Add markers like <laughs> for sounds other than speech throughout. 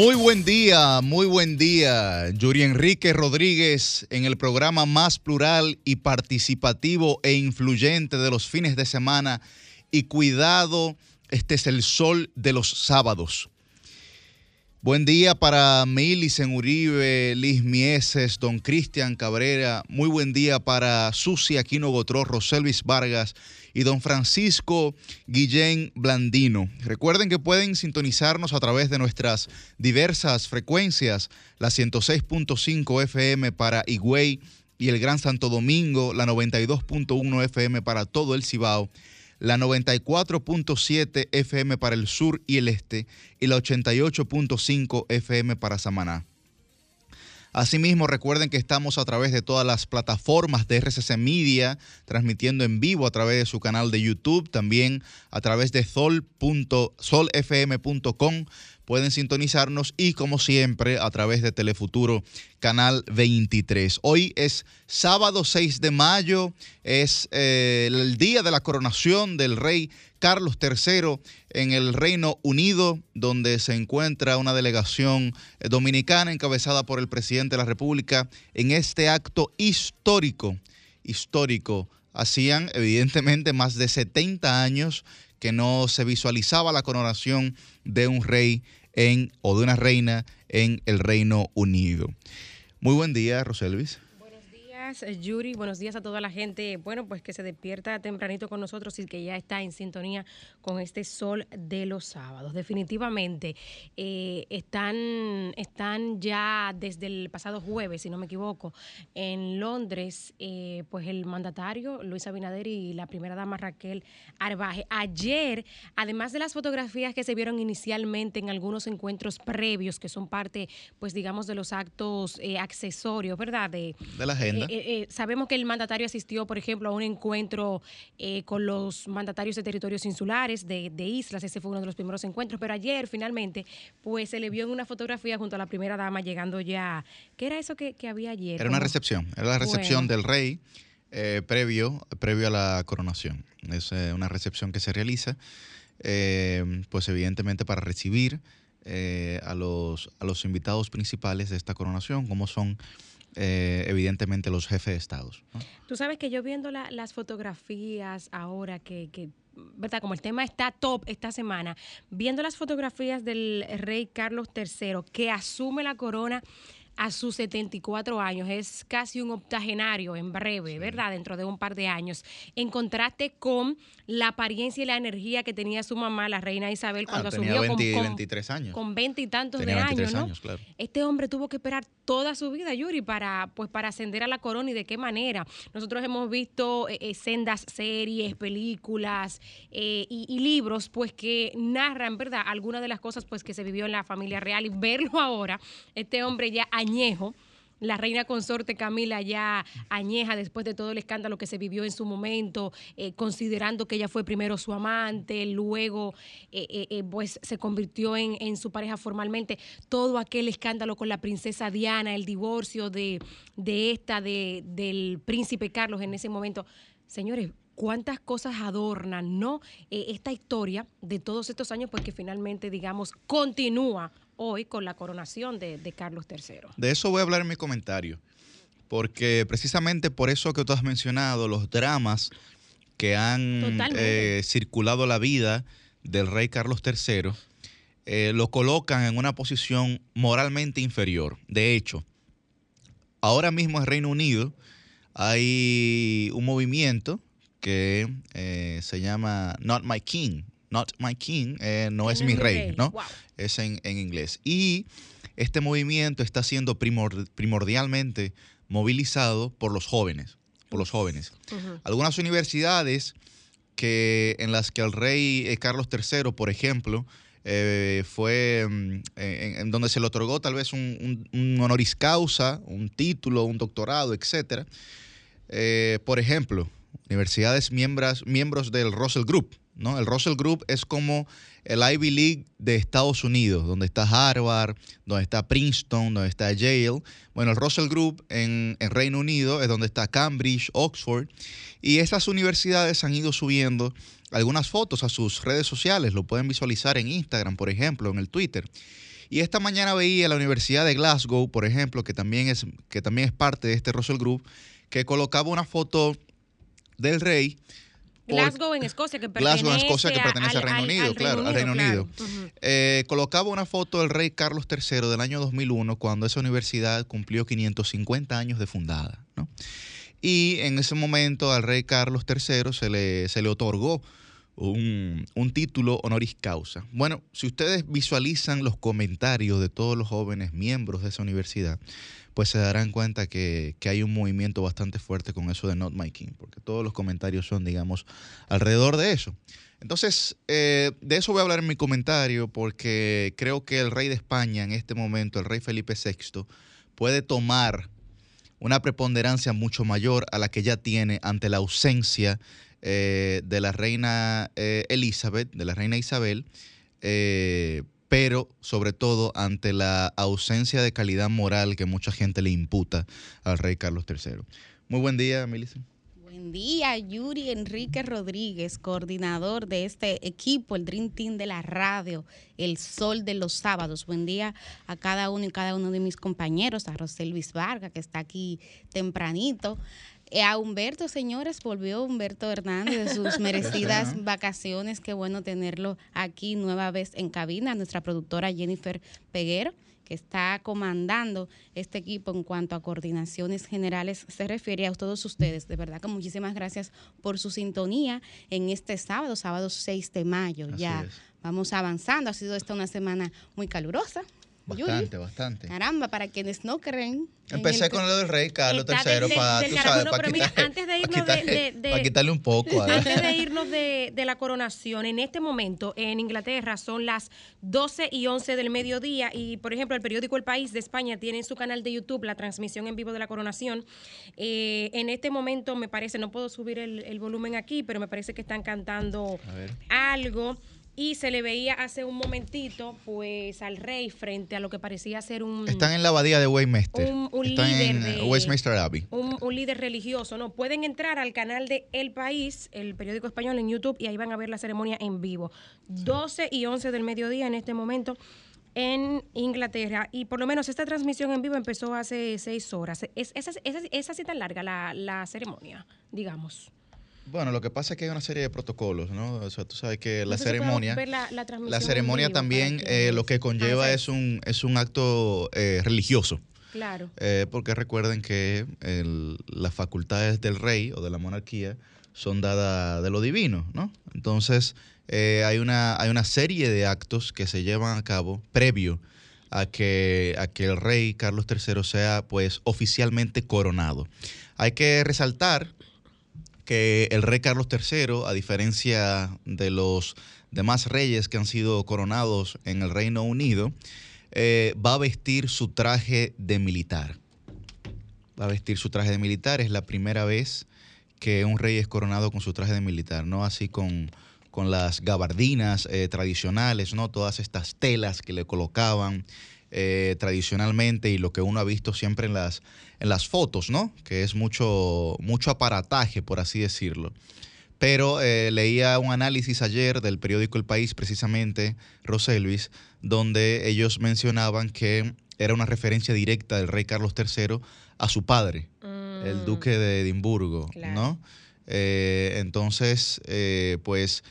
Muy buen día, muy buen día. Yuri Enrique Rodríguez en el programa más plural y participativo e influyente de los fines de semana. Y cuidado, este es el sol de los sábados. Buen día para Milicen Uribe, Liz Mieses, Don Cristian Cabrera. Muy buen día para Susi Aquino Gotró, Roselvis Vargas y don Francisco Guillén Blandino. Recuerden que pueden sintonizarnos a través de nuestras diversas frecuencias, la 106.5 FM para Higüey y el Gran Santo Domingo, la 92.1 FM para todo el Cibao, la 94.7 FM para el sur y el este y la 88.5 FM para Samaná. Asimismo, recuerden que estamos a través de todas las plataformas de RCC Media, transmitiendo en vivo a través de su canal de YouTube, también a través de sol.solfm.com pueden sintonizarnos y como siempre a través de Telefuturo Canal 23. Hoy es sábado 6 de mayo, es eh, el día de la coronación del rey Carlos III en el Reino Unido, donde se encuentra una delegación dominicana encabezada por el presidente de la República en este acto histórico, histórico. Hacían evidentemente más de 70 años que no se visualizaba la coronación de un rey en, o de una reina en el Reino Unido. Muy buen día, Roselvis. Eh, Yuri. Buenos días a toda la gente. Bueno, pues que se despierta tempranito con nosotros y que ya está en sintonía con este sol de los sábados. Definitivamente eh, están, están ya desde el pasado jueves, si no me equivoco, en Londres, eh, pues el mandatario Luis Abinader y la primera dama Raquel Arbaje. Ayer, además de las fotografías que se vieron inicialmente en algunos encuentros previos, que son parte, pues digamos, de los actos accesorios, ¿verdad? De, de la agenda. Eh, sabemos que el mandatario asistió, por ejemplo, a un encuentro eh, con los mandatarios de territorios insulares, de, islas, ese fue uno de los primeros encuentros, pero ayer finalmente, pues se le vio en una fotografía junto a la primera dama llegando ya, ¿qué era eso que, había ayer? Era una recepción, era la recepción del rey eh, previo, previo a la coronación. Es una recepción que se realiza, pues evidentemente para recibir a, los, a los invitados principales de esta coronación, como son eh, evidentemente los jefes de estados. Tú sabes que yo viendo las fotografías ahora que, que ¿verdad? Como el tema está top esta semana, viendo las fotografías del rey Carlos III que asume la corona a sus 74 años, es casi un octogenario en breve, ¿verdad? Dentro de un par de años, en contraste con la apariencia y la energía que tenía su mamá, la reina Isabel, ah, cuando asumió con, 23 años. con 20 y tantos de años, ¿no? Este hombre tuvo que esperar toda su vida, Yuri, para, pues, para ascender a la corona y de qué manera. Nosotros hemos visto eh, eh, sendas series, películas eh, y, y, libros, pues, que narran, ¿verdad? Algunas de las cosas, pues, que se vivió en la familia real y verlo <laughs> ahora, este hombre ya añejo, la reina consorte Camila ya añeja después de todo el escándalo que se vivió en su momento, eh, considerando que ella fue primero su amante, luego eh, eh, pues se convirtió en, su pareja formalmente, todo aquel escándalo con la princesa Diana, el divorcio de, de esta, de, del príncipe Carlos en ese momento. Señores, cuántas cosas adornan, ¿no? esta historia de todos estos años, pues que finalmente, digamos, continúa hoy con la coronación de, Carlos III. De eso voy a hablar en mi comentario, porque precisamente por eso que tú has mencionado, los dramas que han eh, circulado la vida del rey Carlos III, eh, lo colocan en una posición moralmente inferior. De hecho, ahora mismo en Reino Unido hay un movimiento que eh, se llama Not My King, Not My King, no es mi rey, ¿no? es en, inglés. Y este movimiento está siendo primordialmente movilizado por los jóvenes, por los jóvenes. Algunas universidades que, en las que el rey eh, Carlos III, por ejemplo, eh, fue mm, en, donde se le otorgó tal vez un, honoris causa, un título, un doctorado, etc. Eh, por ejemplo, universidades miembros, miembros del Russell Group, ¿no? El Russell Group es como el Ivy League de Estados Unidos, donde está Harvard, donde está Princeton, donde está Yale. Bueno, el Russell Group en, en Reino Unido es donde está Cambridge, Oxford. Y estas universidades han ido subiendo algunas fotos a sus redes sociales. Lo pueden visualizar en Instagram, por ejemplo, en el Twitter. Y esta mañana veía la Universidad de Glasgow, por ejemplo, que también es, que también es parte de este Russell Group, que colocaba una foto del rey. Glasgow en Escocia, que pertenece, Glasgow, en Escocia, que pertenece al, Reino Unido, claro, al Reino Unido. Eh, colocaba una foto del rey Carlos III del año 2001, cuando esa universidad cumplió 550 años de fundada. ¿no? Y en ese momento al rey Carlos III se le, se le otorgó un, título honoris causa. Bueno, si ustedes visualizan los comentarios de todos los jóvenes miembros de esa universidad, pues se darán cuenta que, hay un movimiento bastante fuerte con eso de Not My King, porque todos los comentarios son, digamos, alrededor de eso. Entonces, eh, de eso voy a hablar en mi comentario, porque creo que el rey de España en este momento, el rey Felipe VI, puede tomar una preponderancia mucho mayor a la que ya tiene ante la ausencia eh, de la reina eh, Elizabeth, de la reina Isabel, pero sobre todo ante la ausencia de calidad moral que mucha gente le imputa al rey Carlos III. Muy buen día, Melissa. Buen día, Yuri Enrique Rodríguez, coordinador de este equipo, el Dream Team de la radio, El Sol de los Sábados. Buen día a cada uno y cada uno de mis compañeros, a José Luis Vargas, que está aquí tempranito, a Humberto, señores, volvió Humberto Hernández de sus <laughs> merecidas vacaciones. Qué bueno tenerlo aquí nueva vez en cabina. Nuestra productora Jennifer Peguero, que está comandando este equipo en cuanto a coordinaciones generales se refiere a todos ustedes. De verdad que muchísimas gracias por su sintonía en este sábado, sábado 6 de mayo. ya vamos avanzando. Ha sido esta una semana muy calurosa. Bastante, bastante. Caramba, para quienes no creen. Empecé con lo del rey Carlos III para, quitarle un poco. Antes de irnos de, la coronación, en este momento en Inglaterra son las 12 y 11 del mediodía y, por ejemplo, el periódico El País de España tiene en su canal de YouTube la transmisión en vivo de la coronación. Eh, en este momento me parece, no puedo subir el, el volumen aquí, pero me parece que están cantando algo y se le veía hace un momentito pues al rey frente a lo que parecía ser un están en la abadía de Westminster. Un, líder en de, Westminster Abbey. un, líder religioso no pueden entrar al canal de El País el periódico español en YouTube y ahí van a ver la ceremonia en vivo. 12 y 11 del mediodía en este momento en Inglaterra y por lo menos esta transmisión en vivo empezó hace seis horas. ¿Es, esa, esa, así tan larga la, la ceremonia, digamos? Bueno, lo que pasa es que hay una serie de protocolos, ¿no? O sea, tú sabes que la ceremonia, la, ceremonia también eh, lo que conlleva es un es un acto eh, religioso. Claro. Eh, porque recuerden que las facultades del rey o de la monarquía son dadas de lo divino, ¿no? Entonces hay una hay una serie de actos que se llevan a cabo previo a que a que el rey Carlos III sea pues oficialmente coronado. Hay que resaltar que el rey Carlos III, a diferencia de los demás reyes que han sido coronados en el Reino Unido, eh, va a vestir su traje de militar. Va a vestir su traje de militar. Es la primera vez que un rey es coronado con su traje de militar, no así con, con las gabardinas eh, tradicionales, ¿no? Todas estas telas que le colocaban eh, tradicionalmente y lo que uno ha visto siempre en las, en las fotos, ¿no? Que es mucho, mucho aparataje, por así decirlo. Pero eh, leía un análisis ayer del periódico El País, precisamente, Roselvis, donde ellos mencionaban que era una referencia directa del rey Carlos III a su padre, el mm. duque de Edimburgo, ¿no? Eh, entonces, pues,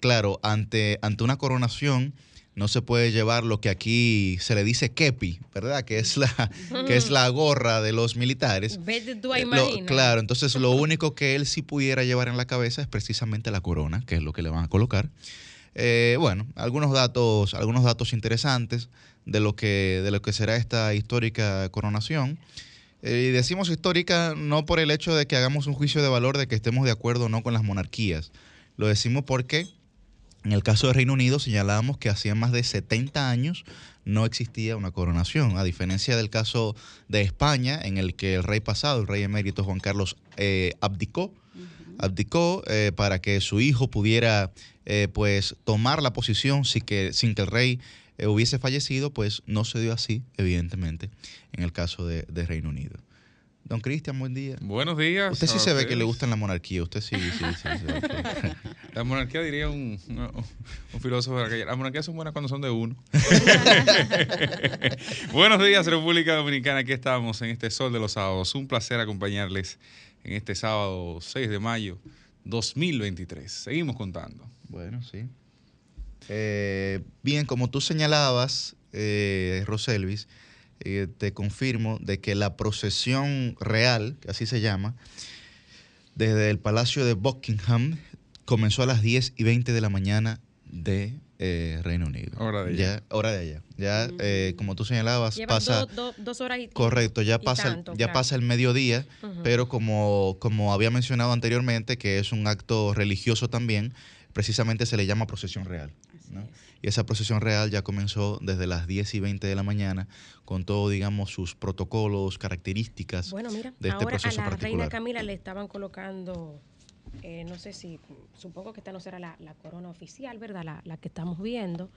claro, ante, ante una coronación no se puede llevar lo que aquí se le dice kepi, ¿verdad? Que es la, <laughs> que es la gorra de los militares. Eh, claro, entonces lo <laughs> único que él sí pudiera llevar en la cabeza es precisamente la corona, que es lo que le van a colocar. Eh, bueno, algunos datos, algunos datos interesantes de lo que, de lo que será esta histórica coronación. Eh, y decimos histórica no por el hecho de que hagamos un juicio de valor de que estemos de acuerdo o no con las monarquías. Lo decimos porque en el caso de Reino Unido señalábamos que hacía más de 70 años no existía una coronación, a diferencia del caso de España, en el que el rey pasado, el rey emérito Juan Carlos, eh, abdicó abdicó eh, para que su hijo pudiera eh, pues tomar la posición sin que, sin que el rey eh, hubiese fallecido, pues no se dio así, evidentemente, en el caso de, Reino Unido. Don Cristian, buen día. Buenos días. Usted sí se ve que le gusta la monarquía, usted sí, sí, sí. <laughs> la monarquía diría un, un, filósofo de aquella. Las monarquías son buenas cuando son de uno. <laughs> Buenos días, República Dominicana. Aquí estamos en este Sol de los Sábados. Un placer acompañarles en este sábado 6 de mayo 2023. Seguimos contando. Bueno, sí. Eh, bien, como tú señalabas, eh, Roselvis, eh, te confirmo de que la procesión real, que así se llama, desde el Palacio de Buckingham comenzó a las 10 y 20 de la mañana de eh, Reino Unido. Hora de allá. Ya, hora de allá. Ya, eh, como tú señalabas, pasa... dos horas y Correcto, ya, pasa, el, ya pasa el mediodía, pero como, como había mencionado anteriormente, que es un acto religioso también, precisamente se le llama procesión real. Y esa procesión real ya comenzó desde las 10 y 20 de la mañana con todo, digamos, sus protocolos, características bueno, mira, de este ahora proceso a la particular. Reina Camila le estaban colocando eh, no sé si, supongo que esta no será la, corona oficial, ¿verdad? La, la, que estamos viendo.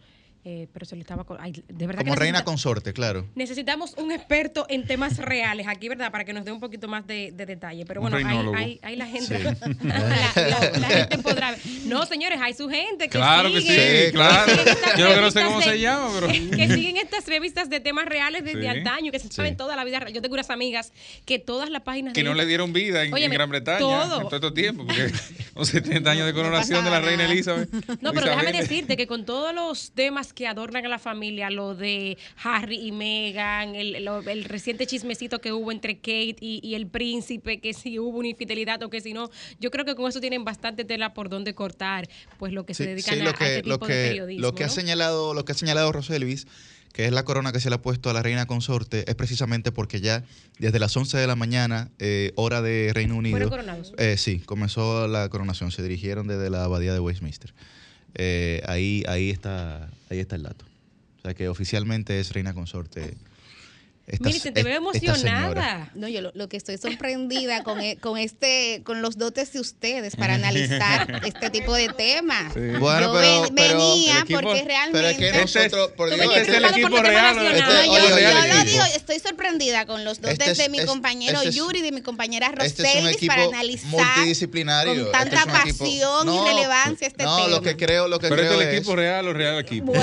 Eh, pero se le estaba... de verdad Como reina consorte, claro. Necesitamos un experto en temas <laughs> reales aquí, ¿verdad? Para que nos dé un poquito más de, detalle. Pero bueno, ahí, la gente... <laughs> la, <laughs> gente podrá... No, señores, hay su gente que Claro que sí, claro. Yo no sé cómo se llama, pero... Que siguen estas revistas de temas reales desde antaño, que se saben toda la vida real. Yo tengo unas amigas que todas las páginas... Que no le dieron vida en, Gran Bretaña todo. en todo este tiempo, porque son 70 años de coronación de la reina Elizabeth. No, pero déjame decirte que con todos los temas que adornan a la familia, lo de Harry y Meghan, el, reciente chismecito que hubo entre Kate y, el príncipe, que si hubo una infidelidad o que si no, yo creo que con eso tienen bastante tela por donde cortar, pues lo que se dedican a, este tipo de periodismo. Lo que ha señalado, lo que ha señalado Roselvis que es la corona que se le ha puesto a la reina consorte, es precisamente porque ya desde las 11 de la mañana, eh, hora de Reino Unido. Eh, sí, comenzó la coronación. Se dirigieron desde la abadía de Westminster. Eh, ahí, ahí, está, ahí está el dato. O sea que oficialmente es reina consorte Mire, te veo emocionada. No, yo lo, que estoy sorprendida con, e, con este, con los dotes de ustedes para <laughs> analizar este tipo de temas. Bueno, yo venía porque realmente. Pero es que nosotros, por Dios, este es el equipo real. Este, yo, lo digo, estoy sorprendida con los dotes este de mi compañero Yuri y de mi compañera este Roselis para analizar multidisciplinario. con tanta pasión y relevancia este tema. No, lo que creo, lo que Pero creo es el equipo real o real equipo.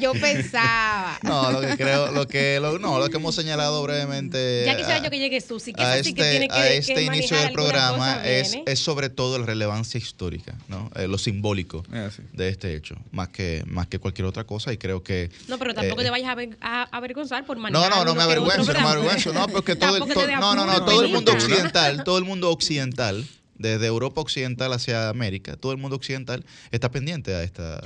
yo pensaba. No, lo que creo, lo que no, lo que hemos señalado brevemente. Ya quisiera yo que llegue Susi, que a este, que tiene que, a este inicio del programa es, es, sobre todo la relevancia histórica, ¿no? Eh, lo simbólico ah, de este hecho, más que, más que cualquier otra cosa. Y creo que. No, pero tampoco eh, te vayas a, avergonzar por manejar. No, no, no me avergüenzo, no me avergüenzo, no, porque todo, el, no, no, no, todo el mundo occidental, todo el mundo occidental desde Europa Occidental hacia América, todo el mundo occidental está pendiente a esta,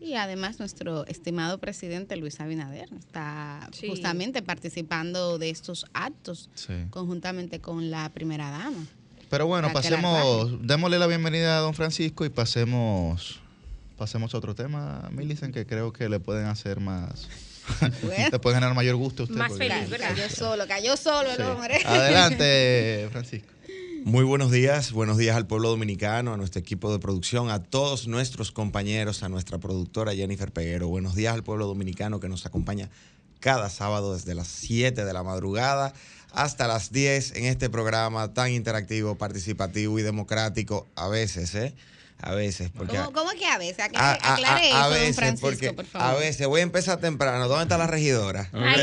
Y además nuestro estimado presidente Luis Abinader está justamente participando de estos actos conjuntamente con la primera dama. Pero bueno, pasemos, démosle la bienvenida a don Francisco y pasemos, pasemos a otro tema, Millicent, que creo que le pueden hacer más... <laughs> le puede generar mayor gusto a usted. Más feliz, ¿verdad? Cayó solo, cayó solo el hombre. Adelante, <laughs> Francisco. Muy buenos días, buenos días al pueblo dominicano, a nuestro equipo de producción, a todos nuestros compañeros, a nuestra productora Jennifer Peguero. Buenos días al pueblo dominicano que nos acompaña cada sábado desde las 7 de la madrugada hasta las 10 en este programa tan interactivo, participativo y democrático a veces, ¿eh? A veces, porque... ¿Cómo, que a veces? Aclare, a, aclare a, eso, veces, Francisco, por favor. A veces, voy a empezar temprano. ¿Dónde está la regidora? Ay,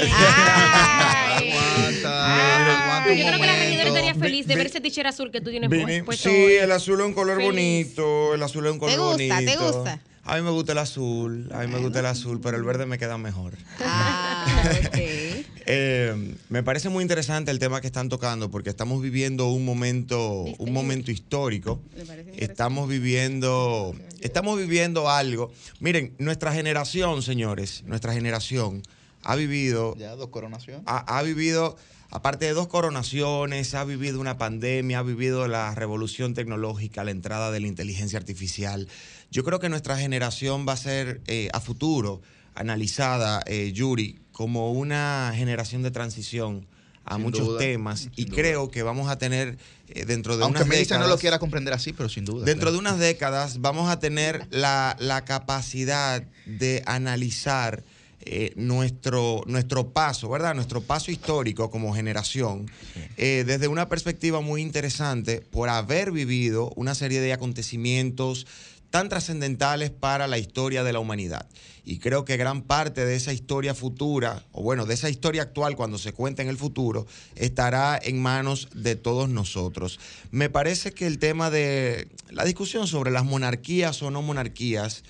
de ver ese t azul que tú tienes puesto. Sí, el azul es un color bonito, el azul es un color bonito. ¿Te gusta? ¿Te gusta? A mí me gusta el azul, a mí me gusta el azul, pero el verde me queda mejor. Ah, <laughs> ok. Eh, me parece muy interesante el tema que están tocando porque estamos viviendo un momento, un momento histórico. Estamos viviendo, estamos viviendo algo. Miren, nuestra generación, señores, nuestra generación ha vivido. Ya dos coronaciones. Ha, ha vivido aparte de dos coronaciones, ha vivido una pandemia, ha vivido la revolución tecnológica, la entrada de la inteligencia artificial. Yo creo que nuestra generación va a ser eh, a futuro analizada, eh, Yuri, como una generación de transición a muchos temas y creo que vamos a tener eh, dentro de Aunque unas Melissa décadas, no lo quiera comprender así, pero sin duda. Dentro de unas décadas vamos a tener la, la capacidad de analizar eh, nuestro, nuestro paso, ¿verdad? Nuestro paso histórico como generación, eh, desde una perspectiva muy interesante por haber vivido una serie de acontecimientos tan trascendentales para la historia de la humanidad. Y creo que gran parte de esa historia futura, o bueno, de esa historia actual cuando se cuente en el futuro, estará en manos de todos nosotros. Me parece que el tema de la discusión sobre las monarquías o no monarquías,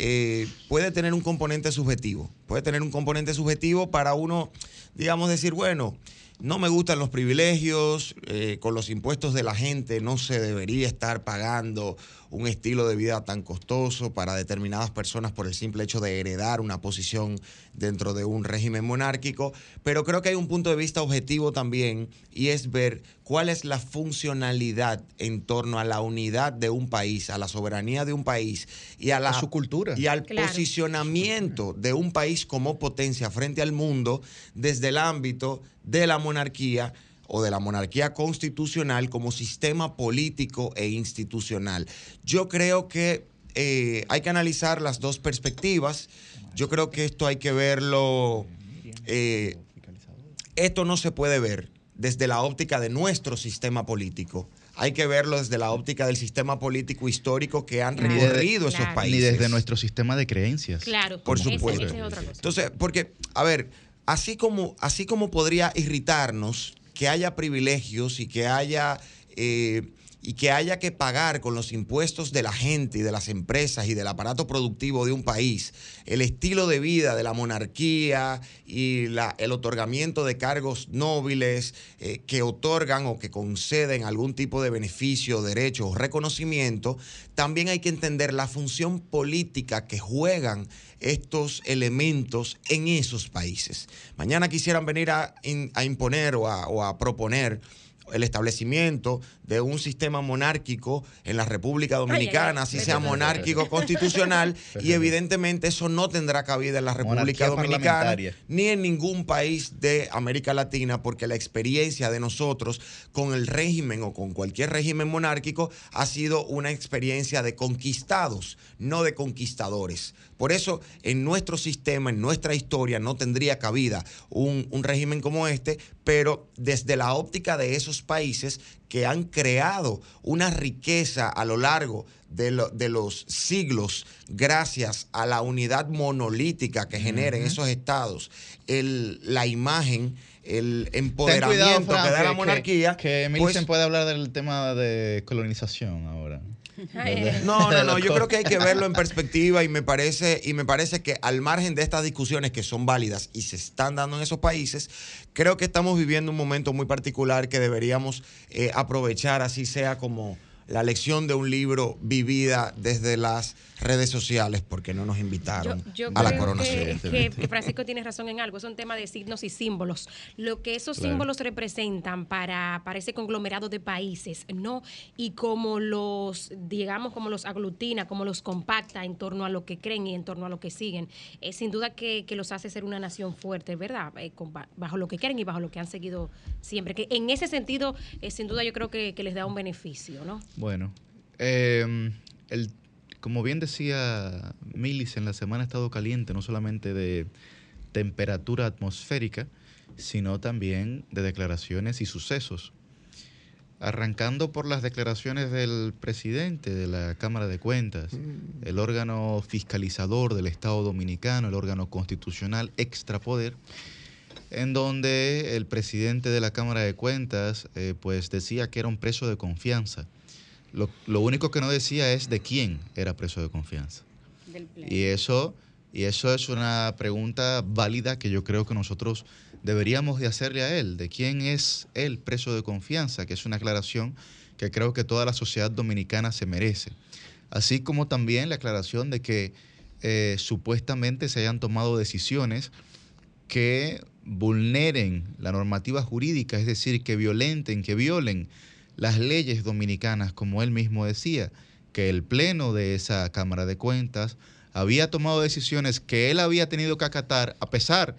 eh, puede tener un componente subjetivo. Puede tener un componente subjetivo para uno, digamos, decir, bueno, no me gustan los privilegios, eh, con los impuestos de la gente no se debería estar pagando un estilo de vida tan costoso para determinadas personas por el simple hecho de heredar una posición dentro de un régimen monárquico, pero creo que hay un punto de vista objetivo también y es ver cuál es la funcionalidad en torno a la unidad de un país, a la soberanía de un país y a, la, su cultura. y al posicionamiento de un país como potencia frente al mundo desde el ámbito de la monarquía o de la monarquía constitucional como sistema político e institucional. Yo creo que eh, hay que analizar las dos perspectivas. Yo creo que esto hay que verlo. Eh, esto no se puede ver desde la óptica de nuestro sistema político. Hay que verlo desde la óptica del sistema político histórico que han recorrido esos países. Ni desde nuestro sistema de creencias. Claro, por supuesto. Entonces, porque, a ver, así como, así como podría irritarnos que haya privilegios y que haya, eh, y que, haya que pagar con los impuestos de la gente y de las empresas y del aparato productivo de un país, el estilo de vida de la monarquía y la, el otorgamiento de cargos nobles eh, que otorgan o que conceden algún tipo de beneficio, derecho o reconocimiento, también hay que entender la función política que juegan estos elementos en esos países. Mañana quisieran venir a, imponer o a proponer el establecimiento de un sistema monárquico en la República Dominicana, así sea monárquico constitucional, <laughs> y evidentemente eso no tendrá cabida en la República Dominicana ni en ningún país de América Latina, porque la experiencia de nosotros con el régimen o con cualquier régimen monárquico ha sido una experiencia de conquistados, no de conquistadores. Por eso, en nuestro sistema, en nuestra historia, no tendría cabida un, un régimen como este, pero desde la óptica de esos países que han creado una riqueza a lo largo de, los siglos gracias a la unidad monolítica que generen esos estados, el, la imagen, el empoderamiento que da la monarquía. Que, que pues puede hablar del tema de colonización ahora. <laughs> No, no, no, yo creo que hay que verlo en perspectiva y me parece y me parece que al margen de estas discusiones que son válidas y se están dando en esos países, creo que estamos viviendo un momento muy particular que deberíamos eh, aprovechar así sea como la lección de un libro vivida desde las redes sociales porque no nos invitaron a la coronación. Que, que, Francisco tiene razón en algo, es un tema de signos y símbolos. Lo que esos símbolos representan para, para ese conglomerado de países, ¿no? Y como los, digamos, como los aglutina, como los compacta en torno a lo que creen y en torno a lo que siguen, eh, sin duda que, los hace ser una nación fuerte, ¿verdad? Eh, bajo lo que quieren y bajo lo que han seguido siempre. Que en ese sentido, eh, sin duda yo creo que, les da un beneficio, ¿no? Bueno, el como bien decía Milis, en la semana ha estado caliente, no solamente de temperatura atmosférica, sino también de declaraciones y sucesos. Arrancando por las declaraciones del presidente de la Cámara de Cuentas, mm. el órgano fiscalizador del Estado Dominicano, el órgano constitucional extrapoder, en donde el presidente de la Cámara de Cuentas eh, pues decía que era un preso de confianza lo, único que no decía es de quién era preso de confianza. y eso, y eso es una pregunta válida que yo creo que nosotros deberíamos de hacerle a él, de quién es él preso de confianza, que es una aclaración que creo que toda la sociedad dominicana se merece. Así como también la aclaración de que eh, supuestamente se hayan tomado decisiones que vulneren la normativa jurídica, es decir, que violenten, que violen las leyes dominicanas, como él mismo decía, que el pleno de esa Cámara de Cuentas había tomado decisiones que él había tenido que acatar a pesar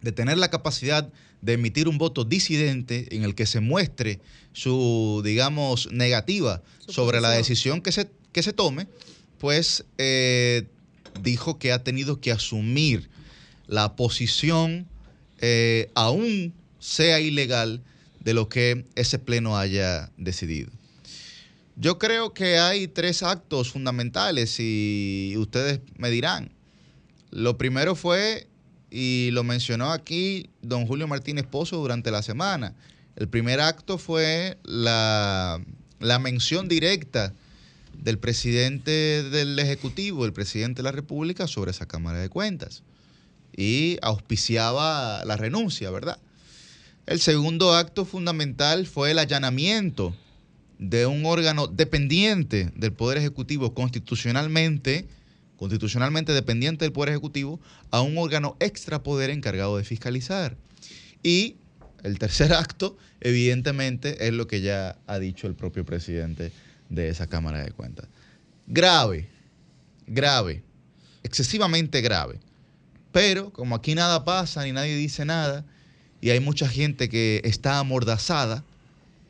de tener la capacidad de emitir un voto disidente en el que se muestre su, digamos, negativa sobre la decisión que se, que se tome, pues eh, dijo que ha tenido que asumir la posición, eh, aún sea ilegal, de lo que ese pleno haya decidido. Yo creo que hay tres actos fundamentales y ustedes me dirán. Lo primero fue, y lo mencionó aquí don Julio Martínez Pozo durante la semana, el primer acto fue la, la mención directa del presidente del Ejecutivo, el presidente de la República, sobre esa Cámara de Cuentas. Y auspiciaba la renuncia, ¿verdad? El segundo acto fundamental fue el allanamiento de un órgano dependiente del Poder Ejecutivo constitucionalmente, constitucionalmente dependiente del Poder Ejecutivo, a un órgano extrapoder encargado de fiscalizar. Y el tercer <laughs> acto, evidentemente, es lo que ya ha dicho el propio presidente de esa Cámara de Cuentas. Grave, grave, excesivamente grave. Pero como aquí nada pasa ni nadie dice nada, y hay mucha gente que está amordazada,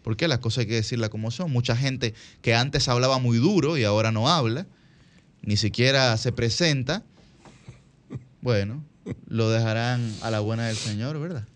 porque las cosas hay que decirlas como son. Mucha gente que antes hablaba muy duro y ahora no habla, ni siquiera se presenta. Bueno, lo dejarán a la buena del Señor, ¿verdad?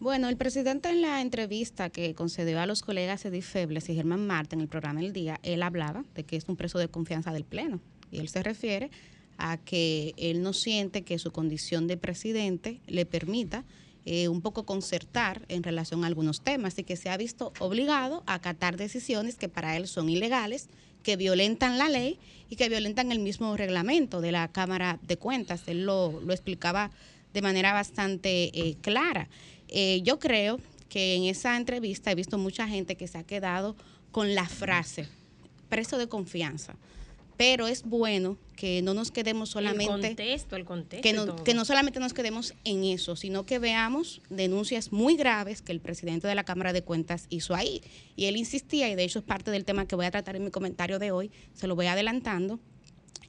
Bueno, el presidente en la entrevista que concedió a los colegas Edith Febles y Germán Marta en el programa El Día, él hablaba de que es un preso de confianza del Pleno. Y él se refiere a que él no siente que su condición de presidente le permita eh, un poco concertar en relación a algunos temas y que se ha visto obligado a acatar decisiones que para él son ilegales, que violentan la ley y que violentan el mismo reglamento de la Cámara de Cuentas. Él lo, explicaba de manera bastante eh, clara. Eh, yo creo que en esa entrevista he visto mucha gente que se ha quedado con la frase, preso de confianza. Pero es bueno que no nos quedemos solamente... El contexto, el contexto. Que no, que no solamente nos quedemos en eso, sino que veamos denuncias muy graves que el presidente de la Cámara de Cuentas hizo ahí. Y él insistía, y de hecho es parte del tema que voy a tratar en mi comentario de hoy, se lo voy adelantando,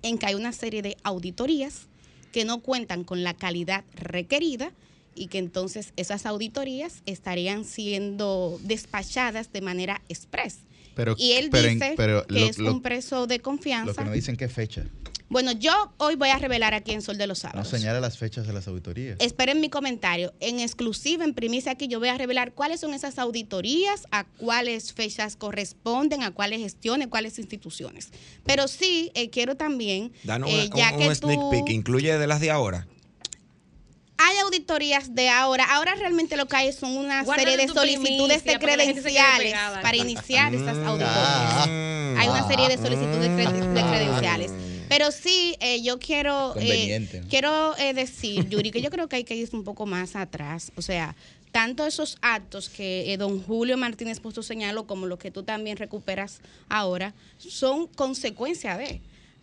en que hay una serie de auditorías que no cuentan con la calidad requerida y que entonces esas auditorías estarían siendo despachadas de manera express. Pero, y él dice que es un preso de confianza. Lo que no dicen qué fecha. Bueno, yo hoy voy a revelar aquí en Sol de los Sábados. No señala las fechas de las auditorías. Esperen mi comentario. En exclusiva, en primicia aquí, yo voy a revelar cuáles son esas auditorías, a cuáles fechas corresponden, a cuáles gestiones, cuáles instituciones. Pero sí, eh, quiero también... Danos eh, ya un, sneak peek, ¿incluye de las de ahora? Hay auditorías de ahora. Ahora realmente lo que hay son una serie de solicitudes de credenciales para iniciar esas mm. auditorías. hay una serie de solicitudes de, credenciales. Pero sí, eh, yo quiero, eh, quiero eh, decir, Yuri, que yo creo que hay que ir un poco más atrás. O sea, tanto esos actos que don Julio Martínez Pozo señaló como los que tú también recuperas ahora, son consecuencia de.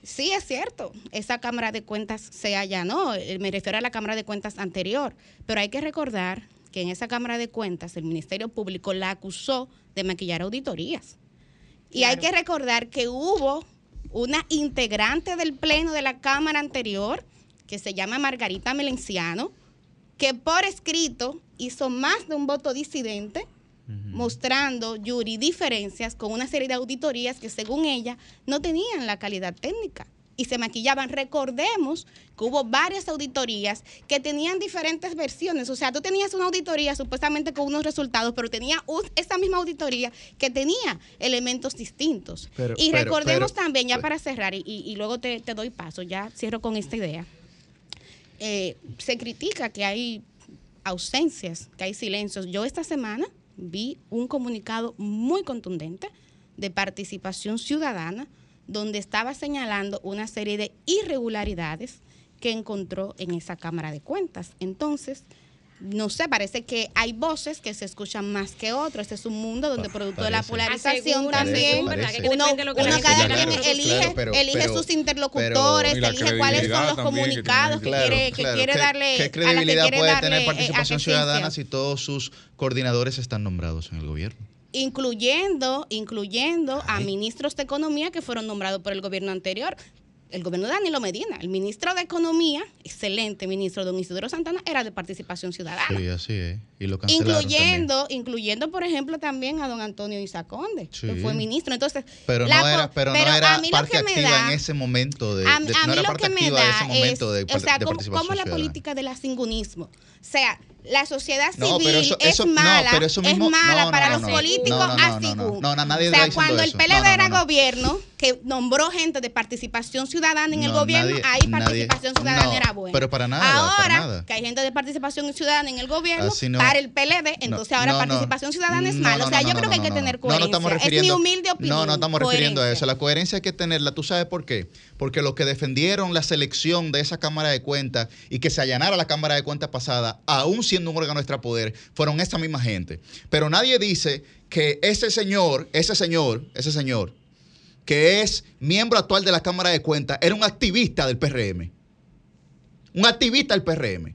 Sí, es cierto, esa Cámara de Cuentas se allanó, eh, me refiero a la Cámara de Cuentas anterior, pero hay que recordar que en esa Cámara de Cuentas el Ministerio Público la acusó de maquillar auditorías. Y hay que recordar que hubo una integrante del Pleno de la Cámara anterior, que se llama Margarita Melenciano, que por escrito hizo más de un voto disidente mostrando, Yuri, diferencias con una serie de auditorías que según ella no tenían la calidad técnica y se maquillaban. Recordemos que hubo varias auditorías que tenían diferentes versiones. O sea, tú tenías una auditoría supuestamente con unos resultados, pero tenía esa misma auditoría que tenía elementos distintos. y recordemos también, ya para cerrar, y, luego te, doy paso, ya cierro con esta idea. Eh, se critica que hay ausencias, que hay silencios. Yo esta semana vi un comunicado muy contundente de participación ciudadana donde estaba señalando una serie de irregularidades que encontró en esa Cámara de Cuentas. Entonces, no sé, parece que hay voces que se escuchan más que otros. Este es un mundo donde producto de la polarización también, uno, cada quien elige, sus interlocutores, elige cuáles son los comunicados que, quiere, que quiere darle. ¿Qué credibilidad puede tener eh, participación ciudadana si todos sus coordinadores están nombrados en el gobierno? Incluyendo, incluyendo a ministros de economía que fueron nombrados por el gobierno anterior el gobierno de Danilo Medina. El ministro de Economía, excelente ministro don Isidro Santana, era de participación ciudadana. Sí, así es. Y lo incluyendo, incluyendo, por ejemplo, también a don Antonio Isaconde, que fue ministro. Entonces, pero no era, pero, no era parte activa en ese momento de, a, mí lo que me da es, o sea, como, la política del asingunismo. O sea, la sociedad civil es mala, es mala para los políticos así. o sea, cuando el PLD era gobierno, que nombró gente de participación ciudadana en el gobierno, ahí participación ciudadana era buena. Pero para nada. Ahora que hay gente de participación ciudadana en el gobierno, para el PLD, entonces ahora participación ciudadana es mala. o sea, yo creo que hay que tener coherencia. es mi humilde opinión. No, no estamos refiriendo a eso. La coherencia hay que tenerla. ¿Tú sabes por qué? Porque los que defendieron la selección de esa Cámara de Cuentas y que se allanara la Cámara de Cuentas pasada, aún un órgano extrapoder, fueron esa misma gente. Pero nadie dice que ese señor, ese señor, ese señor, que es miembro actual de la Cámara de Cuentas, era un activista del PRM. Un activista del PRM.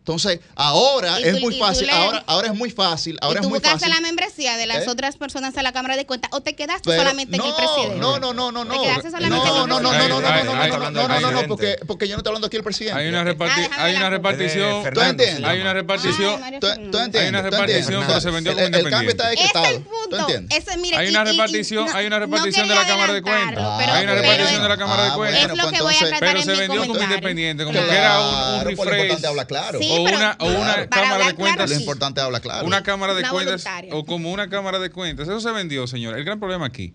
Entonces, ahora es muy fácil, ahora, ahora es muy fácil, ahora ¿Y tú es muy fácil. la membresía de las ¿Eh? otras personas a la Cámara de Cuentas o te quedaste solamente en el presidente? No, no, no, no, no. ¿Te quedaste solamente no, no, no, no, no, no, no, no, no, no, no, porque, porque yo no estoy hablando aquí del presidente. Hay una, hay una repartición. ¿Tú entiendes? Hay una repartición. ¿Tú entiendes? Hay una repartición, pero se vendió como independiente. El cambio está decretado. ¿Tú entiendes? Hay una repartición, hay una repartición de la Cámara de Cuentas. Hay una repartición de la Cámara de Cuentas. Es lo que voy a tratar Pero se vendió como independiente, como que era un refresh. O una Cámara de Cuentas lo importante habla claro. Una cámara de cuentas o como una cámara de cuentas. Eso se vendió, señor. El gran problema aquí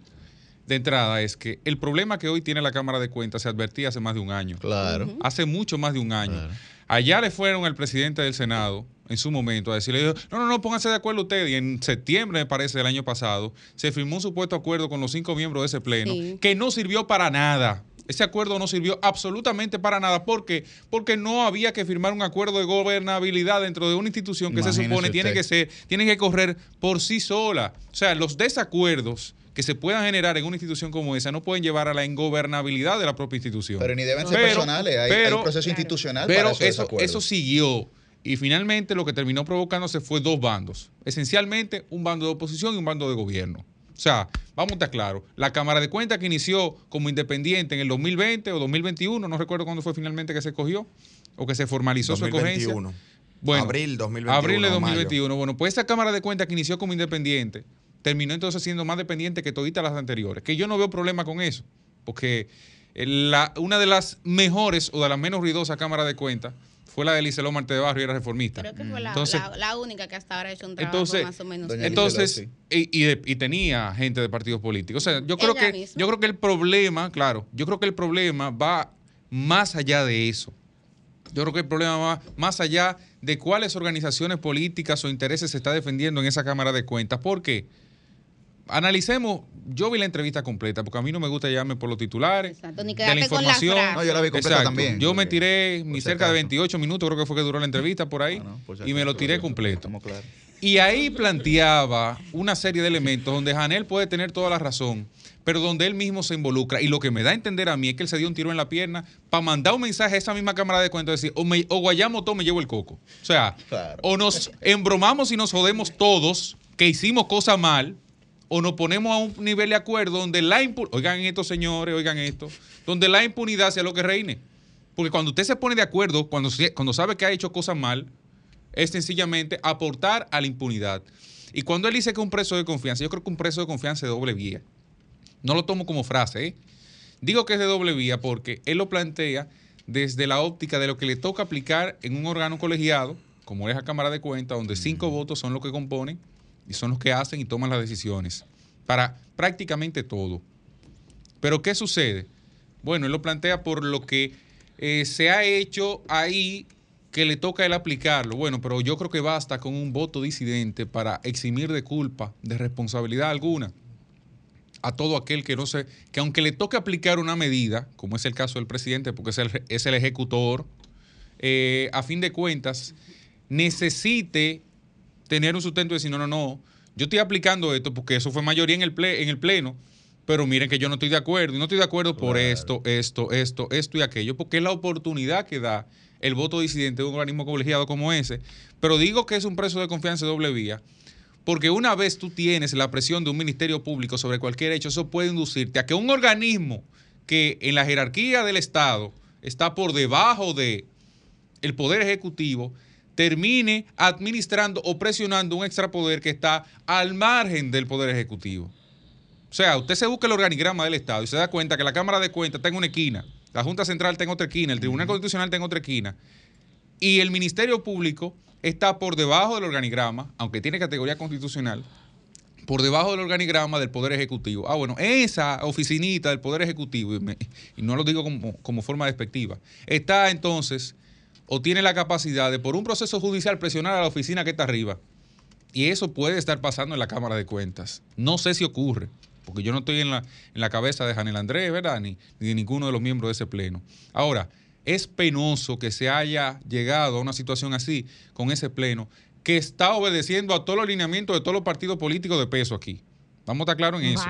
de entrada es que el problema que hoy tiene la Cámara de Cuentas se advertía hace más de un año. Claro. Hace mucho más de un año. Allá le fueron al presidente del Senado en su momento a decirle, no, no, no, pónganse de acuerdo ustedes. Y en septiembre, me parece, del año pasado, se firmó un supuesto acuerdo con los cinco miembros de ese pleno que no sirvió para nada. Ese acuerdo no sirvió absolutamente para nada. ¿Por qué? Porque no había que firmar un acuerdo de gobernabilidad dentro de una institución que se supone tiene que ser, tiene que correr por sí sola. O sea, los desacuerdos que se puedan generar en una institución como esa no pueden llevar a la ingobernabilidad de la propia institución. Pero ni deben ser personales, hay, un proceso institucional pero para eso, eso siguió. Y finalmente lo que terminó provocándose fue dos bandos. Esencialmente un bando de oposición y un bando de gobierno. O sea, vamos a estar claros. La Cámara de Cuentas que inició como independiente en el 2020 o 2021, no recuerdo cuándo fue finalmente que se escogió o que se formalizó su escogencia. Bueno, abril 2021. Abril de 2021. Bueno, pues esa Cámara de Cuentas que inició como independiente terminó entonces siendo más dependiente que toditas las anteriores. Que yo no veo problema con eso, porque la, una de las mejores o de las menos ruidosas cámaras de cuentas fue la de Liceló Marte de Barrio y era reformista. Creo que fue la, la, única que hasta ahora ha hecho un trabajo entonces, más o menos. Entonces, y, y, tenía gente de partidos políticos. O sea, yo creo que yo creo que el problema, claro, yo creo que el problema va más allá de eso. Yo creo que el problema va más allá de cuáles organizaciones políticas o intereses se está defendiendo en esa Cámara de Cuentas. ¿Por qué? Analicemos, yo vi la entrevista completa, porque a mí no me gusta llevarme por los titulares. Exacto, ni de la información. no, yo la vi completa también. Yo me tiré mi cerca de 28 minutos, creo que fue que duró la entrevista por ahí, y me lo tiré completo. Y ahí planteaba una serie de elementos donde Janel puede tener toda la razón, pero donde él mismo se involucra. Y lo que me da a entender a mí es que él se dio un tiro en la pierna para mandar un mensaje a esa misma cámara de cuentas, decir, o, me, o guayamos todo, me llevo el coco. O sea, o nos embromamos y nos jodemos todos que hicimos cosas mal, o nos ponemos a un nivel de acuerdo donde la impunidad, oigan esto señores, oigan esto, donde la impunidad sea lo que reine. Porque cuando usted se pone de acuerdo, cuando, cuando sabe que ha hecho cosas mal, es sencillamente aportar a la impunidad. Y cuando él dice que es un preso de confianza, yo creo que un preso de confianza es de doble vía. No lo tomo como frase, ¿eh? Digo que es de doble vía porque él lo plantea desde la óptica de lo que le toca aplicar en un órgano colegiado, como es la Cámara de Cuentas, donde cinco votos son los que componen y son los que hacen y toman las decisiones para prácticamente todo. Pero ¿qué sucede? Bueno, él lo plantea por lo que eh, se ha hecho ahí que le toca a él aplicarlo. Bueno, pero yo creo que basta con un voto disidente para eximir de culpa, de responsabilidad alguna a todo aquel que no se, que aunque le toque aplicar una medida, como es el caso del presidente, porque es el, es el ejecutor, eh, a fin de cuentas, necesite tener un sustento y decir, no, no, no, yo estoy aplicando esto porque eso fue mayoría en el, en el Pleno, pero miren que yo no estoy de acuerdo, y no estoy de acuerdo por esto, esto, esto, esto y aquello, porque es la oportunidad que da el voto disidente de un organismo colegiado como ese. Pero digo que es un preso de confianza de doble vía, porque una vez tú tienes la presión de un ministerio público sobre cualquier hecho, eso puede inducirte a que un organismo que en la jerarquía del Estado está por debajo de el poder ejecutivo termine administrando o presionando un extrapoder que está al margen del poder ejecutivo. O sea, usted se busca el organigrama del Estado y se da cuenta que la Cámara de Cuentas está en una esquina, la Junta Central está en otra esquina, el Tribunal Constitucional está en otra esquina, y el Ministerio Público está por debajo del organigrama, aunque tiene categoría constitucional, por debajo del organigrama del Poder Ejecutivo. Ah, bueno, esa oficinita del Poder Ejecutivo, y, no lo digo como, como, forma despectiva, está entonces o tiene la capacidad de por un proceso judicial presionar a la oficina que está arriba. Y eso puede estar pasando en la Cámara de Cuentas. No sé si ocurre, porque yo no estoy en la, en la cabeza de Janel Andrés, ¿verdad? Ni, ni de ninguno de los miembros de ese pleno. Ahora, es penoso que se haya llegado a una situación así con ese pleno que está obedeciendo a todos los lineamientos de todos los partidos políticos de peso aquí. Vamos a estar claros en eso.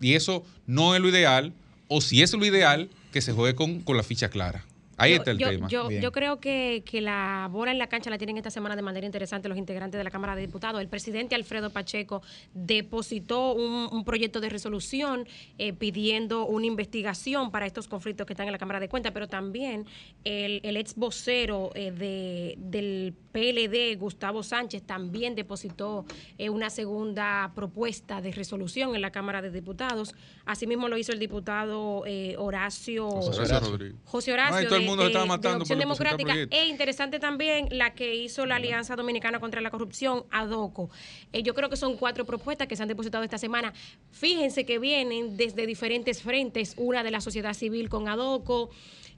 Y eso no es lo ideal, o si es lo ideal, que se juegue con, con la ficha clara. Ahí está el tema. Yo, yo, creo que, que, la bola en la cancha la tienen esta semana de manera interesante los integrantes de la Cámara de Diputados. El presidente Alfredo Pacheco depositó un, proyecto de resolución eh, pidiendo una investigación para estos conflictos que están en la Cámara de Cuentas, pero también el, el ex vocero eh, de, del PLD, Gustavo Sánchez, también depositó eh, una segunda propuesta de resolución en la Cámara de Diputados. Asimismo lo hizo el diputado Horacio, José Horacio. José Horacio mundo estaba matando. Opción Democrática. E interesante también la que hizo la Alianza Dominicana contra la Corrupción, ADOCO. Eh, yo creo que son cuatro propuestas que se han depositado esta semana. Fíjense que vienen desde diferentes frentes, una de la sociedad civil con ADOCO.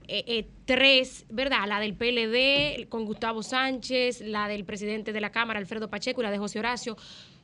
Eh, eh, tres, ¿verdad? La del PLD con Gustavo Sánchez, la del presidente de la Cámara, Alfredo Pacheco, y la de José Horacio.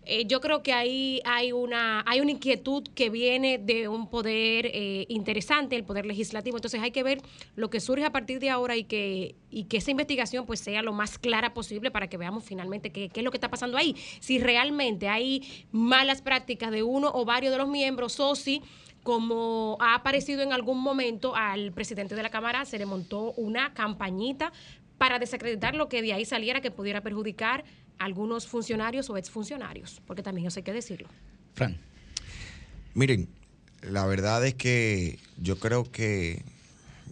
Eh, yo creo que ahí hay una, hay una inquietud que viene de un poder eh, interesante, el poder legislativo. Entonces hay que ver lo que surge a partir de ahora y que, y que esa investigación pues sea lo más clara posible para que veamos finalmente qué, qué es lo que está pasando ahí. Si realmente hay malas prácticas de uno o varios de los miembros o si como ha aparecido en algún momento al presidente de la Cámara, se le montó una campañita para desacreditar lo que de ahí saliera que pudiera perjudicar algunos funcionarios o exfuncionarios, porque también eso hay que decirlo. Fran. Miren, la verdad es que yo creo que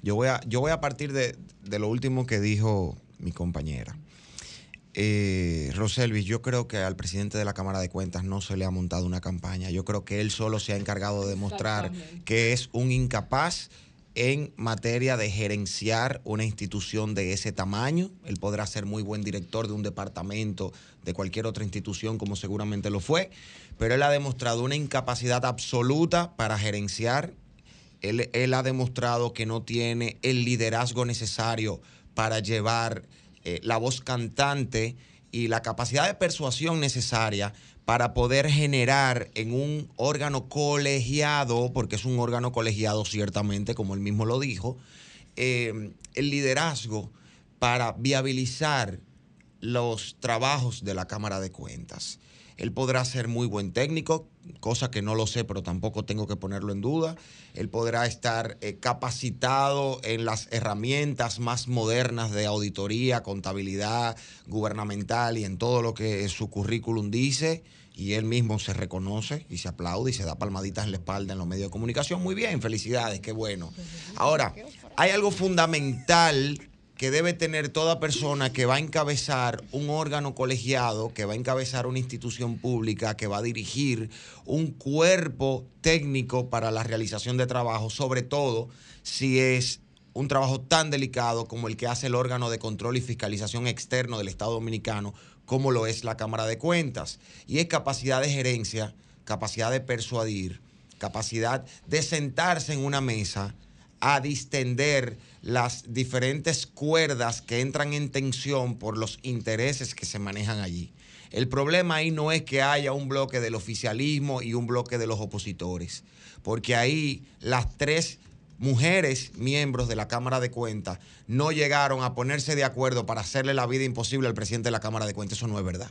yo voy a, yo voy a partir de, lo último que dijo mi compañera. Eh, Roselvis, yo creo que al presidente de la Cámara de Cuentas no se le ha montado una campaña. Yo creo que él solo se ha encargado de demostrar que es un incapaz en materia de gerenciar una institución de ese tamaño. Él podrá ser muy buen director de un departamento, de cualquier otra institución, como seguramente lo fue, pero él ha demostrado una incapacidad absoluta para gerenciar. Él, ha demostrado que no tiene el liderazgo necesario para llevar eh, la voz cantante y la capacidad de persuasión necesaria para poder generar en un órgano colegiado, porque es un órgano colegiado ciertamente, como él mismo lo dijo, eh, el liderazgo para viabilizar los trabajos de la Cámara de Cuentas. Él podrá ser muy buen técnico, cosa que no lo sé, pero tampoco tengo que ponerlo en duda. Él podrá estar eh, capacitado en las herramientas más modernas de auditoría, contabilidad gubernamental y en todo lo que su currículum dice y él mismo se reconoce y se aplaude y se da palmaditas en la espalda en los medios de comunicación. Muy bien, felicidades, qué bueno. Ahora, hay algo fundamental que debe tener toda persona que va a encabezar un órgano colegiado, que va a encabezar una institución pública, que va a dirigir un cuerpo técnico para la realización de trabajo, sobre todo si es un trabajo tan delicado como el que hace el órgano de control y fiscalización externo del Estado Dominicano, como lo es la Cámara de Cuentas. Y es capacidad de gerencia, capacidad de persuadir, capacidad de sentarse en una mesa a distender las diferentes cuerdas que entran en tensión por los intereses que se manejan allí. El problema ahí no es que haya un bloque del oficialismo y un bloque de los opositores, porque ahí las tres mujeres miembros de la Cámara de Cuentas no llegaron a ponerse de acuerdo para hacerle la vida imposible al presidente de la Cámara de Cuentas. Eso no es verdad.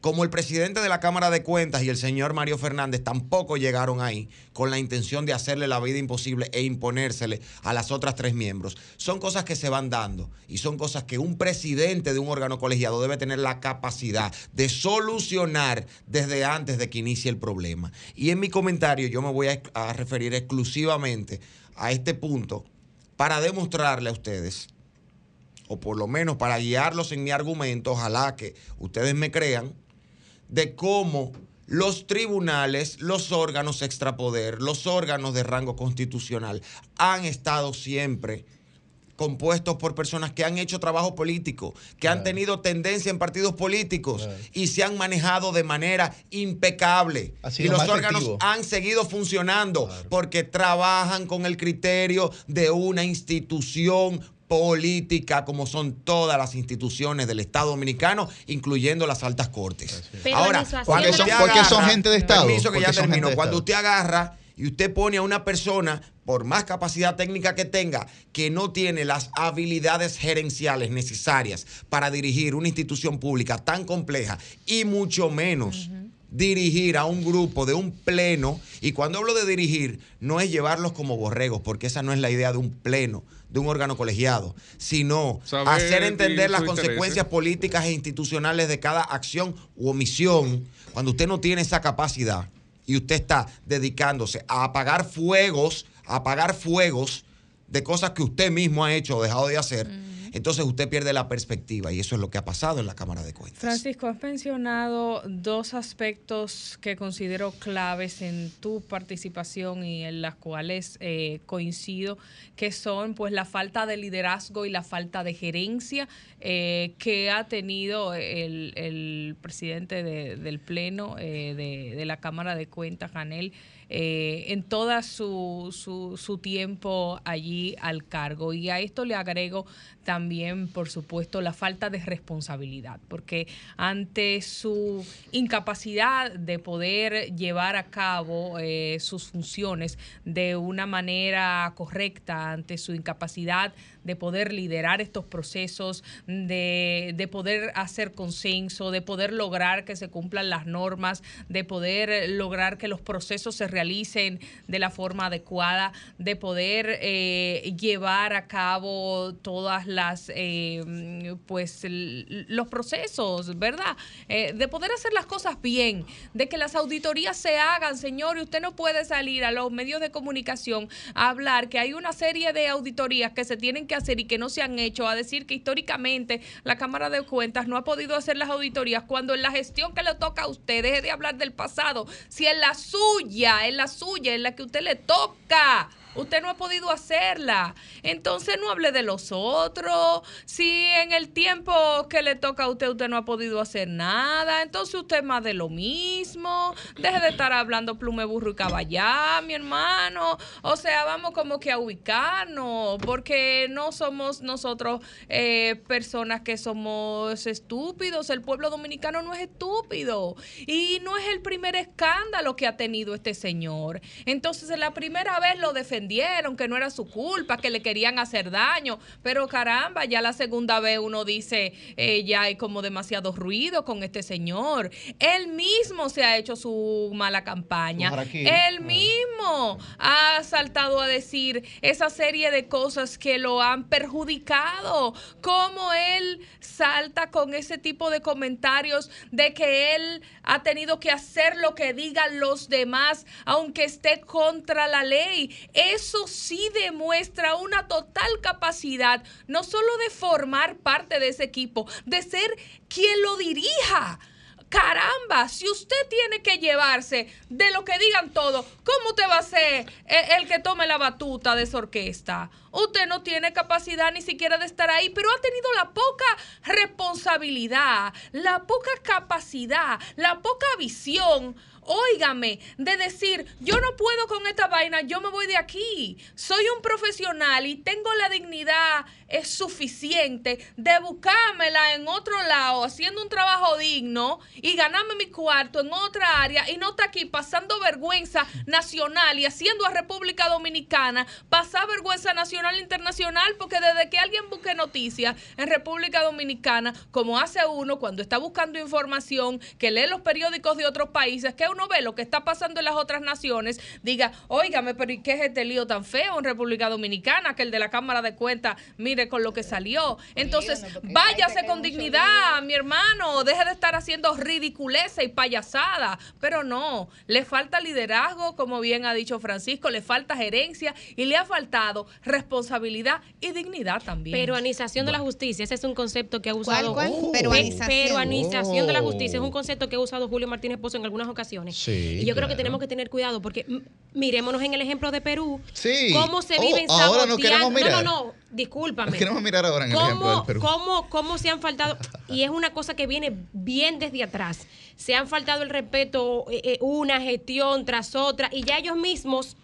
Como el presidente de la Cámara de Cuentas y el señor Mario Fernández tampoco llegaron ahí con la intención de hacerle la vida imposible e imponérsele a las otras tres miembros. Son cosas que se van dando y son cosas que un presidente de un órgano colegiado debe tener la capacidad de solucionar desde antes de que inicie el problema. Y en mi comentario yo me voy a, a referir exclusivamente a este punto para demostrarle a ustedes o por lo menos para guiarlos en mi argumento, ojalá que ustedes me crean, de cómo los tribunales, los órganos extrapoder, los órganos de rango constitucional han estado siempre compuestos por personas que han hecho trabajo político, que han tenido tendencia en partidos políticos y se han manejado de manera impecable. Y los órganos han seguido funcionando porque trabajan con el criterio de una institución política como son todas las instituciones del Estado dominicano, incluyendo las altas cortes. Ahora, porque son, son gente de Estado. que ya terminó. Cuando usted agarra y usted pone a una persona, por más capacidad técnica que tenga, que no tiene las habilidades gerenciales necesarias para dirigir una institución pública tan compleja y mucho menos dirigir a un grupo de un pleno, y cuando hablo de dirigir, no es llevarlos como borregos, porque esa no es la idea de un pleno, de un órgano colegiado, sino hacer entender las consecuencias políticas e institucionales de cada acción u omisión, cuando usted no tiene esa capacidad y usted está dedicándose a apagar fuegos, a apagar fuegos de cosas que usted mismo ha hecho o dejado de hacer entonces usted pierde la perspectiva y eso es lo que ha pasado en la Cámara de Cuentas. Francisco, has mencionado dos aspectos que considero claves en tu participación y en las cuales eh, coincido, que son pues la falta de liderazgo y la falta de gerencia eh, que ha tenido el, presidente del Pleno eh, de, de, la Cámara de Cuentas, Janel. Eh, en todo su, su, su, tiempo allí al cargo. Y a esto le agrego también, por supuesto, la falta de responsabilidad, porque ante su incapacidad de poder llevar a cabo eh, sus funciones de una manera correcta, ante su incapacidad de poder liderar estos procesos, de, de, poder hacer consenso, de poder lograr que se cumplan las normas, de poder lograr que los procesos se realicen de la forma adecuada, de poder eh, llevar a cabo todas las, eh, pues, los procesos, ¿verdad? Eh, de poder hacer las cosas bien, de que las auditorías se hagan, señor, y usted no puede salir a los medios de comunicación a hablar que hay una serie de auditorías que se tienen que hacer y que no se han hecho, a decir que históricamente la Cámara de Cuentas no ha podido hacer las auditorías cuando en la gestión que le toca a usted, deje de hablar del pasado, si es la suya, es la suya es la que usted le toca. Usted no ha podido hacerla. Entonces no hable de los otros. Si en el tiempo que le toca a usted, usted no ha podido hacer nada, entonces usted es más de lo mismo. Deje de estar hablando plume, burro y caballá, mi hermano. O sea, vamos como que a ubicarnos, porque no somos nosotros eh, personas que somos estúpidos. El pueblo dominicano no es estúpido. Y no es el primer escándalo que ha tenido este señor. Entonces, la primera vez lo defendió que no era su culpa, que le querían hacer daño, pero caramba, ya la segunda vez uno dice, eh, ya hay como demasiado ruido con este señor. Él mismo se ha hecho su mala campaña. Él mismo ha saltado a decir esa serie de cosas que lo han perjudicado. Cómo él salta con ese tipo de comentarios de que él ha tenido que hacer lo que digan los demás, aunque esté contra la ley eso sí demuestra una total capacidad, no solo de formar parte de ese equipo, de ser quien lo dirija. Caramba, si usted tiene que llevarse de lo que digan todos, ¿cómo te va a ser el, que tome la batuta de esa orquesta? Usted no tiene capacidad ni siquiera de estar ahí, pero ha tenido la poca responsabilidad, la poca capacidad, la poca visión óigame, de decir, yo no puedo con esta vaina, yo me voy de aquí. Soy un profesional y tengo la dignidad es suficiente de buscármela en otro lado, haciendo un trabajo digno y ganarme mi cuarto en otra área y no está aquí pasando vergüenza nacional y haciendo a República Dominicana pasar vergüenza nacional e internacional, porque desde que alguien busque noticias en República Dominicana, como hace uno cuando está buscando información, que lee los periódicos de otros países, que uno ve lo que está pasando en las otras naciones, diga, óigame, pero ¿y qué es este lío tan feo en República Dominicana? Que el de la Cámara de Cuentas, mire con lo que salió. Entonces, váyase con dignidad, mi hermano, deje de estar haciendo ridiculeza y payasada. Pero no, le falta liderazgo, como bien ha dicho Francisco, le falta gerencia y le ha faltado responsabilidad y dignidad también. Peruanización de la justicia, ese es un concepto que ha usado. ¿Cuál, Peruanización. de la justicia es un concepto que ha usado Julio Martínez Pozo en algunas ocasiones. y yo creo que tenemos que tener cuidado porque mirémonos en el ejemplo de Perú. Sí. Cómo se viven oh, ahora no, no, no, no, discúlpame. queremos mirar ahora en el ejemplo del Perú. ¿cómo, ¿Cómo se han faltado? <laughs> Y es una cosa que viene bien desde atrás. Se han faltado el respeto eh, eh, una gestión tras otra y ya ellos mismos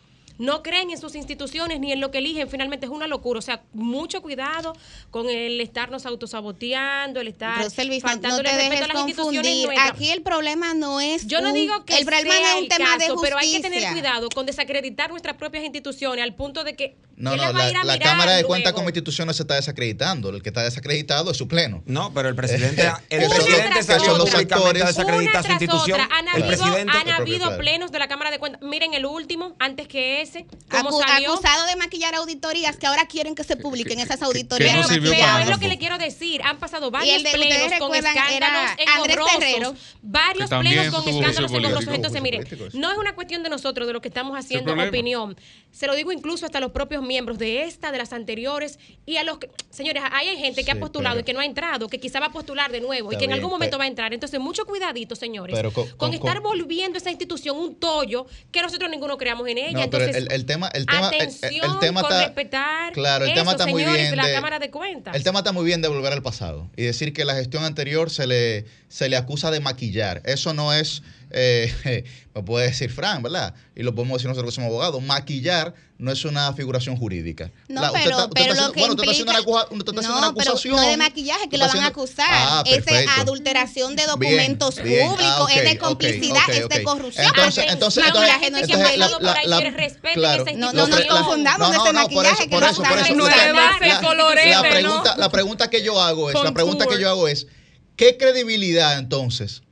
no creen en sus instituciones ni en lo que eligen, finalmente es una locura. O sea, mucho cuidado con el estarnos autosaboteando, el estar faltando el respeto a las instituciones Aquí el problema no es Yo no digo que el problema es un tema de justicia. pero hay que tener cuidado con desacreditar nuestras propias instituciones al punto de que no, no, la, Cámara de Cuentas como institución no se está desacreditando. El que está desacreditado es su pleno. No, pero el presidente, <laughs> el presidente salió los actores. desacreditar su institución. Han habido, han habido plenos de la Cámara de Cuentas. Miren el último, antes que ese, cómo salió. Acusado de maquillar auditorías que ahora quieren que se publiquen esas auditorías. pero, es lo que le quiero decir. Han pasado varios plenos con escándalos engorrosos. Varios plenos con escándalos engorrosos. Entonces, miren, no es una cuestión de nosotros, de lo que estamos haciendo opinión. Se lo digo incluso hasta los propios miembros de esta, de las anteriores, y a los que, señores, hay gente que ha postulado y que no ha entrado, que quizá va a postular de nuevo y que en algún momento va a entrar. Entonces, mucho cuidadito, señores, con, estar volviendo esa institución un tollo que nosotros ninguno creamos en ella. Entonces, el, tema, el tema, atención tema con respetar claro, el tema está muy bien de la Cámara de Cuentas. El tema está muy bien de volver al pasado y decir que la gestión anterior se le, se le acusa de maquillar. Eso no es eh, <laughs> me puede decir Fran, ¿verdad? Y lo podemos decir nosotros que somos abogados, maquillar no es una figuración jurídica. No, pero, pero lo que bueno, implica, está haciendo una, no, acusación. no de maquillaje, que lo van a acusar. Ah, es de adulteración de documentos públicos, ah, es de complicidad, es de corrupción. Entonces, entonces, entonces, no es que la, la, la, claro, no, no, nos confundamos de ese maquillaje por eso, por eso, la, pregunta, la pregunta que yo hago es, la pregunta que yo hago es, ¿qué credibilidad entonces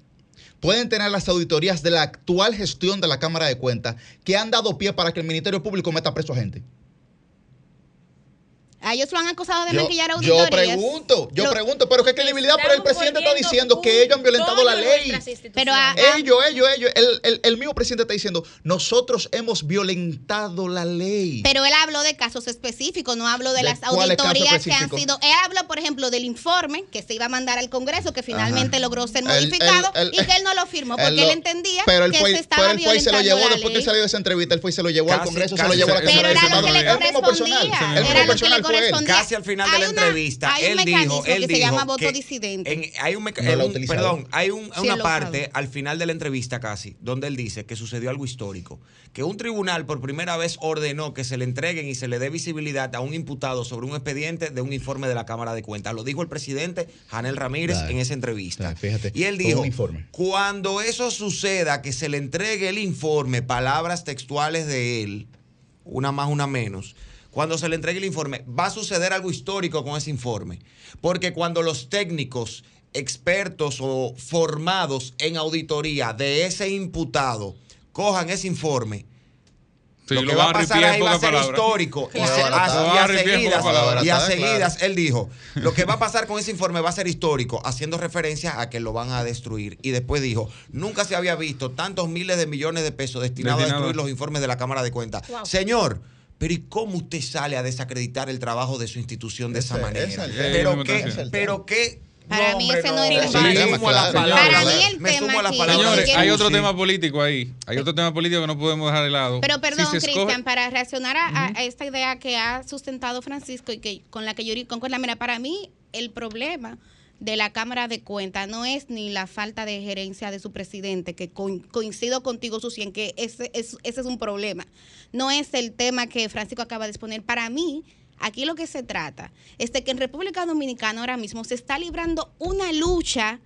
pueden tener las auditorías de la actual gestión de la Cámara de Cuentas que han dado pie para que el Ministerio Público meta preso a gente. A ellos lo han acusado de maquillar auditorías. Yo pregunto, yo pregunto, pero ¿qué credibilidad? Pero el presidente está diciendo que ellos han violentado la ley. Pero ellos, ellos, ellos, el, el, el, mismo presidente está diciendo, nosotros hemos violentado la ley. Pero él habló de casos específicos, no habló de, las auditorías que han sido. Él habló, por ejemplo, del informe que se iba a mandar al Congreso, que finalmente logró ser modificado y que él no lo firmó porque él, entendía que se estaba pero él fue y se lo llevó, después que salió de esa entrevista, él fue y se lo llevó al Congreso, se lo llevó a la Cámara de Diputados. El mismo personal. El mismo personal Casi al final de la entrevista, él dijo, él que se llama voto disidente. hay un, perdón, hay una parte al final de la entrevista casi donde él dice que sucedió algo histórico, que un tribunal por primera vez ordenó que se le entreguen y se le dé visibilidad a un imputado sobre un expediente de un informe de la Cámara de Cuentas. Lo dijo el presidente Janel Ramírez en esa entrevista. y él dijo, cuando eso suceda, que se le entregue el informe, palabras textuales de él, una más, una menos, cuando se le entregue el informe, va a suceder algo histórico con ese informe. Porque cuando los técnicos, expertos o formados en auditoría de ese imputado cojan ese informe, lo que va a pasar ahí va a ser histórico. Y, a, seguidas, y a seguidas, él dijo, <laughs> lo que va a pasar con ese informe va a ser histórico, haciendo referencia a que lo van a destruir. Y después dijo, nunca se había visto tantos miles de millones de pesos destinados a destruir los informes de la Cámara de Cuentas. Señor, pero ¿y cómo usted sale a desacreditar el trabajo de su institución de esa manera? pero, qué, pero qué para mí ese no, es el tema. Para mí el tema Señores, hay otro tema político ahí. Hay otro tema político que no podemos dejar de lado. Pero perdón, Cristian, para reaccionar a, esta idea que ha sustentado Francisco y que con la que yo concuerdo, mira, para mí el problema de la Cámara de Cuentas no es ni la falta de gerencia de su presidente, que coincido contigo, Susi, en que ese, ese es un problema. No es el tema que Francisco acaba de exponer. Para mí, aquí lo que se trata es de que en República Dominicana ahora mismo se está librando una lucha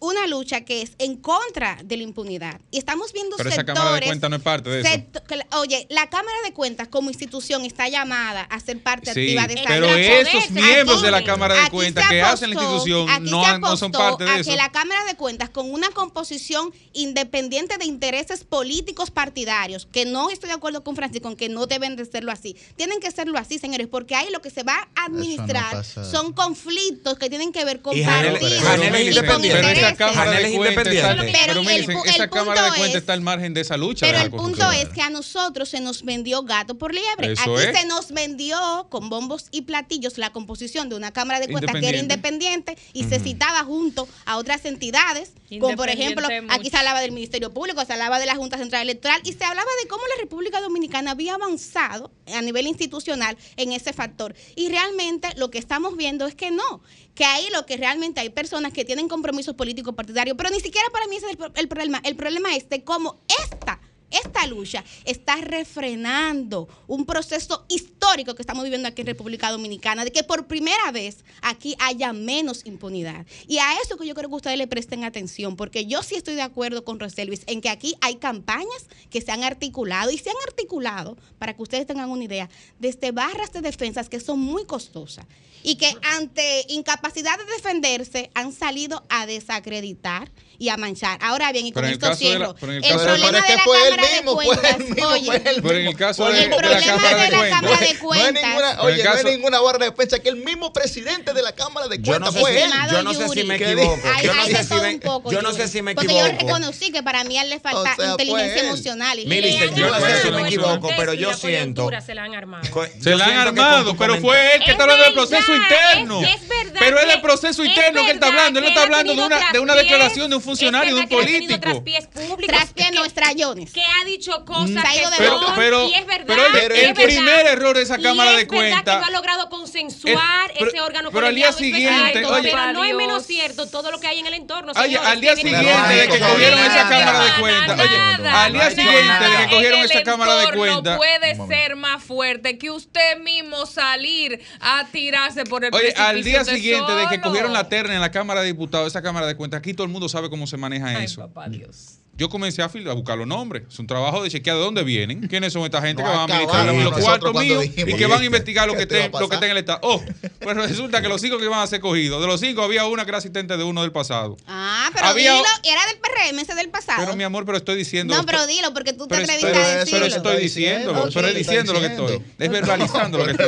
una lucha que es en contra de la impunidad. Y estamos viendo Pero esa Cámara de Cuentas no es parte de eso. oye, la Cámara de Cuentas como institución está llamada a ser parte activa de esa pero esos miembros de la Cámara de Cuentas que hacen la institución no, no, son parte de a eso. que la Cámara de Cuentas con una composición independiente de intereses políticos partidarios, que no estoy de acuerdo con Francisco con que no deben de serlo así. Tienen que serlo así, señores, porque ahí lo que se va a administrar son conflictos que tienen que ver con partidos y con intereses Cámara de Cuentas pero, esa Cámara de Cuentas está al margen de esa lucha. Pero el punto es que a nosotros se nos vendió gato por liebre. Aquí se nos vendió con bombos y platillos la composición de una Cámara de Cuentas que era independiente y se citaba junto a otras entidades, como por ejemplo, aquí se hablaba del Ministerio Público, se hablaba de la Junta Central Electoral y se hablaba de cómo la República Dominicana había avanzado a nivel institucional en ese factor. Y realmente lo que estamos viendo es que no, que ahí lo que realmente hay personas que tienen compromisos políticos partidarios, pero ni siquiera para mí ese es el, problema. El problema es de cómo esta esta lucha está refrenando un proceso histórico que estamos viviendo aquí en República Dominicana, de que por primera vez aquí haya menos impunidad. Y a eso que yo creo que ustedes le presten atención, porque yo sí estoy de acuerdo con Roselvis en que aquí hay campañas que se han articulado y se han articulado, para que ustedes tengan una idea, desde barras de defensas que son muy costosas y que ante incapacidad de defenderse han salido a desacreditar y a manchar. Ahora bien, y con esto cierro. el, el problema de la Cámara de Cuentas, oye, pero en el caso de, el problema de la Cámara de Cuentas, no hay ninguna, oye, no hay ninguna barra de defensa que el mismo presidente de la Cámara de Cuentas fue él. Yo no sé si me equivoco. Yo no sé si me, yo no sé si me equivoco. Porque yo reconocí que para mí a él le falta inteligencia emocional. Y yo no sé si me equivoco, pero yo siento. Se la han armado. Se la han armado, pero fue él que está hablando del proceso interno. Pero es del proceso interno que él está hablando. Él no está hablando de una declaración de un funcionario, de un político. Traspiés públicos. Traspiés no trayones. Que ha dicho cosas que pero, pero, y es verdad. Pero el, primer error de esa Cámara de Cuentas. que no ha logrado consensuar ese órgano Pero al día siguiente. Oye, pero no es menos cierto todo lo que hay en el entorno. Oye, al día siguiente de que cogieron esa Cámara de Cuentas. Oye, al día siguiente de que cogieron esa Cámara de Cuentas. No puede ser más fuerte que usted mismo salir a tirarse por el Oye, al día siguiente de que cogieron la terna en la Cámara de Diputados, esa Cámara de Cuentas, aquí todo el mundo sabe cómo se maneja eso. Yo comencé a, a, buscar los nombres. Es un trabajo de chequear de dónde vienen, quiénes son esta gente que van a administrar los cuartos míos y que van a investigar lo que, esté, lo que en el Estado. Oh, pues resulta que los cinco que iban a ser cogidos, de los cinco había una que era asistente de uno del pasado. Ah, pero había, dilo, era del PRM, ese del pasado. Pero mi amor, pero estoy diciendo. No, pero dilo, porque tú te atreves a decirlo. Pero estoy diciendo, pero es diciendo lo que estoy. Es verbalizando lo que estoy.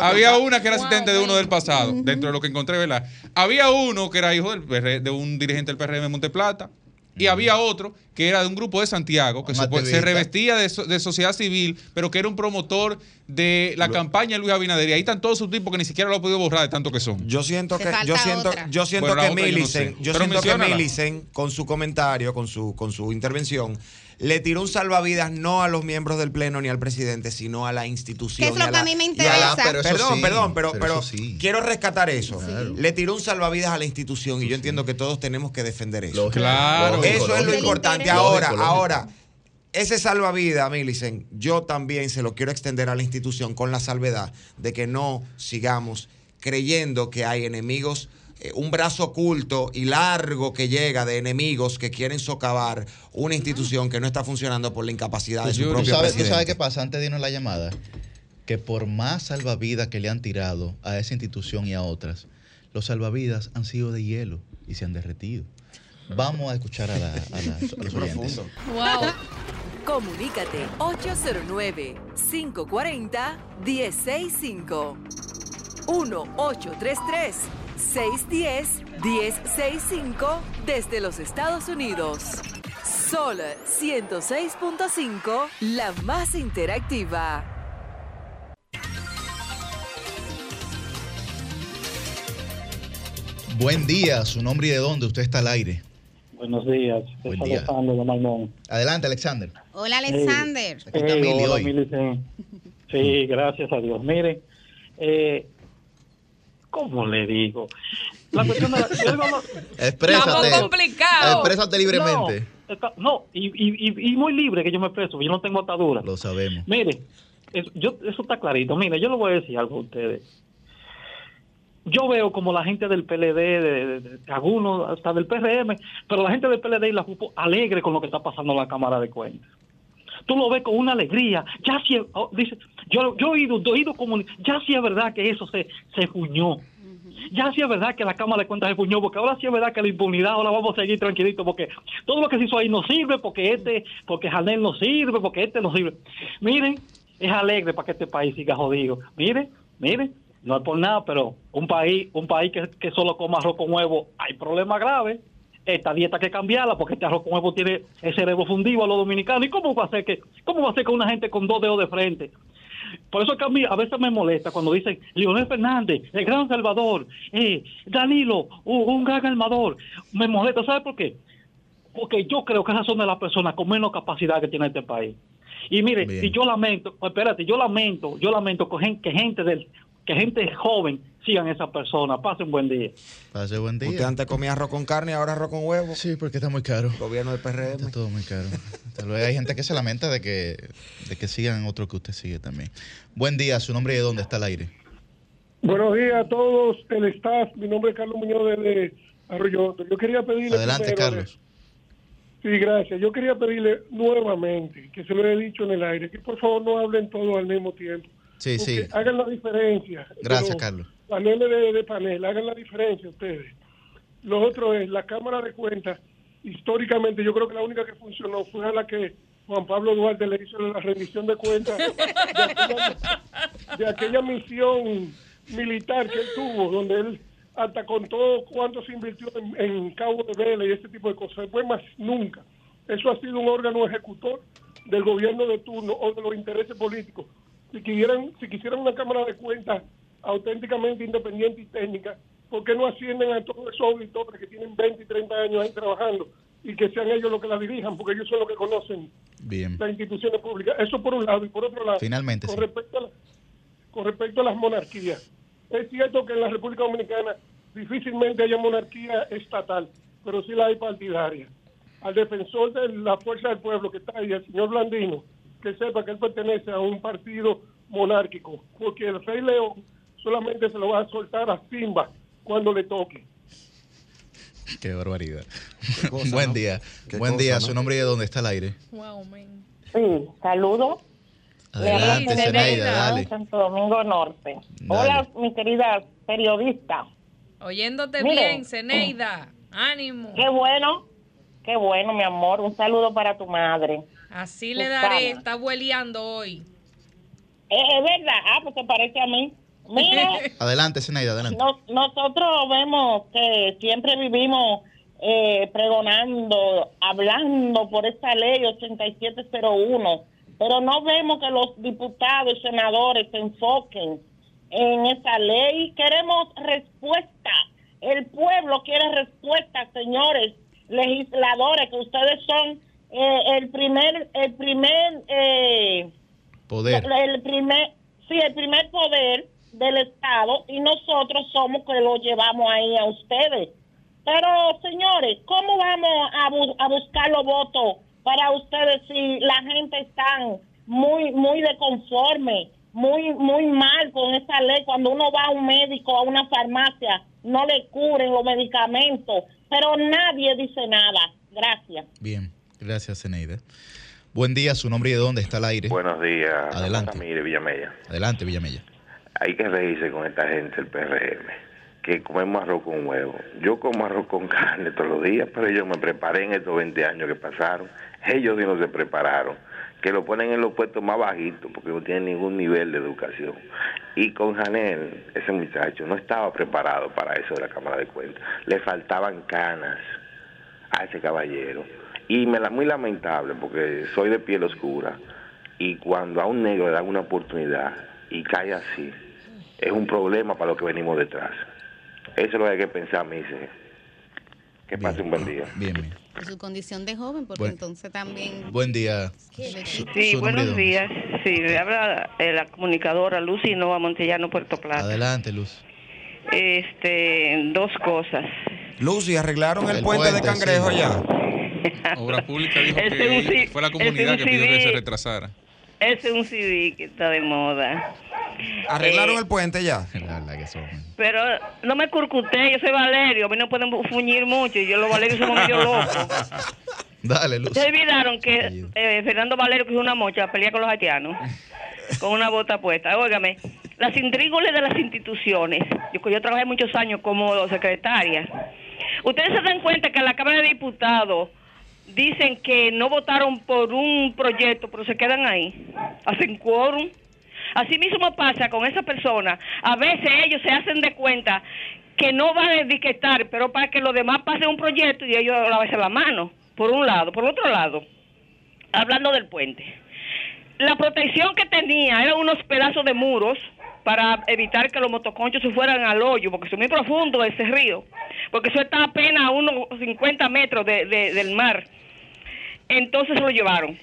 había una que era asistente de uno del pasado, dentro de lo que encontré, ¿verdad? Había uno que era hijo del de un dirigente del PRM de Monteplata y había otro que era de un grupo de Santiago, que se, revestía de, sociedad civil, pero que era un promotor de la campaña de Luis Abinader. Y ahí están todos sus tipos que ni siquiera lo ha podido borrar de tanto que son. Yo siento que, yo siento, yo siento que Millicent, yo, siento que Millicent, con su comentario, con su, con su intervención, le tiró un salvavidas no a los miembros del Pleno ni al presidente, sino a la institución. Que es lo que a mí me interesa. perdón, perdón, pero, pero, quiero rescatar eso. Le tiró un salvavidas a la institución y yo entiendo que todos tenemos que defender eso. claro. Eso es lo importante. Ahora, ahora. Ese salvavidas, Millicent, yo también se lo quiero extender a la institución con la salvedad de que no sigamos creyendo que hay enemigos un brazo oculto y largo que llega de enemigos que quieren socavar una institución que no está funcionando por la incapacidad de su propio sabes, presidente. ¿Tú sabes qué pasa? Antes de irnos la llamada, que por más salvavidas que le han tirado a esa institución y a otras, los salvavidas han sido de hielo y se han derretido. Vamos a escuchar a, la, a, los oyentes. Wow. <laughs> Comunícate 809 540 165 1833 610-1065 desde los Estados Unidos. Sol 106.5, la más interactiva. Buen día, su nombre y de dónde usted está al aire. Buenos días, Buen día. Alexander de Malmón. Adelante, Alexander. Hola, Alexander. <laughs> Sí, gracias a Dios. Mire, eh, ¿cómo le digo? La cuestión de la... Exprésate. complicado. Exprésate libremente. No, y, y, y, muy libre que yo me expreso, yo no tengo atadura. Lo sabemos. Mire, eso, yo, eso está clarito. Mire, yo le voy a decir algo a ustedes. Yo veo como la gente del PLD, de, algunos hasta del PRM, pero la gente del PLD y la FUPO alegre con lo que está pasando en la Cámara de Cuentas. Tú lo ves con una alegría. Ya si, oh, dice, yo, yo he oído, he oído como, ya si es verdad que eso se, se fuñó ya sí es verdad que la Cámara de Cuentas se puñó, porque ahora sí es verdad que la impunidad, ahora vamos a seguir tranquilitos, porque todo lo que se hizo ahí no sirve, porque este, porque Janel no sirve, porque este no sirve. Miren, es alegre para que este país siga jodido. Miren, miren, no es por nada, pero un país, un país que, que solo coma arroz con huevo, hay problemas graves. Esta dieta hay que cambiarla porque este arroz con huevo tiene el cerebro fundido a los dominicanos. ¿Y cómo va a ser que, cómo va a ser que una gente con dos dedos de frente por eso que a mí a veces me molesta cuando dicen Leonel Fernández, el gran salvador, eh, Danilo, un, gran armador. Me molesta, ¿sabe por qué? Porque yo creo que esas son de las personas con menos capacidad que tiene este país. Y mire, y yo lamento, espérate, yo lamento, yo lamento que gente, que gente del, que gente joven sigan esa persona. Pase un buen día. Pase buen día. Usted antes comía arroz con carne y ahora arroz con huevo. Sí, porque está muy caro. gobierno del PRM. Está todo muy caro. Vez hay gente que se lamenta de que, de que sigan otro que usted sigue también. Buen día, su nombre y de dónde está el aire. Buenos días a todos, el staff. Mi nombre es Carlos Muñoz de Arroyo. Yo quería pedirle. Adelante, Carlos. Sí, gracias. Yo quería pedirle nuevamente, que se lo he dicho en el aire, que por favor no hablen todos al mismo tiempo Sí, sí. Hagan la diferencia. Gracias, Carlos. Paneles de, panel, hagan la diferencia ustedes. Lo otro es, la Cámara de Cuentas, históricamente yo creo que la única que funcionó fue a la que Juan Pablo Duarte le hizo la rendición de cuentas de aquella, misión militar que él tuvo, donde él hasta contó cuánto se invirtió en, Cabo de Vela y este tipo de cosas. Después más nunca. Eso ha sido un órgano ejecutor del gobierno de turno o de los intereses políticos si quisieran, si quisieran una Cámara de Cuentas auténticamente independiente y técnica, ¿por qué no ascienden a todos esos auditores que tienen 20 y 30 años ahí trabajando y que sean ellos los que la dirijan? Porque ellos son los que conocen las instituciones públicas. Eso por un lado. Y por otro lado, Finalmente, con, respecto a con respecto a las monarquías, es cierto que en la República Dominicana difícilmente haya monarquía estatal, pero sí la hay partidaria. Al defensor de la fuerza del pueblo que está ahí, el señor Blandino, que sepa que él pertenece a un partido monárquico, porque el Rey León solamente se lo va a soltar a Simba cuando le toque. Qué barbaridad. <laughs> Buen día. Buen día. Su nombre y de dónde está el aire. Wow, man. Sí, saludo. Adelante, Zeneida, dale. Santo Domingo Norte. Hola, mi querida periodista. Oyéndote bien, Zeneida. Ánimo. Qué bueno, qué bueno, mi amor. Un saludo para tu madre. Así le daré, está hueleando hoy. Es, verdad, ah, pues te parece a mí. Mira, adelante, Zenaida, adelante. nosotros vemos que siempre vivimos eh, pregonando, hablando por esta ley 8701, pero no vemos que los diputados y senadores se enfoquen en esa ley. Queremos respuesta. El pueblo quiere respuesta, señores legisladores, que ustedes son eh, el primer, el primer eh, poder, el primer, sí, el primer poder del Estado y nosotros somos que lo llevamos ahí a ustedes. Pero, señores, ¿cómo vamos a, a buscar los votos para ustedes si la gente está muy, muy de conforme, muy, muy mal con esa ley? Cuando uno va a un médico, a una farmacia, no le curen los medicamentos, pero nadie dice nada. Gracias. Bien. Gracias, Zeneida. Buen día, su nombre y de dónde está el aire. Buenos días. Adelante. Mire, Villamella. Adelante, Villamella. Hay que reírse con esta gente del PRM, que comemos arroz con huevo. Yo como arroz con carne todos los días, pero yo me preparé en estos 20 años que pasaron. Ellos sí no se prepararon, que lo ponen en los puestos más bajitos, porque no tienen ningún nivel de educación. Y con Janel, ese muchacho, no estaba preparado para eso de la Cámara de Cuentas. Le faltaban canas a ese caballero y me la muy lamentable porque soy de piel oscura y cuando a un negro le dan una oportunidad y cae así, es un problema para los que venimos detrás. Eso es lo que hay que pensar, me dice. Que pase un buen día. Bien, bien. su condición de joven, porque entonces también... Buen día. Sí, buenos días. Sí, me habla eh, la comunicadora Lucy Nova Montellano, Puerto Plata. Adelante, Luz. Este, dos cosas. Lucy, ¿arreglaron el, puente, de Cangrejo ya? <laughs> Obra Pública dijo que fue la comunidad que pidió que se retrasara. Ese es un CD que está de moda. <laughs> ¿Arreglaron eh, el puente ya? Pero no me curcuté, yo soy Valerio, a mí no pueden fuñir mucho y yo los Valerios somos medio locos. <laughs> Dale, Luz. Ustedes olvidaron que eh, Fernando Valero, que es una mocha, pelea con los haitianos <laughs> con una bota puesta. Óigame, las intrígoles de las instituciones. Yo, yo trabajé muchos años como secretaria. Ustedes se dan cuenta que a la Cámara de Diputados dicen que no votaron por un proyecto, pero se quedan ahí. Hacen quórum. Así mismo pasa con esa persona. A veces ellos se hacen de cuenta que no van a etiquetar, pero para que los demás pasen un proyecto y ellos lavarse la mano, por un lado. Por otro lado, hablando del puente, la protección que tenía eran unos pedazos de muros para evitar que los motoconchos se fueran al hoyo, porque es muy profundo ese río, porque eso está apenas a unos 50 metros del mar. Entonces lo llevaron.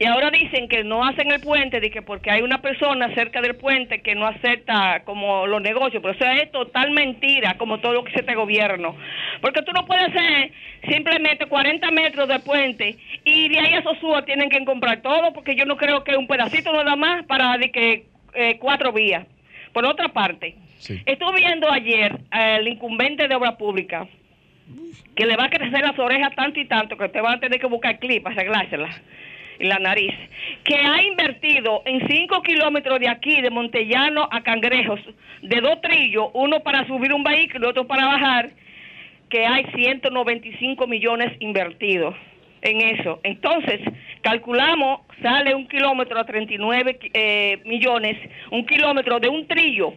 Y ahora dicen que no hacen el puente, de que porque hay una persona cerca del puente que no acepta como los negocios, pero es total mentira, como todo lo que se te gobierno. Porque tú no puedes hacer simplemente 40 metros de puente y de ahí a Sosúa tienen que comprar todo, porque yo no creo que un pedacito nada más para de que eh, cuatro vías. Por otra parte, estuve viendo ayer al incumbente de obra pública que le va a crecer las orejas tanto y tanto que te van a tener que buscar clip para y la nariz, que ha invertido en 5 kilómetros de aquí, de Montellano a Cangrejos, de dos trillos, uno para subir un vehículo y otro para bajar, que hay 195 millones invertidos en eso. Entonces, calculamos, sale un kilómetro a 39 eh, millones, un kilómetro de un trillo,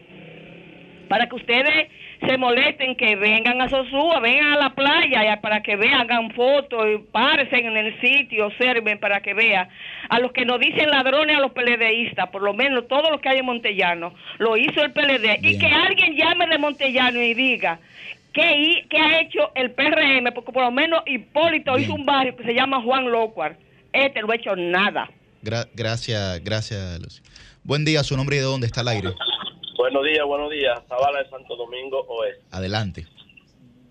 para que ustedes se molesten, que vengan a Sosúa, vengan a la playa para que vean, hagan fotos, y paren en el sitio, observen para que vean. A los que nos dicen ladrones, a los PLDistas, por lo menos todo lo que hay en Montellano, lo hizo el PLD. Y que alguien llame de Montellano y diga ¿Qué, ¿Qué, ha hecho el PRM? Porque por lo menos Hipólito hizo un barrio que se llama Juan Locuar. Este no ha hecho nada. gracias, gracias, Lucy. Buen día, su nombre y de dónde está el aire. Buenos días, buenos días. Zavala de Santo Domingo Oeste. Adelante.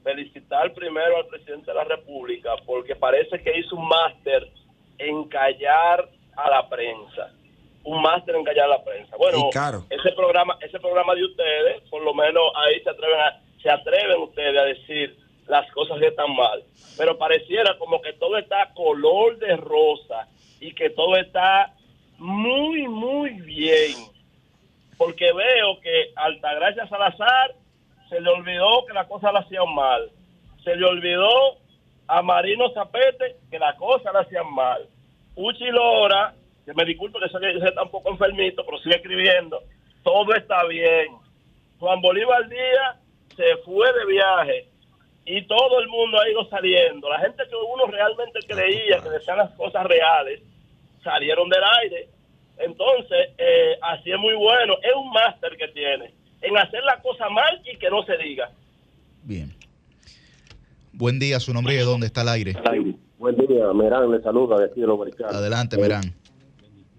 Felicitar primero al presidente de la República porque parece que hizo un máster en callar a la prensa. Un máster en callar a la prensa. Bueno, ese programa, ese programa de ustedes, por lo menos ahí se atreven se atreven ustedes a decir las cosas que están mal. Pero pareciera como que todo está color de rosa y que todo está muy, muy bien porque veo que Altagracia Salazar se le olvidó que la cosa la hacían mal. Se le olvidó a Marino Zapete que la cosa la hacían mal. Uchi Lora, que me disculpe que se está un poco enfermito, pero sigue escribiendo. Todo está bien. Juan Bolívar Díaz se fue de viaje y todo el mundo ha ido saliendo. La gente que uno realmente creía que decían las cosas reales salieron del aire entonces, eh, así es muy bueno. Es un máster que tiene en hacer la cosa mal y que no se diga. Bien. Buen día, su nombre y de dónde está el aire. Buen día, Merán, le saluda de aquí de los Adelante, Merán.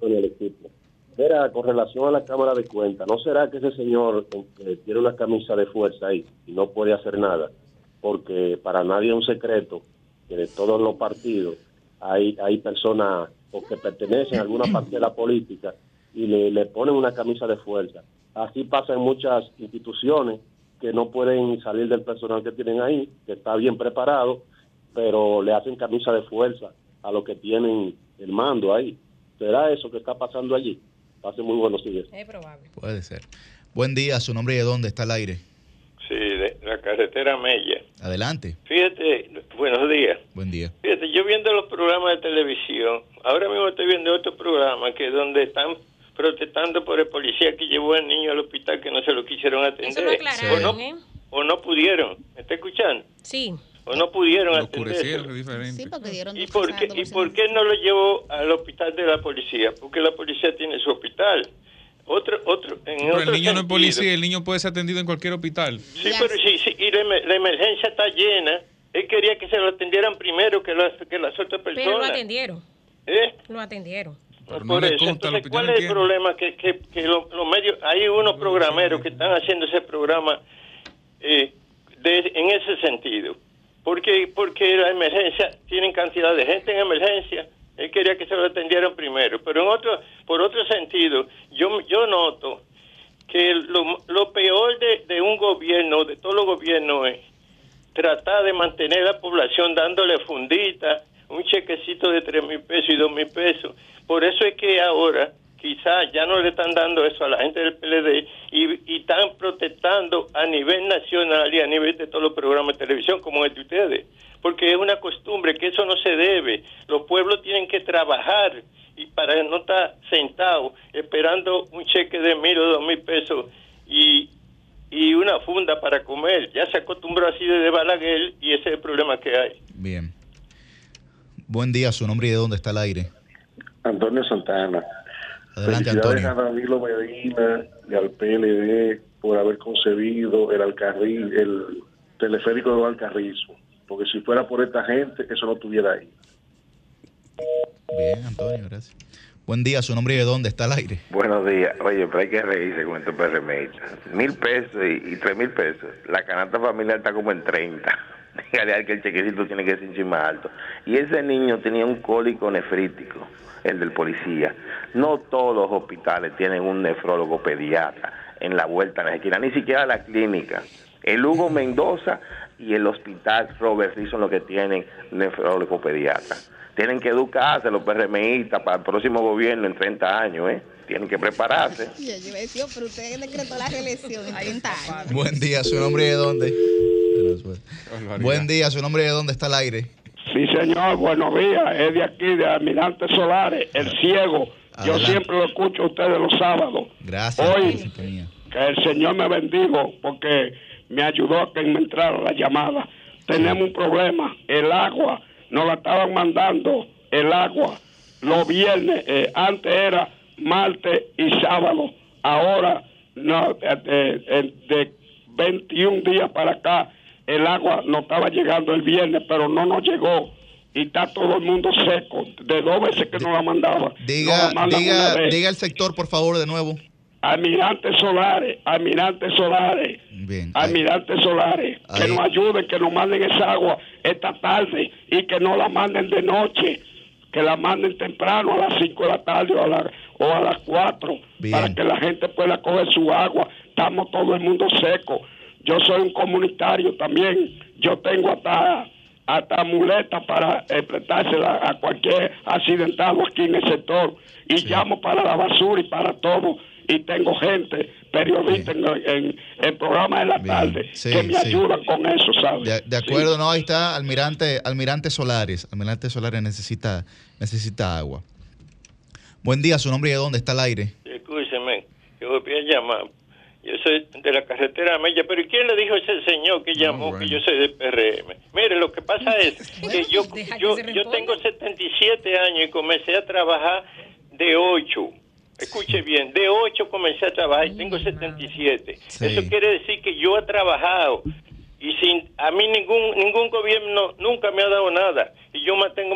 El equipo. Mira, con relación a la Cámara de Cuentas, ¿no será que ese señor eh, tiene una camisa de fuerza ahí y no puede hacer nada? Porque para nadie es un secreto que de todos los partidos hay, hay personas o que pertenecen a alguna parte de la política y le, ponen una camisa de fuerza. Así pasa en muchas instituciones que no pueden salir del personal que tienen ahí, que está bien preparado, pero le hacen camisa de fuerza a los que tienen el mando ahí. ¿Será eso que está pasando allí? Pase muy buenos días. Es probable. Puede ser. Buen día, su nombre y de dónde está el aire. Sí, de la carretera Mella. Adelante. Fíjate, buenos días. Buen día. Fíjate, yo viendo los programas de televisión, ahora mismo estoy viendo otro programa que es donde están protestando por el policía que llevó al niño al hospital que no se lo quisieron atender. o, no, ¿eh? o no pudieron. ¿Me está escuchando? Sí. O no pudieron atender. Sí, porque dieron ¿Y por, qué, ¿Y por qué no lo llevó al hospital de la policía? Porque la policía tiene su hospital. Otro, otro, pero el niño no es policía, el niño puede ser atendido en cualquier hospital. Sí, pero sí, sí y la, emergencia está llena. Él quería que se lo atendieran primero que las, que las otras personas. Pero lo atendieron. ¿Eh? Lo atendieron. por eso. Entonces, ¿cuál es el problema? Que, que, que los, medios, hay unos programeros que están haciendo ese programa eh, en ese sentido. Porque, porque la emergencia, tienen cantidad de gente en emergencia, él quería que se lo atendieran primero. Pero en otro, por otro sentido, yo, yo noto que lo, lo peor de, de un gobierno, de todos los gobiernos, es tratar de mantener a la población dándole fundita, un chequecito de tres mil pesos y dos mil pesos. Por eso es que ahora quizás ya no le están dando eso a la gente del PLD y, están protestando a nivel nacional y a nivel de todos los programas de televisión como el de ustedes, porque es una costumbre que eso no se debe. Los pueblos tienen que trabajar y para no estar sentados esperando un cheque de mil o dos mil pesos y, y una funda para comer. Ya se acostumbró así de Balaguer y ese es el problema que hay. Bien. Buen día, su nombre y de dónde está el aire. Antonio Santana. Adelante, Antonio. a Danilo Medina y al PLD por haber concebido el Alcarril, el teleférico de Alcarrizo. Porque si fuera por esta gente, eso no estuviera ahí. Bien, Antonio, gracias. Buen día, su nombre y de dónde está el aire. Buenos días. Oye, pero hay que reírse con estos PRM. Mil pesos y, tres mil pesos. La canasta familiar está como en 30. Dígale que el chequecito tiene que ser encima alto. Y ese niño tenía un cólico nefrítico, el del policía. No todos los hospitales tienen un nefrólogo pediatra en la vuelta a la esquina, ni siquiera la clínica. El Hugo Mendoza y el hospital Robert sí son los que tienen nefrólogo pediatra. Tienen que educarse los PRMistas para el próximo gobierno en 30 años, ¿eh? Tienen que prepararse. <laughs> pero usted decretó la reelección en 30 años. Buen día, su nombre y de dónde. Buen día, su nombre y de dónde está el aire. Sí, señor, buenos días. Es de aquí, de Almirante Solares, el ciego. Yo siempre lo escucho a ustedes los sábados. Gracias. Hoy, que el Señor me bendigo porque me ayudó a que me entrara la llamada. Tenemos un problema. El agua nos la estaban mandando, el agua, los viernes. Eh, antes era martes y sábado. Ahora, no, de, de 21 días para acá el agua no estaba llegando el viernes, pero no nos llegó y está todo el mundo seco. De dos veces que nos la mandaba. Diga, diga, el sector, por favor, de nuevo. Almirante Solares, Almirante Solares, Bien, Almirante Solares, que nos ayuden, que nos manden esa agua esta tarde y que no la manden de noche, que la manden temprano a las 5 de la tarde o a, o a las 4 para que la gente pueda coger su agua. Estamos todo el mundo seco. Yo soy un comunitario también. Yo tengo hasta hasta muletas para prestársela a cualquier accidentado aquí en el sector. Y llamo para la basura y para todo. Y tengo gente, periodistas en, el programa de la tarde, que me ayudan con eso, ¿sabes? De, acuerdo, no, ahí está Almirante, Almirante Solares. Almirante Solares necesita, necesita agua. Buen día, su nombre y de dónde está el aire. Escúcheme, yo voy a llamar yo soy de la carretera Mella, pero ¿y quién le dijo a ese señor que llamó que yo soy de PRM? Mire, lo que pasa es <laughs> que yo, yo, yo tengo 77 años y comencé a trabajar de 8. Escuche bien, de 8 comencé a trabajar y tengo 77. Eso quiere decir que yo he trabajado y sin a mí ningún ningún gobierno nunca me ha dado nada. Y yo mantengo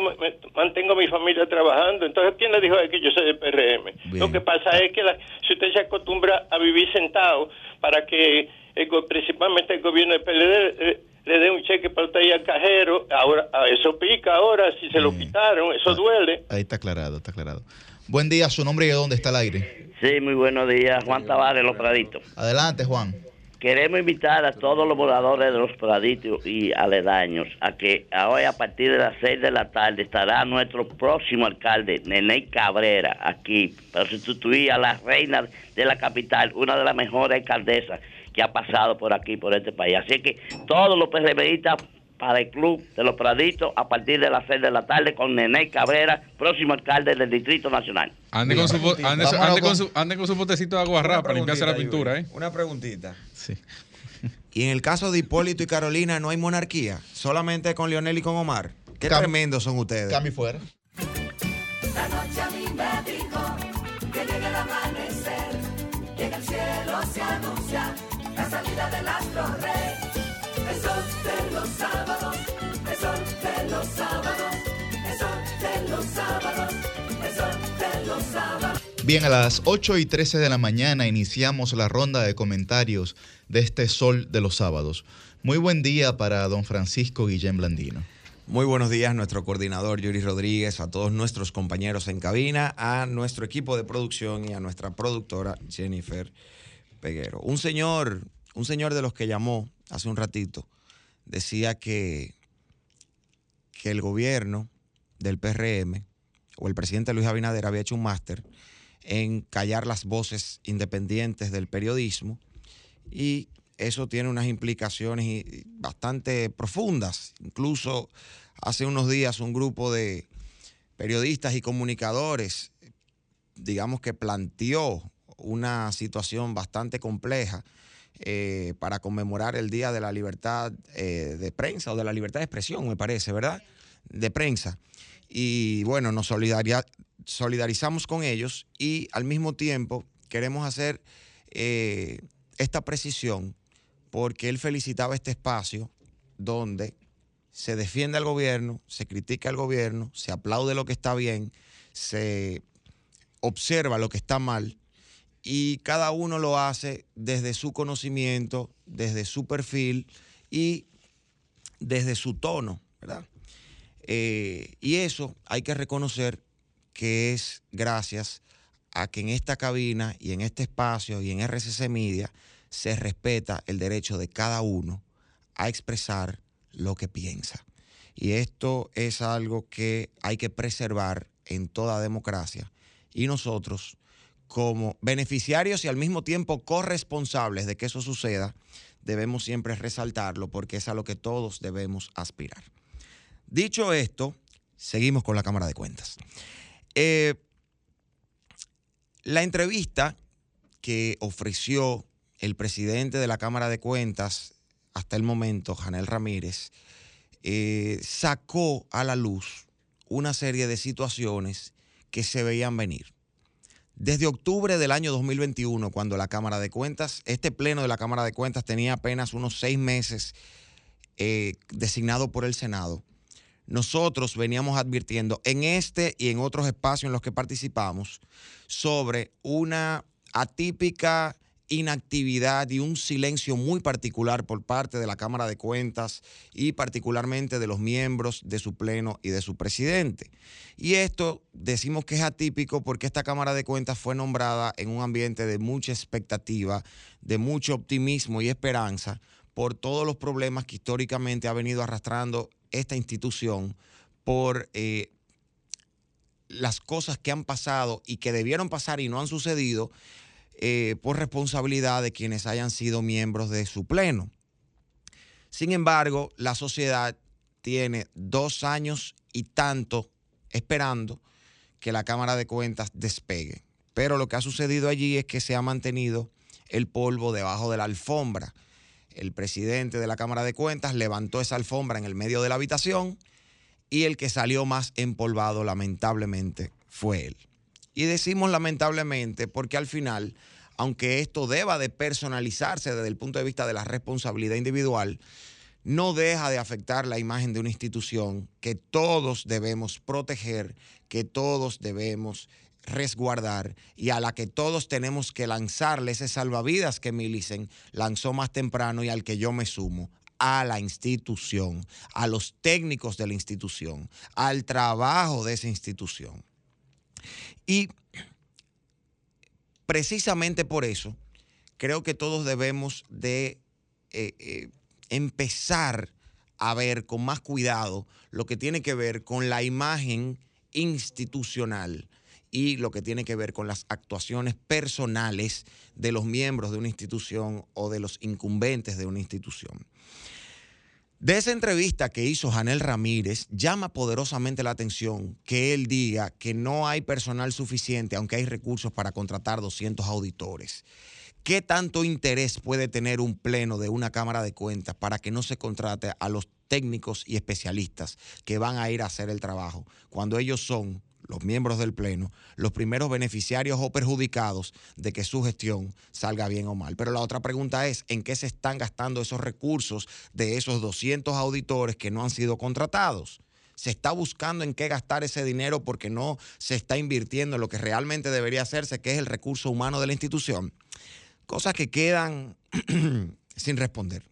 mantengo a mi familia trabajando. Entonces quién le dijo que yo soy del PRM lo que pasa es que si usted se acostumbra a vivir sentado para que principalmente el gobierno del PLD le, dé un cheque para usted ir al cajero ahora eso pica ahora si se lo quitaron eso duele. ahí está aclarado está aclarado. Buen día su nombre y de dónde está el aire sí muy buenos días Juan Tavares Los Praditos. Adelante Juan Queremos invitar a todos los voladores de los praditos y aledaños a que hoy a partir de las 6 de la tarde estará nuestro próximo alcalde, Nene Cabrera, aquí, para sustituir a la reina de la capital, una de las mejores alcaldesas que ha pasado por aquí, por este país. Así que todos los PRMistas para el Club de los Praditos a partir de las 6 de la tarde con Nene Cabrera, próximo alcalde del Distrito Nacional. Ande con su, ande, con su, botecito de para limpiarse la pintura. ¿eh? Una preguntita. Sí. Y en el caso de Hipólito y Carolina no hay monarquía, solamente con Leonel y con Omar. Qué tremendos son ustedes. Cami fuera. La noche a mí me dijo que llega el amanecer, que en el cielo se anuncia la salida del astro rey. Bien, a las 8 y 13 de la mañana iniciamos la ronda de comentarios de este Sol de los Sábados. Muy buen día para don Francisco Guillén Blandino. Muy buenos días, nuestro coordinador Yuri Rodríguez, a todos nuestros compañeros en cabina, a nuestro equipo de producción y a nuestra productora Jennifer Peguero. Un señor, un señor de los que llamó hace un ratito, decía que, que el gobierno del PRM o el presidente Luis Abinader había hecho un máster en callar las voces independientes del periodismo y eso tiene unas implicaciones bastante profundas. Incluso hace unos días un grupo de periodistas y comunicadores, digamos que planteó una situación bastante compleja eh, para conmemorar el Día de la Libertad eh, de Prensa o de la Libertad de Expresión, me parece, ¿verdad? De prensa. Y bueno, nos solidarizamos con ellos y al mismo tiempo queremos hacer eh, esta precisión porque él felicitaba este espacio donde se defiende al gobierno, se critica al gobierno, se aplaude lo que está bien, se observa lo que está mal y cada uno lo hace desde su conocimiento, desde su perfil y desde su tono, ¿verdad? Eh, y eso hay que reconocer que es gracias a que en esta cabina y en este espacio y en RCC Media se respeta el derecho de cada uno a expresar lo que piensa. Y esto es algo que hay que preservar en toda democracia. Y nosotros, como beneficiarios y al mismo tiempo corresponsables de que eso suceda, debemos siempre resaltarlo porque es a lo que todos debemos aspirar. Dicho esto, seguimos con la Cámara de Cuentas. Eh, la entrevista que ofreció el presidente de la Cámara de Cuentas hasta el momento, Janel Ramírez, eh, sacó a la luz una serie de situaciones que se veían venir. Desde octubre del año 2021, cuando la Cámara de Cuentas, este pleno de la Cámara de Cuentas tenía apenas unos seis meses eh, designado por el Senado, nosotros veníamos advirtiendo en este y en otros espacios en los que participamos sobre una atípica inactividad y un silencio muy particular por parte de la Cámara de Cuentas y particularmente de los miembros de su pleno y de su presidente. Y esto decimos que es atípico porque esta Cámara de Cuentas fue nombrada en un ambiente de mucha expectativa, de mucho optimismo y esperanza por todos los problemas que históricamente ha venido arrastrando esta institución, por eh, las cosas que han pasado y que debieron pasar y no han sucedido eh, por responsabilidad de quienes hayan sido miembros de su pleno. Sin embargo, la sociedad tiene dos años y tanto esperando que la Cámara de Cuentas despegue. Pero lo que ha sucedido allí es que se ha mantenido el polvo debajo de la alfombra. El presidente de la Cámara de Cuentas levantó esa alfombra en el medio de la habitación y el que salió más empolvado lamentablemente fue él. Y decimos lamentablemente porque al final, aunque esto deba de personalizarse desde el punto de vista de la responsabilidad individual, no deja de afectar la imagen de una institución que todos debemos proteger, que todos debemos resguardar y a la que todos tenemos que lanzarle ese salvavidas que Milicen lanzó más temprano y al que yo me sumo, a la institución, a los técnicos de la institución, al trabajo de esa institución. Y precisamente por eso creo que todos debemos de eh, eh, empezar a ver con más cuidado lo que tiene que ver con la imagen institucional y lo que tiene que ver con las actuaciones personales de los miembros de una institución o de los incumbentes de una institución. De esa entrevista que hizo Janel Ramírez, llama poderosamente la atención que él diga que no hay personal suficiente, aunque hay recursos para contratar 200 auditores. ¿Qué tanto interés puede tener un pleno de una Cámara de Cuentas para que no se contrate a los técnicos y especialistas que van a ir a hacer el trabajo cuando ellos son los miembros del Pleno, los primeros beneficiarios o perjudicados de que su gestión salga bien o mal. Pero la otra pregunta es, ¿en qué se están gastando esos recursos de esos 200 auditores que no han sido contratados? se está buscando en qué gastar ese dinero porque no se está invirtiendo en lo que realmente debería hacerse, que es el recurso humano de la institución. Cosas que quedan <clears throat> sin responder.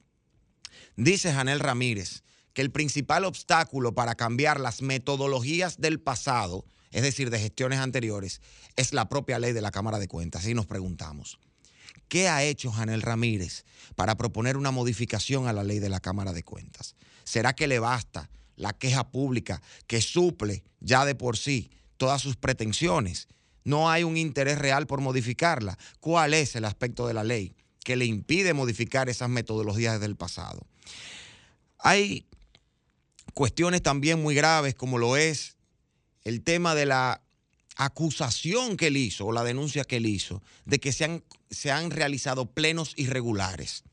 Dice Janel Ramírez que el principal obstáculo para cambiar las metodologías del pasado, es decir, de gestiones anteriores, es la propia ley de la Cámara de Cuentas. Y nos preguntamos, ¿qué ha hecho Janel Ramírez para proponer una modificación a la ley de la Cámara de Cuentas? ¿Será que le basta la queja pública que suple ya de por sí todas sus pretensiones? No hay un interés real por modificarla. ¿Cuál es el aspecto de la ley que le impide modificar esas metodologías del pasado? Hay cuestiones también muy graves como lo es el tema de la acusación que él hizo o la denuncia que él hizo de que se han, se han realizado plenos irregulares.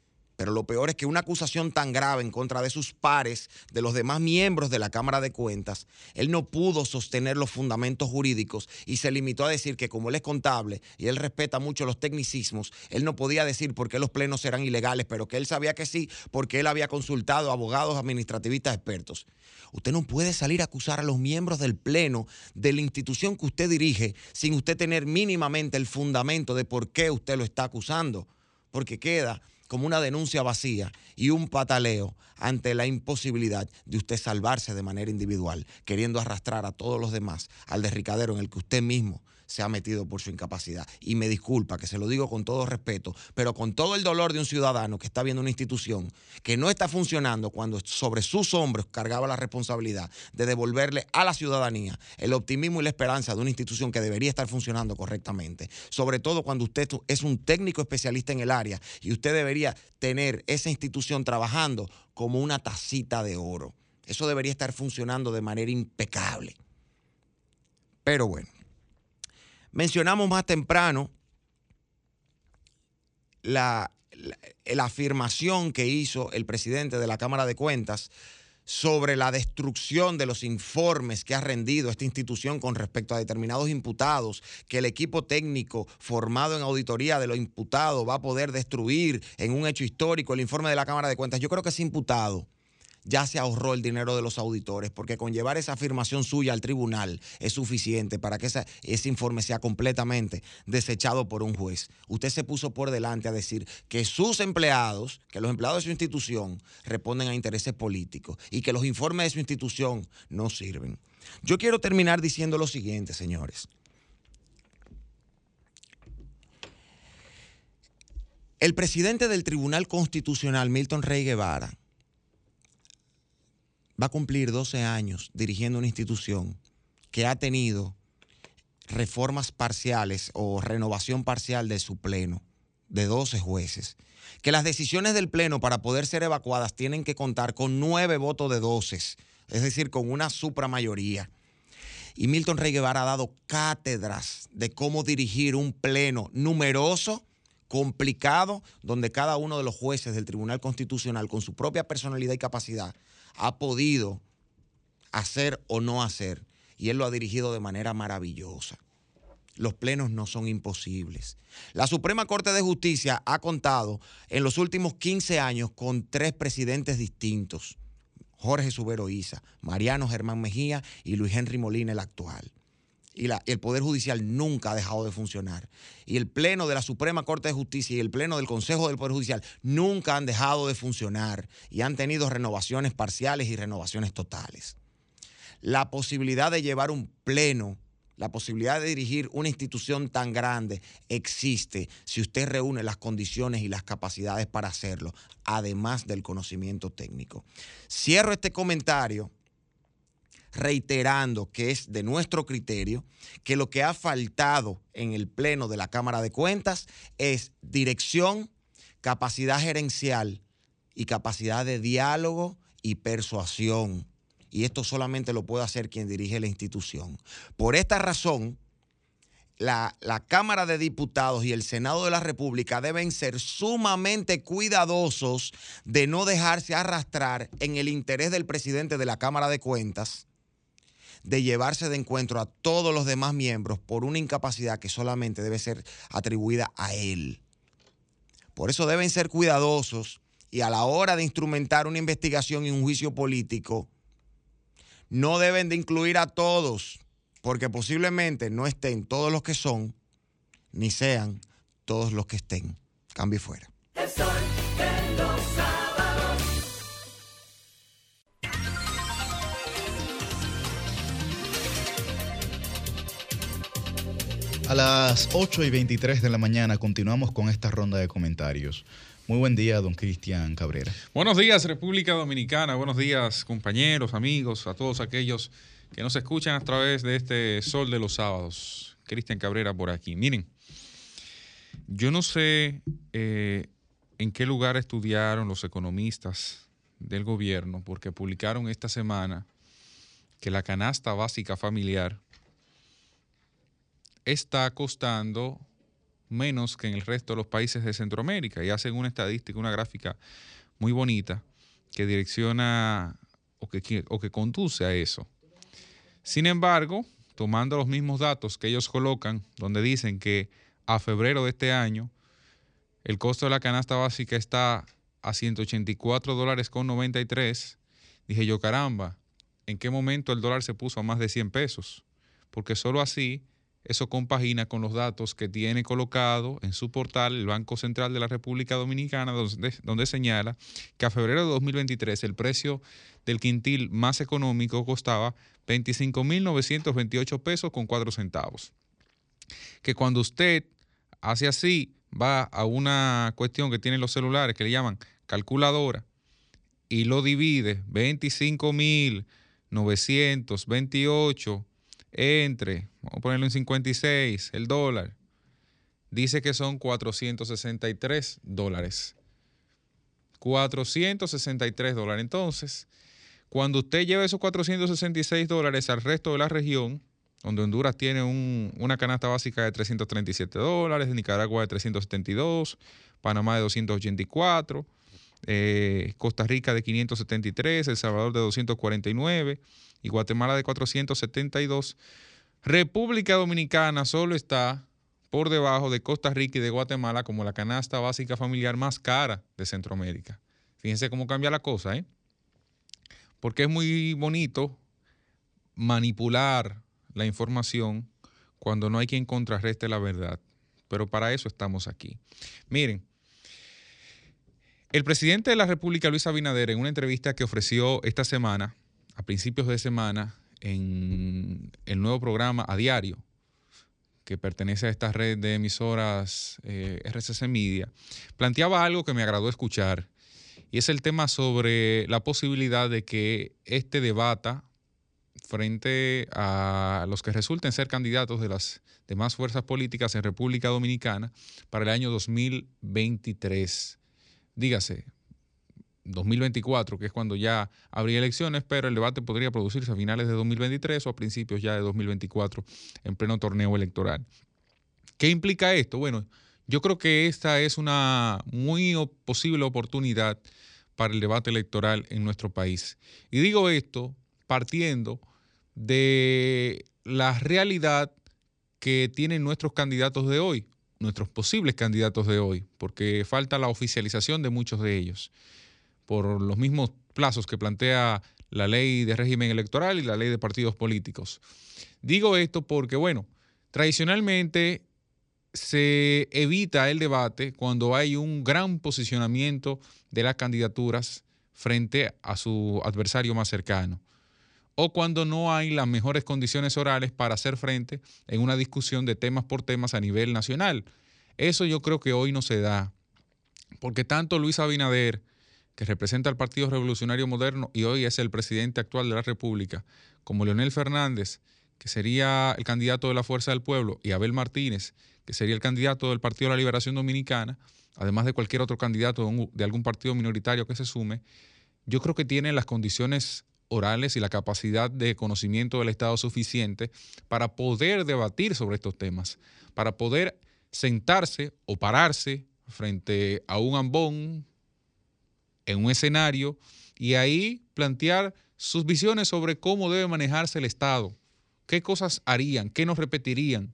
Pero lo peor es que una acusación tan grave en contra de sus pares, de los demás miembros de la Cámara de Cuentas, él no pudo sostener los fundamentos jurídicos y se limitó a decir que como él es contable y él respeta mucho los tecnicismos, él no podía decir por qué los plenos eran ilegales, pero que él sabía que sí, porque él había consultado a abogados administrativistas expertos. Usted no puede salir a acusar a los miembros del Pleno de la institución que usted dirige sin usted tener mínimamente el fundamento de por qué usted lo está acusando, porque queda como una denuncia vacía y un pataleo ante la imposibilidad de usted salvarse de manera individual, queriendo arrastrar a todos los demás al derricadero en el que usted mismo se ha metido por su incapacidad. Y me disculpa que se lo digo con todo respeto, pero con todo el dolor de un ciudadano que está viendo una institución que no está funcionando cuando sobre sus hombros cargaba la responsabilidad de devolverle a la ciudadanía el optimismo y la esperanza de una institución que debería estar funcionando correctamente. Sobre todo cuando usted es un técnico especialista en el área y usted debería tener esa institución trabajando como una tacita de oro. Eso debería estar funcionando de manera impecable. Pero bueno, Mencionamos más temprano la, afirmación que hizo el presidente de la Cámara de Cuentas sobre la destrucción de los informes que ha rendido esta institución con respecto a determinados imputados, que el equipo técnico formado en auditoría de los imputados va a poder destruir en un hecho histórico el informe de la Cámara de Cuentas. Yo creo que ese imputado ya se ahorró el dinero de los auditores, porque con llevar esa afirmación suya al tribunal es suficiente para que ese informe sea completamente desechado por un juez. Usted se puso por delante a decir que sus empleados, que los empleados de su institución responden a intereses políticos y que los informes de su institución no sirven. Yo quiero terminar diciendo lo siguiente, señores. El presidente del Tribunal Constitucional, Milton Rey Guevara, va a cumplir 12 años dirigiendo una institución que ha tenido reformas parciales o renovación parcial de su pleno, de 12 jueces, que las decisiones del pleno para poder ser evacuadas tienen que contar con nueve votos de 12, es decir, con una supramayoría. Y Milton Rey Guevara ha dado cátedras de cómo dirigir un pleno numeroso, complicado, donde cada uno de los jueces del Tribunal Constitucional, con su propia personalidad y capacidad, ha podido hacer o no hacer. Y él lo ha dirigido de manera maravillosa. Los plenos no son imposibles. La Suprema Corte de Justicia ha contado en los últimos 15 años con tres presidentes distintos. Jorge Subero Isa, Mariano Germán Mejía y Luis Henry Molina, el actual y, el Poder Judicial nunca ha dejado de funcionar. Y el Pleno de la Suprema Corte de Justicia y el Pleno del Consejo del Poder Judicial nunca han dejado de funcionar y han tenido renovaciones parciales y renovaciones totales. La posibilidad de llevar un Pleno, la posibilidad de dirigir una institución tan grande existe si usted reúne las condiciones y las capacidades para hacerlo, además del conocimiento técnico. Cierro este comentario reiterando que es de nuestro criterio que lo que ha faltado en el Pleno de la Cámara de Cuentas es dirección, capacidad gerencial y capacidad de diálogo y persuasión. Y esto solamente lo puede hacer quien dirige la institución. Por esta razón, la, la, Cámara de Diputados y el Senado de la República deben ser sumamente cuidadosos de no dejarse arrastrar en el interés del presidente de la Cámara de Cuentas de llevarse de encuentro a todos los demás miembros por una incapacidad que solamente debe ser atribuida a él. Por eso deben ser cuidadosos y a la hora de instrumentar una investigación y un juicio político, no deben de incluir a todos, porque posiblemente no estén todos los que son, ni sean todos los que estén. Cambio fuera. A las 8 y 23 de la mañana continuamos con esta ronda de comentarios. Muy buen día, don Cristian Cabrera. Buenos días, República Dominicana. Buenos días, compañeros, amigos, a todos aquellos que nos escuchan a través de este Sol de los Sábados. Cristian Cabrera por aquí. Miren, yo no sé eh, en qué lugar estudiaron los economistas del gobierno, porque publicaron esta semana que la canasta básica familiar está costando menos que en el resto de los países de Centroamérica. Y hacen una estadística, una gráfica muy bonita que direcciona o que, o que conduce a eso. Sin embargo, tomando los mismos datos que ellos colocan, donde dicen que a febrero de este año el costo de la canasta básica está a 184 dólares con 93, dije yo, caramba, ¿en qué momento el dólar se puso a más de 100 pesos? Porque solo así eso compagina con los datos que tiene colocado en su portal el Banco Central de la República Dominicana, donde, señala que a febrero de 2023 el precio del quintil más económico costaba 25.928 pesos con 4 centavos. Que cuando usted hace así, va a una cuestión que tienen los celulares que le llaman calculadora y lo divide 25.928 entre, vamos a ponerlo en 56, el dólar, dice que son 463 dólares. 463 dólares. Entonces, cuando usted lleva esos 466 dólares al resto de la región, donde Honduras tiene una canasta básica de 337 dólares, Nicaragua de 372, Panamá de 284, eh, Costa Rica de 573, El Salvador de 249, y Guatemala de 472. República Dominicana solo está por debajo de Costa Rica y de Guatemala como la canasta básica familiar más cara de Centroamérica. Fíjense cómo cambia la cosa, ¿eh? Porque es muy bonito manipular la información cuando no hay quien contrarreste la verdad. Pero para eso estamos aquí. Miren, el presidente de la República, Luis Abinader, en una entrevista que ofreció esta semana, a principios de semana en el nuevo programa A Diario, que pertenece a esta red de emisoras eh, RCC Media, planteaba algo que me agradó escuchar, y es el tema sobre la posibilidad de que este debata frente a los que resulten ser candidatos de las demás fuerzas políticas en República Dominicana para el año 2023. Dígase, 2024, que es cuando ya habría elecciones, pero el debate podría producirse a finales de 2023 o a principios ya de 2024 en pleno torneo electoral. ¿Qué implica esto? Bueno, yo creo que esta es una muy posible oportunidad para el debate electoral en nuestro país. Y digo esto partiendo de la realidad que tienen nuestros candidatos de hoy, nuestros posibles candidatos de hoy, porque falta la oficialización de muchos de ellos por los mismos plazos que plantea la ley de régimen electoral y la ley de partidos políticos. Digo esto porque, bueno, tradicionalmente se evita el debate cuando hay un gran posicionamiento de las candidaturas frente a su adversario más cercano o cuando no hay las mejores condiciones orales para hacer frente en una discusión de temas por temas a nivel nacional. Eso yo creo que hoy no se da, porque tanto Luis Abinader que representa al Partido Revolucionario Moderno y hoy es el presidente actual de la República, como Leonel Fernández, que sería el candidato de la Fuerza del Pueblo, y Abel Martínez, que sería el candidato del Partido de la Liberación Dominicana, además de cualquier otro candidato de algún partido minoritario que se sume, yo creo que tienen las condiciones orales y la capacidad de conocimiento del Estado suficiente para poder debatir sobre estos temas, para poder sentarse o pararse frente a un ambón en un escenario y ahí plantear sus visiones sobre cómo debe manejarse el Estado, qué cosas harían, qué nos repetirían.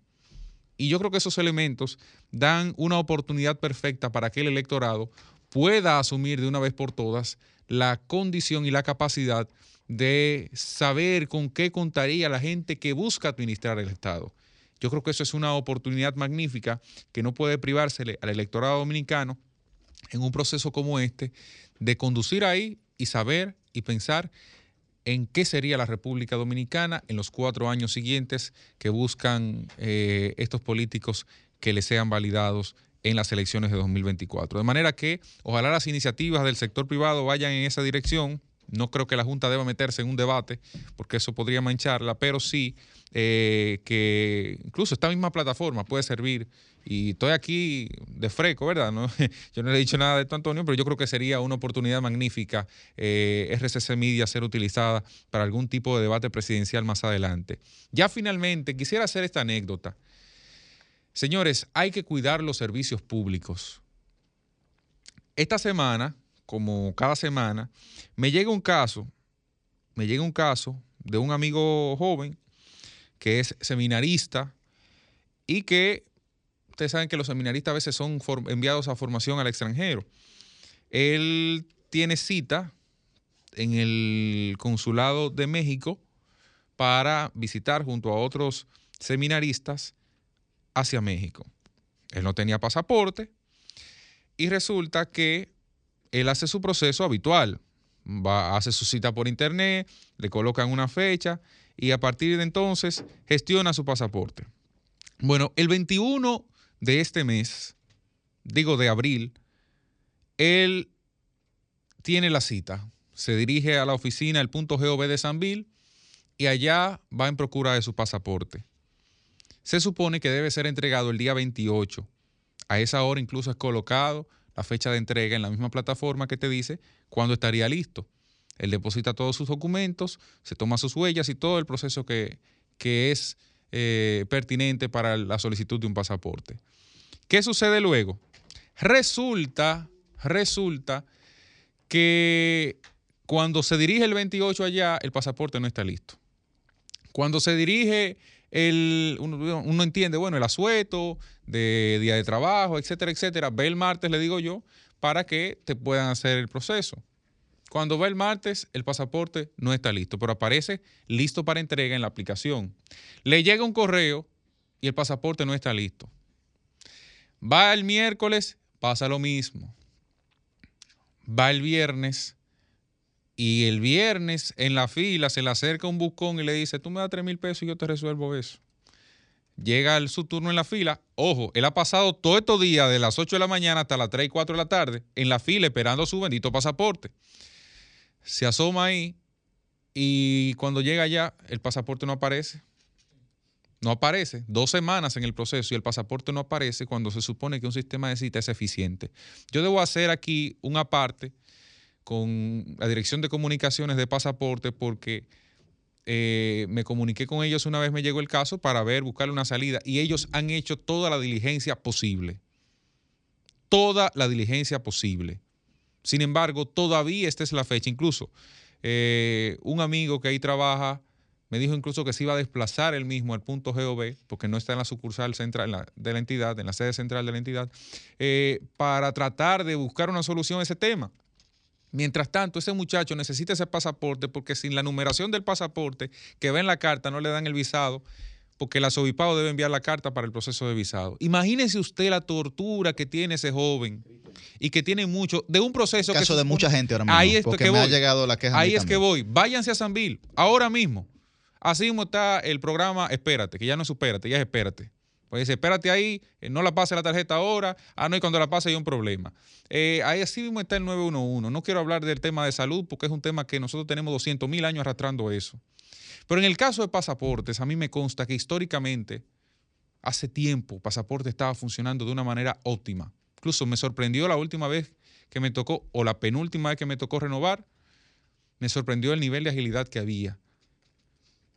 Y yo creo que esos elementos dan una oportunidad perfecta para que el electorado pueda asumir de una vez por todas la condición y la capacidad de saber con qué contaría la gente que busca administrar el Estado. Yo creo que eso es una oportunidad magnífica que no puede privársele al electorado dominicano en un proceso como este de conducir ahí y saber y pensar en qué sería la República Dominicana en los cuatro años siguientes que buscan eh, estos políticos que les sean validados en las elecciones de 2024. De manera que ojalá las iniciativas del sector privado vayan en esa dirección. No creo que la Junta deba meterse en un debate, porque eso podría mancharla, pero sí eh, que incluso esta misma plataforma puede servir. Y estoy aquí de freco, ¿verdad? ¿No? <laughs> Yo no le he dicho nada de esto, Antonio, pero yo creo que sería una oportunidad magnífica eh, RCC Media ser utilizada para algún tipo de debate presidencial más adelante. Ya finalmente, quisiera hacer esta anécdota. Señores, hay que cuidar los servicios públicos. Esta semana, como cada semana, me llega un caso, me llega un caso de un amigo joven que es seminarista y que ustedes saben que los seminaristas a veces son enviados a formación al extranjero. Él tiene cita en el consulado de México para visitar junto a otros seminaristas hacia México. Él no tenía pasaporte y resulta que él hace su proceso habitual. Va, hace su cita por internet, le colocan una fecha y a partir de entonces gestiona su pasaporte. Bueno, el 21 de este mes, digo de abril, él tiene la cita, se dirige a la oficina, el punto GOV de Sanville, y allá va en procura de su pasaporte se supone que debe ser entregado el día 28. A esa hora incluso es colocado la fecha de entrega en la misma plataforma que te dice cuándo estaría listo. Él deposita todos sus documentos, se toma sus huellas y todo el proceso que, es eh, pertinente para la solicitud de un pasaporte. ¿Qué sucede luego? Resulta, resulta que cuando se dirige el 28 allá, el pasaporte no está listo. Cuando se dirige el, uno, entiende, bueno, el asueto de día de trabajo, etcétera, etcétera. Ve el martes, le digo yo, para que te puedan hacer el proceso. Cuando ve el martes, el pasaporte no está listo, pero aparece listo para entrega en la aplicación. Le llega un correo y el pasaporte no está listo. Va el miércoles, pasa lo mismo. Va el viernes, y el viernes en la fila se le acerca un buscón y le dice, tú me das 3 mil pesos y yo te resuelvo eso. Llega el, su turno en la fila. Ojo, él ha pasado todos estos días de las 8 de la mañana hasta las 3 y 4 de la tarde en la fila esperando su bendito pasaporte. Se asoma ahí y cuando llega allá el pasaporte no aparece. No aparece. Dos semanas en el proceso y el pasaporte no aparece cuando se supone que un sistema de cita es eficiente. Yo debo hacer aquí una parte con la Dirección de Comunicaciones de Pasaporte porque eh, me comuniqué con ellos una vez me llegó el caso para ver, buscarle una salida y ellos han hecho toda la diligencia posible. Toda la diligencia posible. Sin embargo, todavía esta es la fecha. Incluso eh, un amigo que ahí trabaja me dijo incluso que se iba a desplazar él mismo al punto GOV, porque no está en la sucursal central de la entidad, en la sede central de la entidad, eh, para tratar de buscar una solución a ese tema. Mientras tanto, ese muchacho necesita ese pasaporte porque sin la numeración del pasaporte que va en la carta no le dan el visado porque el asobipado debe enviar la carta para el proceso de visado. Imagínese usted la tortura que tiene ese joven y que tiene mucho de un proceso caso de mucha gente ahora mismo ahí es porque que me ha llegado la queja ahí es que voy. Váyanse a Sanville ahora mismo. Así mismo está el programa espérate que ya no es espérate ya es espérate pues dice, espérate ahí, eh, no la pase la tarjeta ahora. Ah, no, y cuando la pase hay un problema. Eh, ahí así mismo está el 911. No quiero hablar del tema de salud porque es un tema que nosotros tenemos 200 mil años arrastrando eso. Pero en el caso de pasaportes, a mí me consta que históricamente, hace tiempo, pasaporte estaba funcionando de una manera óptima. Incluso me sorprendió la última vez que me tocó, o la penúltima vez que me tocó renovar, me sorprendió el nivel de agilidad que había.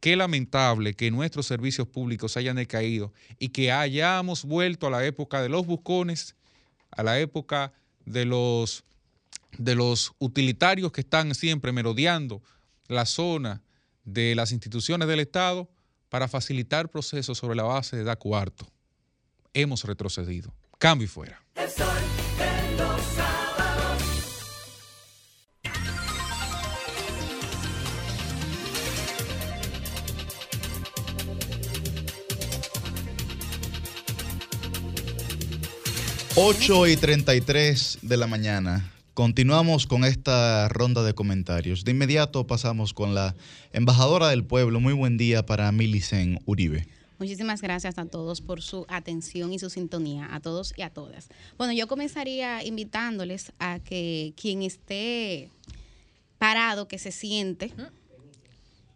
Qué lamentable que nuestros servicios públicos hayan decaído y que hayamos vuelto a la época de los buscones, a la época de los, de los utilitarios que están siempre merodeando la zona de las instituciones del Estado para facilitar procesos sobre la base de da cuarto. Hemos retrocedido. Cambio y fuera. 8 y 33 de la mañana. Continuamos con esta ronda de comentarios. De inmediato pasamos con la embajadora del pueblo. Muy buen día para Milicen Uribe. Muchísimas gracias a todos por su atención y su sintonía, a todos y a todas. Bueno, yo comenzaría invitándoles a que quien esté parado, que se siente,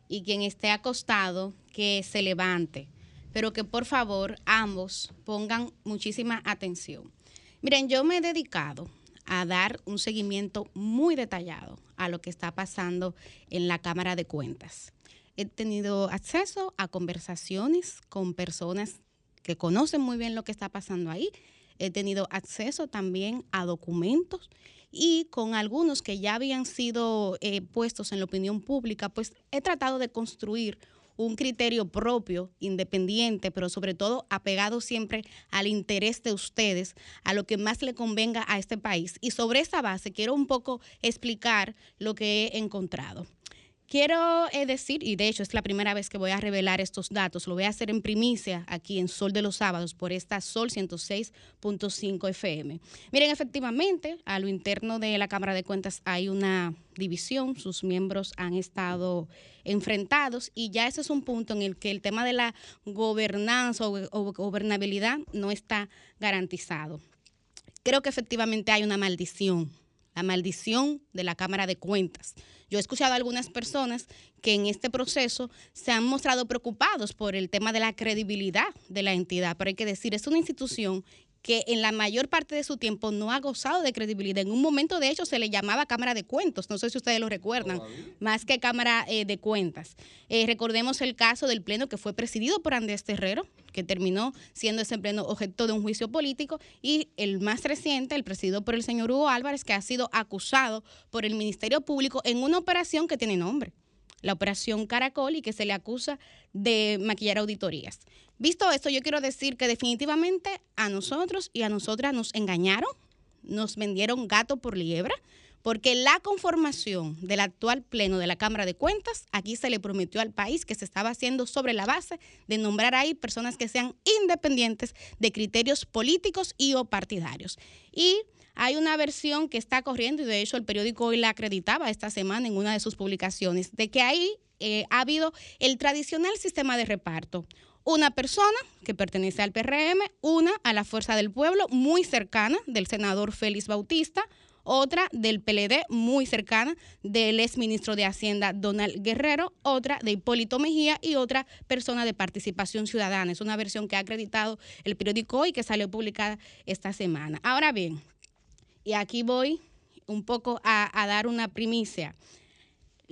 y quien esté acostado, que se levante, pero que por favor ambos pongan muchísima atención. Miren, yo me he dedicado a dar un seguimiento muy detallado a lo que está pasando en la Cámara de Cuentas. He tenido acceso a conversaciones con personas que conocen muy bien lo que está pasando ahí. He tenido acceso también a documentos y con algunos que ya habían sido eh, puestos en la opinión pública, pues he tratado de construir un criterio propio, independiente, pero sobre todo apegado siempre al interés de ustedes, a lo que más le convenga a este país. Y sobre esa base quiero un poco explicar lo que he encontrado. Quiero eh, decir, y de hecho es la primera vez que voy a revelar estos datos, lo voy a hacer en primicia aquí en Sol de los Sábados por esta Sol 106.5 FM. Miren, efectivamente, a lo interno de la Cámara de Cuentas hay una división, sus miembros han estado enfrentados y ya ese es un punto en el que el tema de la gobernanza o gobernabilidad no está garantizado. Creo que efectivamente hay una maldición la maldición de la Cámara de Cuentas. Yo he escuchado a algunas personas que en este proceso se han mostrado preocupados por el tema de la credibilidad de la entidad, pero hay que decir, es una institución que en la mayor parte de su tiempo no ha gozado de credibilidad. En un momento, de hecho, se le llamaba Cámara de Cuentos, no sé si ustedes lo recuerdan, más que Cámara eh, de Cuentas. Eh, recordemos el caso del Pleno que fue presidido por Andrés Terrero, que terminó siendo ese Pleno objeto de un juicio político, y el más reciente, el presidido por el señor Hugo Álvarez, que ha sido acusado por el Ministerio Público en una operación que tiene nombre la operación Caracol y que se le acusa de maquillar auditorías. Visto esto, yo quiero decir que definitivamente a nosotros y a nosotras nos engañaron, nos vendieron gato por liebre, porque la conformación del actual pleno de la Cámara de Cuentas, aquí se le prometió al país que se estaba haciendo sobre la base de nombrar ahí personas que sean independientes de criterios políticos y o partidarios. Y hay una versión que está corriendo, y de hecho el periódico hoy la acreditaba esta semana en una de sus publicaciones, de que ahí eh, ha habido el tradicional sistema de reparto. Una persona que pertenece al PRM, una a la Fuerza del Pueblo, muy cercana del senador Félix Bautista, otra del PLD, muy cercana del ex ministro de Hacienda Donald Guerrero, otra de Hipólito Mejía y otra persona de participación ciudadana. Es una versión que ha acreditado el periódico hoy que salió publicada esta semana. Ahora bien, y aquí voy un poco a, dar una primicia.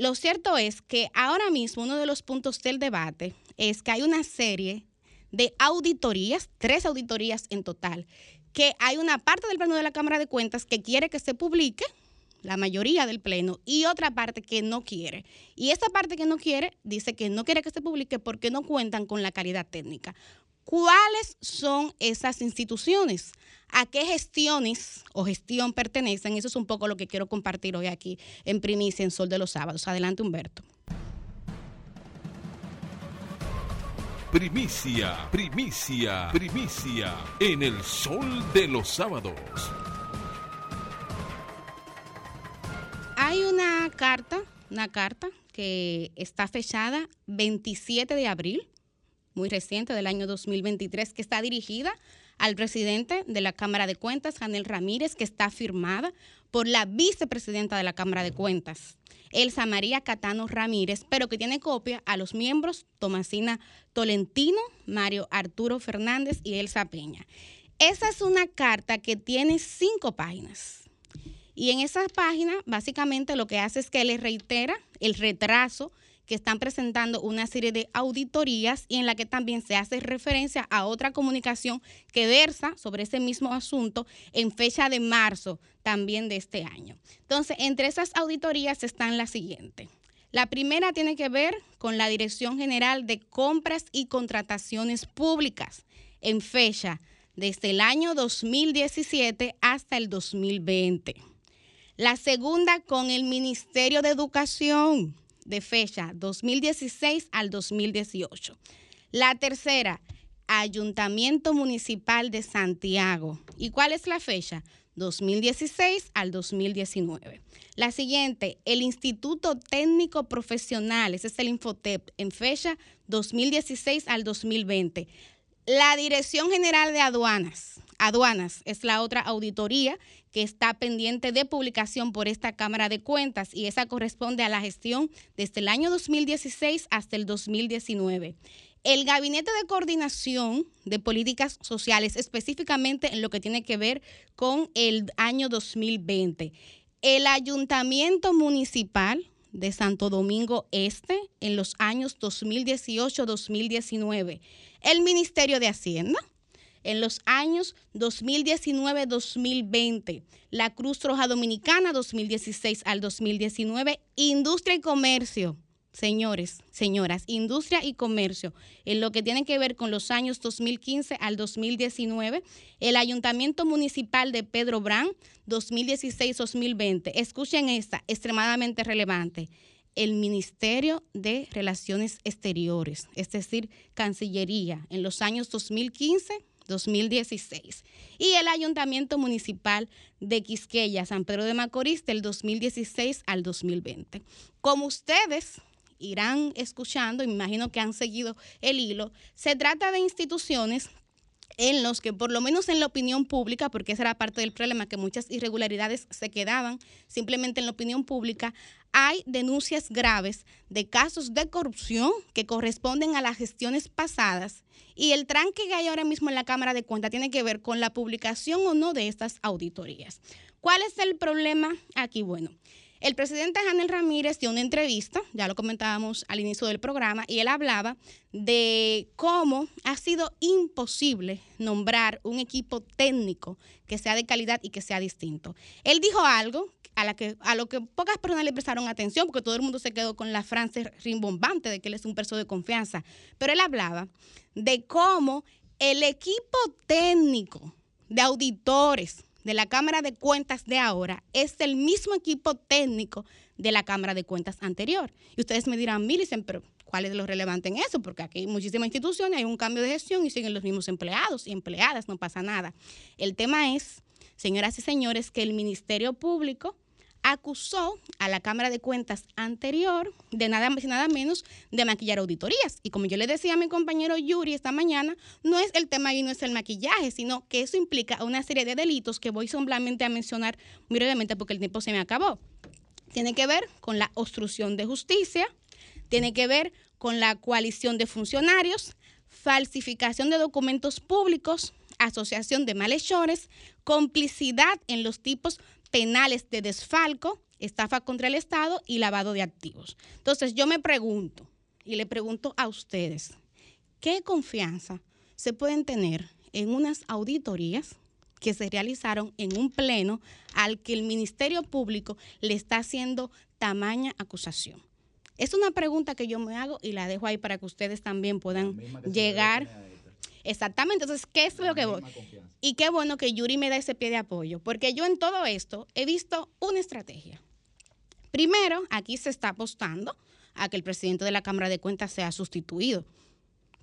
Lo cierto es que ahora mismo uno de los puntos del debate es que hay una serie de auditorías, tres auditorías en total, que hay una parte del Pleno de la Cámara de Cuentas que quiere que se publique, la mayoría del Pleno, y otra parte que no quiere. Y esa parte que no quiere dice que no quiere que se publique porque no cuentan con la calidad técnica. ¿Cuáles son esas instituciones? ¿A qué gestiones o gestión pertenecen? Eso es un poco lo que quiero compartir hoy aquí en Primicia en Sol de los Sábados. Adelante, Humberto. Primicia, primicia, primicia en el Sol de los Sábados. Hay una carta, una carta que está fechada 27 de abril muy reciente del año 2023 que está dirigida al presidente de la Cámara de Cuentas, Janel Ramírez, que está firmada por la vicepresidenta de la Cámara de Cuentas, Elsa María Catano Ramírez, pero que tiene copia a los miembros Tomasina Tolentino, Mario Arturo Fernández y Elsa Peña. Esa es una carta que tiene cinco páginas. Y en esa página, básicamente lo que hace es que le reitera el retraso que están presentando una serie de auditorías y en la que también se hace referencia a otra comunicación que versa sobre ese mismo asunto en fecha de marzo también de este año. Entonces, entre esas auditorías están las siguientes. La primera tiene que ver con la Dirección General de Compras y Contrataciones Públicas en fecha desde el año 2017 hasta el 2020. La segunda con el Ministerio de Educación de fecha 2016 al 2018. La tercera, Ayuntamiento Municipal de Santiago. ¿Y cuál es la fecha? 2016 al 2019. La siguiente, el Instituto Técnico Profesional, ese es el Infotep, en fecha 2016 al 2020. La Dirección General de Aduanas, aduanas es la otra auditoría que está pendiente de publicación por esta Cámara de Cuentas y esa corresponde a la gestión desde el año 2016 hasta el 2019 el Gabinete de Coordinación de Políticas Sociales, específicamente en lo que tiene que ver con el año 2020. El Ayuntamiento Municipal de Santo Domingo Este en los años 2018-2019. El Ministerio de Hacienda en los años 2019-2020. La Cruz Roja Dominicana 2016 al 2019. Industria y Comercio señores, señoras, industria y comercio, en lo que tiene que ver con los años 2015 al 2019, el Ayuntamiento Municipal de Pedro Brán, 2016-2020. Escuchen esta, extremadamente relevante. El Ministerio de Relaciones Exteriores, es decir, Cancillería, en los años 2015 2016. Y el Ayuntamiento Municipal de Quisqueya, San Pedro de Macorís, del 2016 al 2020. Como ustedes irán escuchando, me imagino que han seguido el hilo, se trata de instituciones en los que, por lo menos en la opinión pública, porque esa era parte del problema, que muchas irregularidades se quedaban simplemente en la opinión pública, hay denuncias graves de casos de corrupción que corresponden a las gestiones pasadas y el tranque que hay ahora mismo en la Cámara de Cuentas tiene que ver con la publicación o no de estas auditorías. ¿Cuál es el problema aquí? Bueno, el presidente Janel Ramírez dio una entrevista, ya lo comentábamos al inicio del programa, y él hablaba de cómo ha sido imposible nombrar un equipo técnico que sea de calidad y que sea distinto. Él dijo algo a, la que, a lo que pocas personas le prestaron atención, porque todo el mundo se quedó con la frase rimbombante de que él es un perso de confianza, pero él hablaba de cómo el equipo técnico de auditores, de la Cámara de Cuentas de ahora es el mismo equipo técnico de la Cámara de Cuentas anterior. Y ustedes me dirán, dicen, pero ¿cuál es lo relevante en eso? Porque aquí hay muchísimas instituciones, hay un cambio de gestión y siguen los mismos empleados y empleadas, no pasa nada. El tema es, señoras y señores, que el Ministerio Público acusó a la Cámara de Cuentas anterior de nada más y nada menos de maquillar auditorías. Y como yo le decía a mi compañero Yuri esta mañana, no es el tema y no es el maquillaje, sino que eso implica una serie de delitos que voy solamente a mencionar muy brevemente porque el tiempo se me acabó. Tiene que ver con la obstrucción de justicia, tiene que ver con la coalición de funcionarios, falsificación de documentos públicos, asociación de malhechores, complicidad en los tipos penales de desfalco, estafa contra el Estado y lavado de activos. Entonces yo me pregunto y le pregunto a ustedes, ¿qué confianza se pueden tener en unas auditorías que se realizaron en un pleno al que el Ministerio Público le está haciendo tamaña acusación? Es una pregunta que yo me hago y la dejo ahí para que ustedes también puedan llegar Exactamente, entonces, ¿qué es lo que voy? Y qué bueno que Yuri me da ese pie de apoyo, porque yo en todo esto he visto una estrategia. Primero, aquí se está apostando a que el presidente de la Cámara de Cuentas sea sustituido.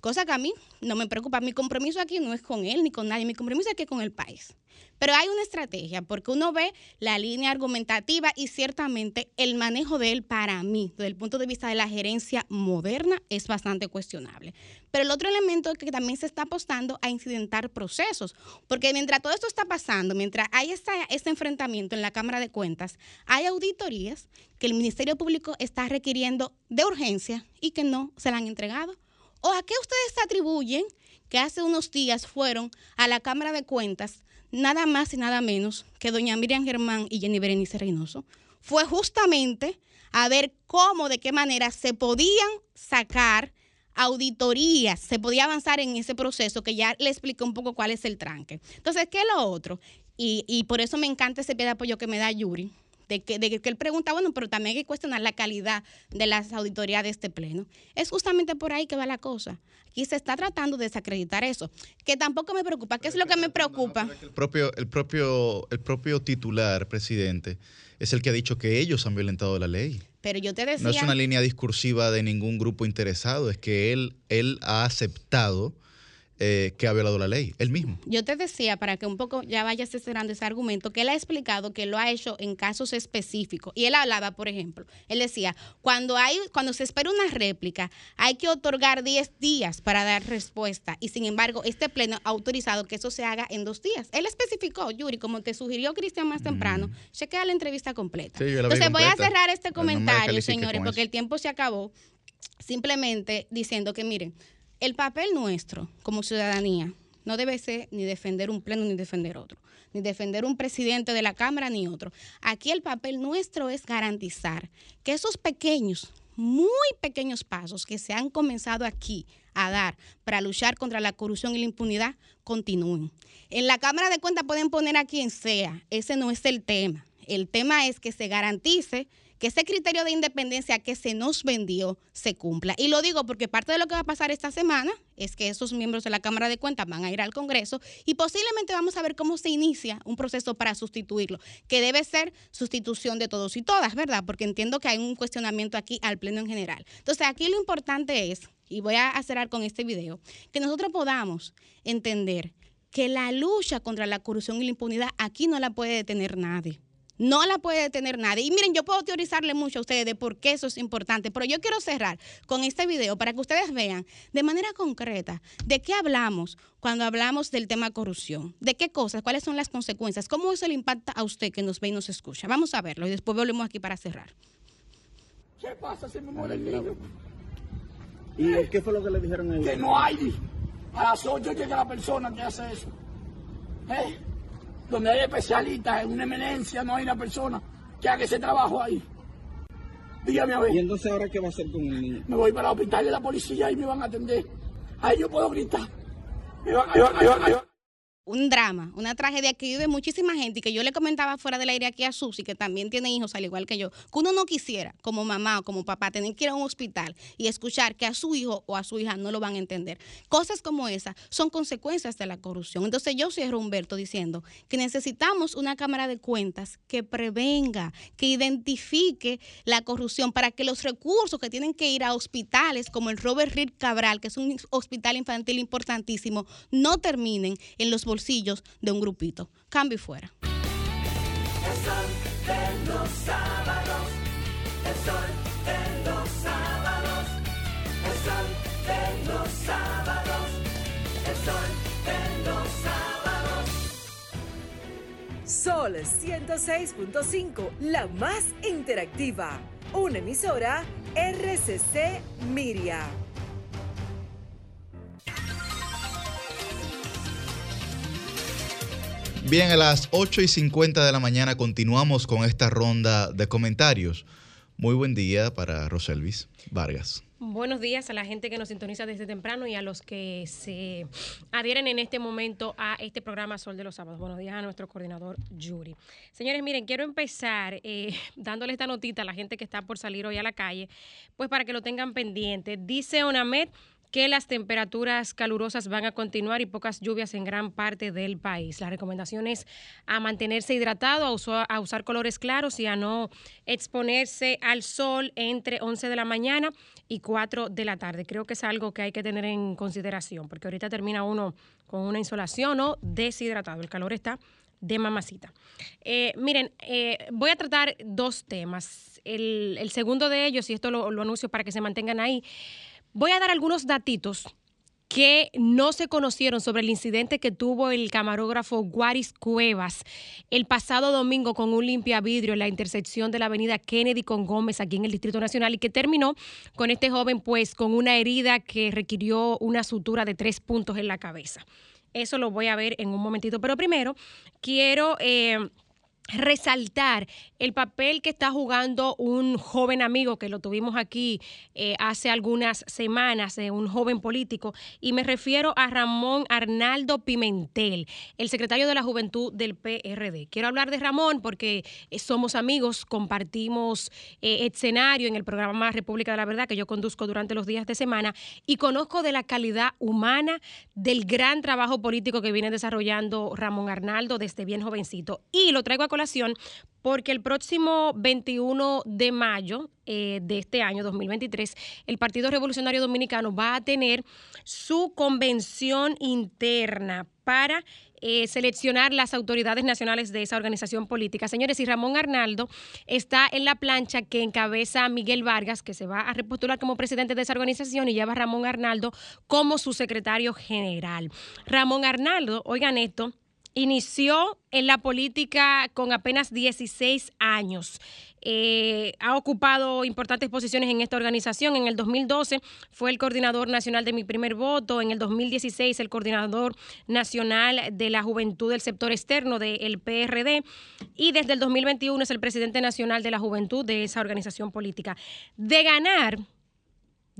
Cosa que a mí no me preocupa. Mi compromiso aquí no es con él ni con nadie. Mi compromiso es con el país. Pero hay una estrategia, porque uno ve la línea argumentativa y ciertamente el manejo de él para mí, desde el punto de vista de la gerencia moderna, es bastante cuestionable. Pero el otro elemento es que también se está apostando a incidentar procesos, porque mientras todo esto está pasando, mientras hay este enfrentamiento en la Cámara de Cuentas, hay auditorías que el Ministerio Público está requiriendo de urgencia y que no se la han entregado. ¿O a qué ustedes atribuyen que hace unos días fueron a la Cámara de Cuentas nada más y nada menos que doña Miriam Germán y Jenny Berenice Reynoso? Fue justamente a ver cómo, de qué manera se podían sacar auditorías, se podía avanzar en ese proceso que ya le expliqué un poco cuál es el tranque. Entonces, ¿qué es lo otro? Y, y por eso me encanta ese pie de apoyo que me da Yuri, de que, de que él pregunta, bueno, pero también hay que cuestionar la calidad de las auditorías de este pleno. Es justamente por ahí que va la cosa. Aquí se está tratando de desacreditar eso, que tampoco me preocupa. ¿Qué es lo que me preocupa? el, propio, el, propio, el propio titular, presidente, es el que ha dicho que ellos han violentado la ley. Pero yo te decía... No es una línea discursiva de ningún grupo interesado, es que él, él ha aceptado eh, que ha violado la ley, él mismo. Yo te decía, para que un poco ya vayas cerrando ese argumento, que él ha explicado que lo ha hecho en casos específicos. Y él hablaba, por ejemplo, él decía, cuando, hay, cuando se espera una réplica, hay que otorgar 10 días para dar respuesta. Y sin embargo, este pleno ha autorizado que eso se haga en dos días. Él especificó, Yuri, como te sugirió Cristian más temprano, mm. chequea la entrevista completa. Entonces voy a cerrar este comentario, señores, porque el tiempo se acabó, simplemente diciendo que miren, el papel nuestro como ciudadanía no debe ser ni defender un pleno ni defender otro, ni defender un presidente de la Cámara ni otro. Aquí el papel nuestro es garantizar que esos pequeños, muy pequeños pasos que se han comenzado aquí a dar para luchar contra la corrupción y la impunidad continúen. En la Cámara de Cuentas pueden poner a quien sea, ese no es el tema. El tema es que se garantice que ese criterio de independencia que se nos vendió se cumpla. Y lo digo porque parte de lo que va a pasar esta semana es que esos miembros de la Cámara de Cuentas van a ir al Congreso y posiblemente vamos a ver cómo se inicia un proceso para sustituirlo, que debe ser sustitución de todos y todas, ¿verdad? Porque entiendo que hay un cuestionamiento aquí al Pleno en general. Entonces, aquí lo importante es, y voy a cerrar con este video, que nosotros podamos entender que la lucha contra la corrupción y la impunidad aquí no la puede detener nadie. No la puede detener nadie. Y miren, yo puedo teorizarle mucho a ustedes de por qué eso es importante, pero yo quiero cerrar con este video para que ustedes vean de manera concreta de qué hablamos cuando hablamos del tema corrupción, de qué cosas, cuáles son las consecuencias, cómo eso le impacta a usted que nos ve y nos escucha. Vamos a verlo y después volvemos aquí para cerrar. ¿Qué pasa si me muere el niño? ¿Y qué fue lo que le dijeron a ellos? Que no hay. A las 8 llega la persona que hace eso. ¿Eh? Donde hay especialistas en una eminencia, no hay una persona que haga ese trabajo ahí. Dígame a ver. ¿Y entonces ahora qué va a hacer con el niño? Me voy para el hospital de la policía y me van a atender. Ahí yo puedo gritar. Me van, ahí van, ahí un drama, una tragedia que vive muchísima gente y que yo le comentaba fuera del aire aquí a Susi, que también tiene hijos al igual que yo, que uno no quisiera como mamá o como papá tener que ir a un hospital y escuchar que a su hijo o a su hija no lo van a entender. Cosas como esas son consecuencias de la corrupción. Entonces yo cierro Humberto diciendo que necesitamos una Cámara de Cuentas que prevenga, que identifique la corrupción para que los recursos que tienen que ir a hospitales como el Robert Reed Cabral, que es un hospital infantil importantísimo, no terminen en los bolsillos de un grupito. Cambio y fuera. El sol de los sábados, el sol de los sábados, sol de los sábados, el sol los sábados. Sol 106.5, la más interactiva. Una emisora RCC Miria. Bien, a las 8 y 50 de la mañana continuamos con esta ronda de comentarios. Muy buen día para Roselvis Vargas. Buenos días a la gente que nos sintoniza desde temprano y a los que se adhieren en este momento a este programa Sol de los Sábados. Buenos días a nuestro coordinador Yuri. Señores, miren, quiero empezar eh, <laughs> dándole esta notita a la gente que está por salir hoy a la calle, pues para que lo tengan pendiente. Dice ONAMED que las temperaturas calurosas van a continuar y pocas lluvias en gran parte del país. La recomendación es a mantenerse hidratado, a, usar colores claros y a no exponerse al sol entre 11 de la mañana y 4 de la tarde. Creo que es algo que hay que tener en consideración porque ahorita termina uno con una insolación o deshidratado. El calor está de mamacita. Eh, miren, eh, voy a tratar dos temas. El, segundo de ellos, y esto lo, lo anuncio para que se mantengan ahí, Voy a dar algunos datitos que no se conocieron sobre el incidente que tuvo el camarógrafo Guaris Cuevas el pasado domingo con un limpia vidrio en la intersección de la avenida Kennedy con Gómez aquí en el Distrito Nacional y que terminó con este joven pues con una herida que requirió una sutura de tres puntos en la cabeza. Eso lo voy a ver en un momentito, pero primero quiero... Eh, resaltar el papel que está jugando un joven amigo que lo tuvimos aquí eh, hace algunas semanas, eh, un joven político, y me refiero a Ramón Arnaldo Pimentel, el secretario de la Juventud del PRD. Quiero hablar de Ramón porque eh, somos amigos, compartimos escenario en el programa República de la Verdad que yo conduzco durante los días de semana y conozco de la calidad humana del gran trabajo político que viene desarrollando Ramón Arnaldo desde bien jovencito. Y lo traigo a porque el próximo 21 de mayo eh, de este año 2023, el Partido Revolucionario Dominicano va a tener su convención interna para eh, seleccionar las autoridades nacionales de esa organización política. Señores, y Ramón Arnaldo está en la plancha que encabeza Miguel Vargas, que se va a repostular como presidente de esa organización y lleva a Ramón Arnaldo como su secretario general. Ramón Arnaldo, oigan esto, inició en la política con apenas 16 años. Eh, ha ocupado importantes posiciones en esta organización. En el 2012 fue el coordinador nacional de Mi Primer Voto, en el 2016 el coordinador nacional de la Juventud del Sector Externo del PRD y desde el 2021 es el presidente nacional de la Juventud de esa organización política. De ganar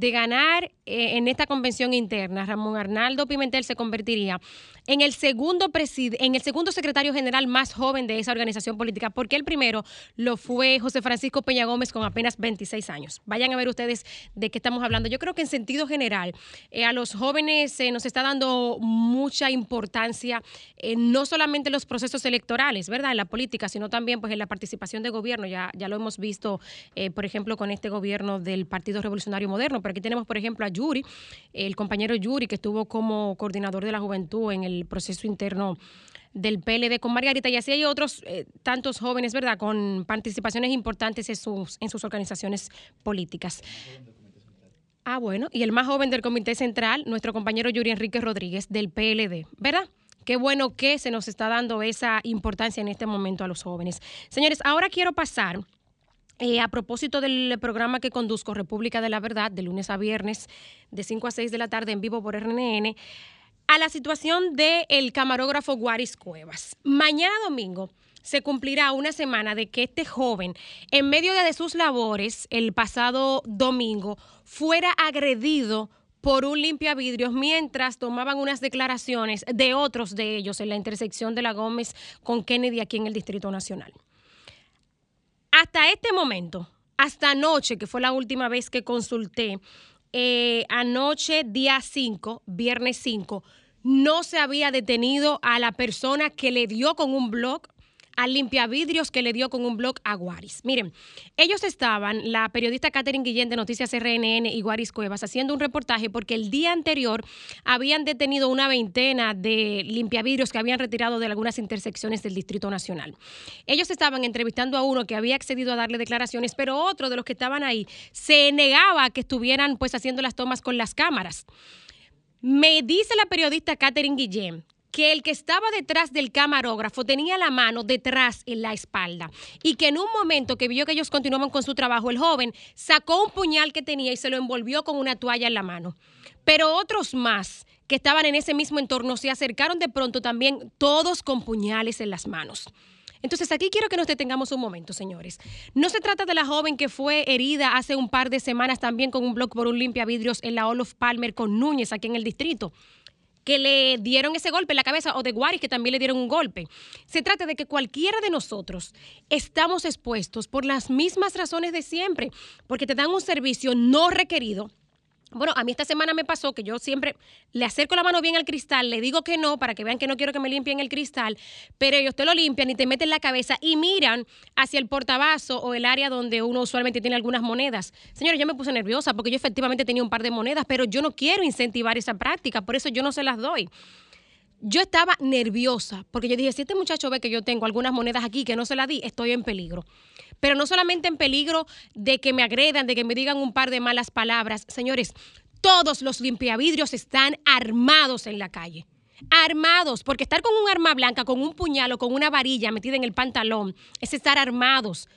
de ganar eh, en esta convención interna, Ramón Arnaldo Pimentel se convertiría en el segundo en el segundo secretario general más joven de esa organización política, porque el primero lo fue José Francisco Peña Gómez con apenas 26 años. Vayan a ver ustedes de qué estamos hablando. Yo creo que en sentido general eh, a los jóvenes se nos está dando mucha importancia, no solamente en los procesos electorales, ¿verdad? En la política, sino también pues en la participación de gobierno. Ya, ya lo hemos visto, eh, por ejemplo, con este gobierno del Partido Revolucionario Moderno aquí tenemos, por ejemplo, a Yuri, el compañero Yuri, que estuvo como coordinador de la juventud en el proceso interno del PLD con Margarita y así hay otros eh, tantos jóvenes, ¿verdad?, con participaciones importantes en sus, en sus organizaciones políticas. Ah, bueno, y el más joven del Comité Central, nuestro compañero Yuri Enrique Rodríguez del PLD, ¿verdad? Qué bueno que se nos está dando esa importancia en este momento a los jóvenes. Señores, ahora quiero pasar eh, a propósito del programa que conduzco, República de la Verdad, de lunes a viernes, de 5 a 6 de la tarde en vivo por RNN, a la situación del camarógrafo Guaris Cuevas. Mañana domingo se cumplirá una semana de que este joven, en medio de sus labores, el pasado domingo, fuera agredido por un limpiavidrios mientras tomaban unas declaraciones de otros de ellos en la intersección de la Gómez con Kennedy aquí en el Distrito Nacional. Hasta este momento, hasta anoche, que fue la última vez que consulté, eh, anoche, día 5, viernes 5, no se había detenido a la persona que le dio con un blog al limpiavidrios que le dio con un blog a Guaris. Miren, ellos estaban, la periodista Catherine Guillén de Noticias RNN y Guaris Cuevas, haciendo un reportaje porque el día anterior habían detenido una veintena de limpiavidrios que habían retirado de algunas intersecciones del Distrito Nacional. Ellos estaban entrevistando a uno que había accedido a darle declaraciones, pero otro de los que estaban ahí se negaba a que estuvieran pues haciendo las tomas con las cámaras. Me dice la periodista Catherine Guillén que el que estaba detrás del camarógrafo tenía la mano detrás en la espalda y que en un momento que vio que ellos continuaban con su trabajo, el joven sacó un puñal que tenía y se lo envolvió con una toalla en la mano. Pero otros más que estaban en ese mismo entorno se acercaron de pronto también todos con puñales en las manos. Entonces aquí quiero que nos detengamos un momento, señores. No se trata de la joven que fue herida hace un par de semanas también con un blog por un limpia vidrios en la Olof Palmer con Núñez aquí en el distrito que le dieron ese golpe en la cabeza o de Guaris que también le dieron un golpe. Se trata de que cualquiera de nosotros estamos expuestos por las mismas razones de siempre, porque te dan un servicio no requerido bueno, a mí esta semana me pasó que yo siempre le acerco la mano bien al cristal, le digo que no para que vean que no quiero que me limpien el cristal, pero ellos te lo limpian y te meten la cabeza y miran hacia el portabazo o el área donde uno usualmente tiene algunas monedas. Señores, yo me puse nerviosa porque yo efectivamente tenía un par de monedas, pero yo no quiero incentivar esa práctica, por eso yo no se las doy. Yo estaba nerviosa porque yo dije, si este muchacho ve que yo tengo algunas monedas aquí que no se las di, estoy en peligro pero no solamente en peligro de que me agredan, de que me digan un par de malas palabras. Señores, todos los limpiavidrios están armados en la calle. Armados, porque estar con un arma blanca, con un puñal o con una varilla metida en el pantalón, es estar armados.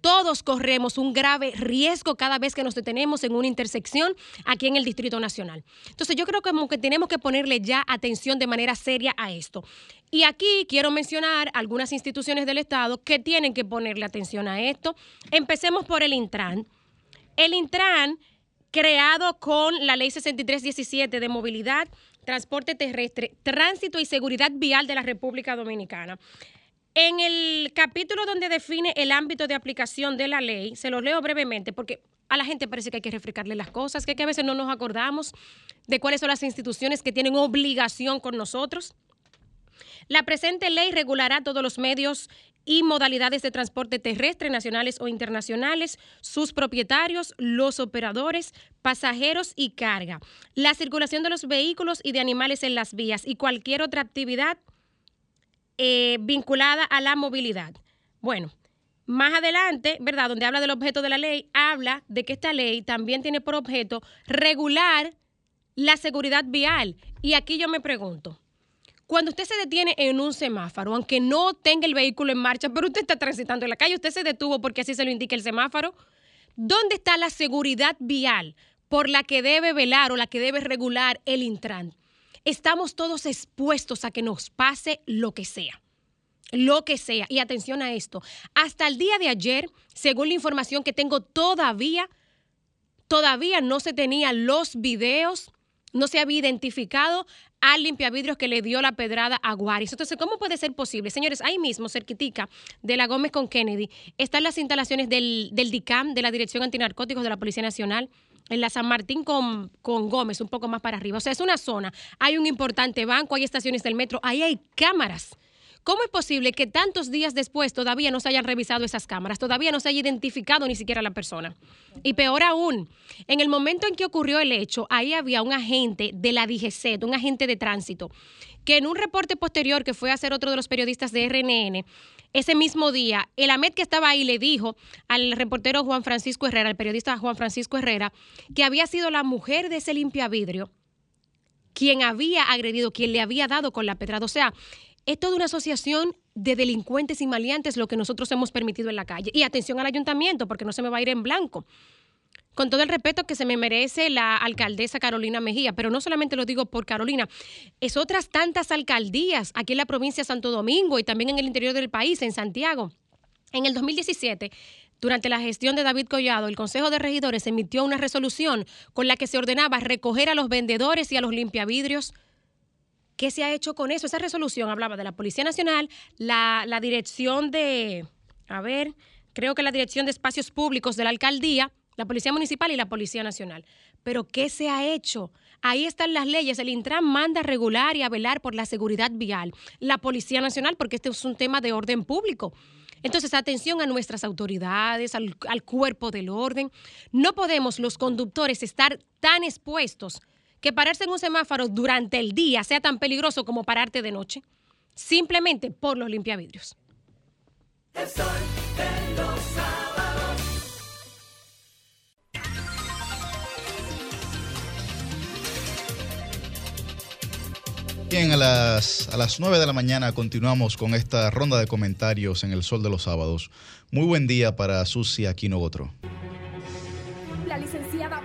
Todos corremos un grave riesgo cada vez que nos detenemos en una intersección aquí en el Distrito Nacional. Entonces yo creo que, tenemos que ponerle ya atención de manera seria a esto. Y aquí quiero mencionar algunas instituciones del Estado que tienen que ponerle atención a esto. Empecemos por el Intran. El Intran, creado con la Ley 6317 de Movilidad, Transporte Terrestre, Tránsito y Seguridad Vial de la República Dominicana. En el capítulo donde define el ámbito de aplicación de la ley, se lo leo brevemente porque a la gente parece que hay que refrescarle las cosas, que, a veces no nos acordamos de cuáles son las instituciones que tienen obligación con nosotros. La presente ley regulará todos los medios y modalidades de transporte terrestre nacionales o internacionales, sus propietarios, los operadores, pasajeros y carga, la circulación de los vehículos y de animales en las vías y cualquier otra actividad eh, vinculada a la movilidad. Bueno, más adelante, ¿verdad? Donde habla del objeto de la ley, habla de que esta ley también tiene por objeto regular la seguridad vial. Y aquí yo me pregunto, cuando usted se detiene en un semáforo, aunque no tenga el vehículo en marcha, pero usted está transitando en la calle, usted se detuvo porque así se lo indica el semáforo, ¿dónde está la seguridad vial por la que debe velar o la que debe regular el Intran? Estamos todos expuestos a que nos pase lo que sea lo que sea. Y atención a esto, hasta el día de ayer, según la información que tengo todavía, todavía no se tenían los videos, no se había identificado al limpiavidrios que le dio la pedrada a Guaris. Entonces, ¿cómo puede ser posible? Señores, ahí mismo, cerquitica de la Gómez con Kennedy, están las instalaciones del, del DICAM, de la Dirección Antinarcóticos de la Policía Nacional, en la San Martín con, con Gómez, un poco más para arriba. O sea, es una zona. Hay un importante banco, hay estaciones del metro, ahí hay cámaras ¿Cómo es posible que tantos días después todavía no se hayan revisado esas cámaras, todavía no se haya identificado ni siquiera la persona? Y peor aún, en el momento en que ocurrió el hecho, ahí había un agente de la DGC, un agente de tránsito, que en un reporte posterior que fue a hacer otro de los periodistas de RNN, ese mismo día, el AMED que estaba ahí le dijo al reportero Juan Francisco Herrera, al periodista Juan Francisco Herrera, que había sido la mujer de ese limpiavidrio quien había agredido, quien le había dado con la pedrada. O sea, es toda una asociación de delincuentes y maleantes lo que nosotros hemos permitido en la calle. Y atención al ayuntamiento, porque no se me va a ir en blanco. Con todo el respeto que se me merece la alcaldesa Carolina Mejía, pero no solamente lo digo por Carolina, es otras tantas alcaldías aquí en la provincia de Santo Domingo y también en el interior del país, en Santiago. En el 2017 durante la gestión de David Collado, el Consejo de Regidores emitió una resolución con la que se ordenaba recoger a los vendedores y a los limpiavidrios ¿Qué se ha hecho con eso? Esa resolución hablaba de la Policía Nacional, la, la dirección de, a ver, creo que la dirección de espacios públicos de la alcaldía, la Policía Municipal y la Policía Nacional. Pero ¿qué se ha hecho? Ahí están las leyes. El Intran manda a regular y a velar por la seguridad vial. La Policía Nacional, porque este es un tema de orden público. Entonces, atención a nuestras autoridades, al, cuerpo del orden. No podemos los conductores estar tan expuestos que pararse en un semáforo durante el día sea tan peligroso como pararte de noche, simplemente por los limpiavidrios. El sol de Bien, a las, a las 9 de la mañana continuamos con esta ronda de comentarios en el Sol de los Sábados. Muy buen día para Susi Aquino Gotro. La licenciada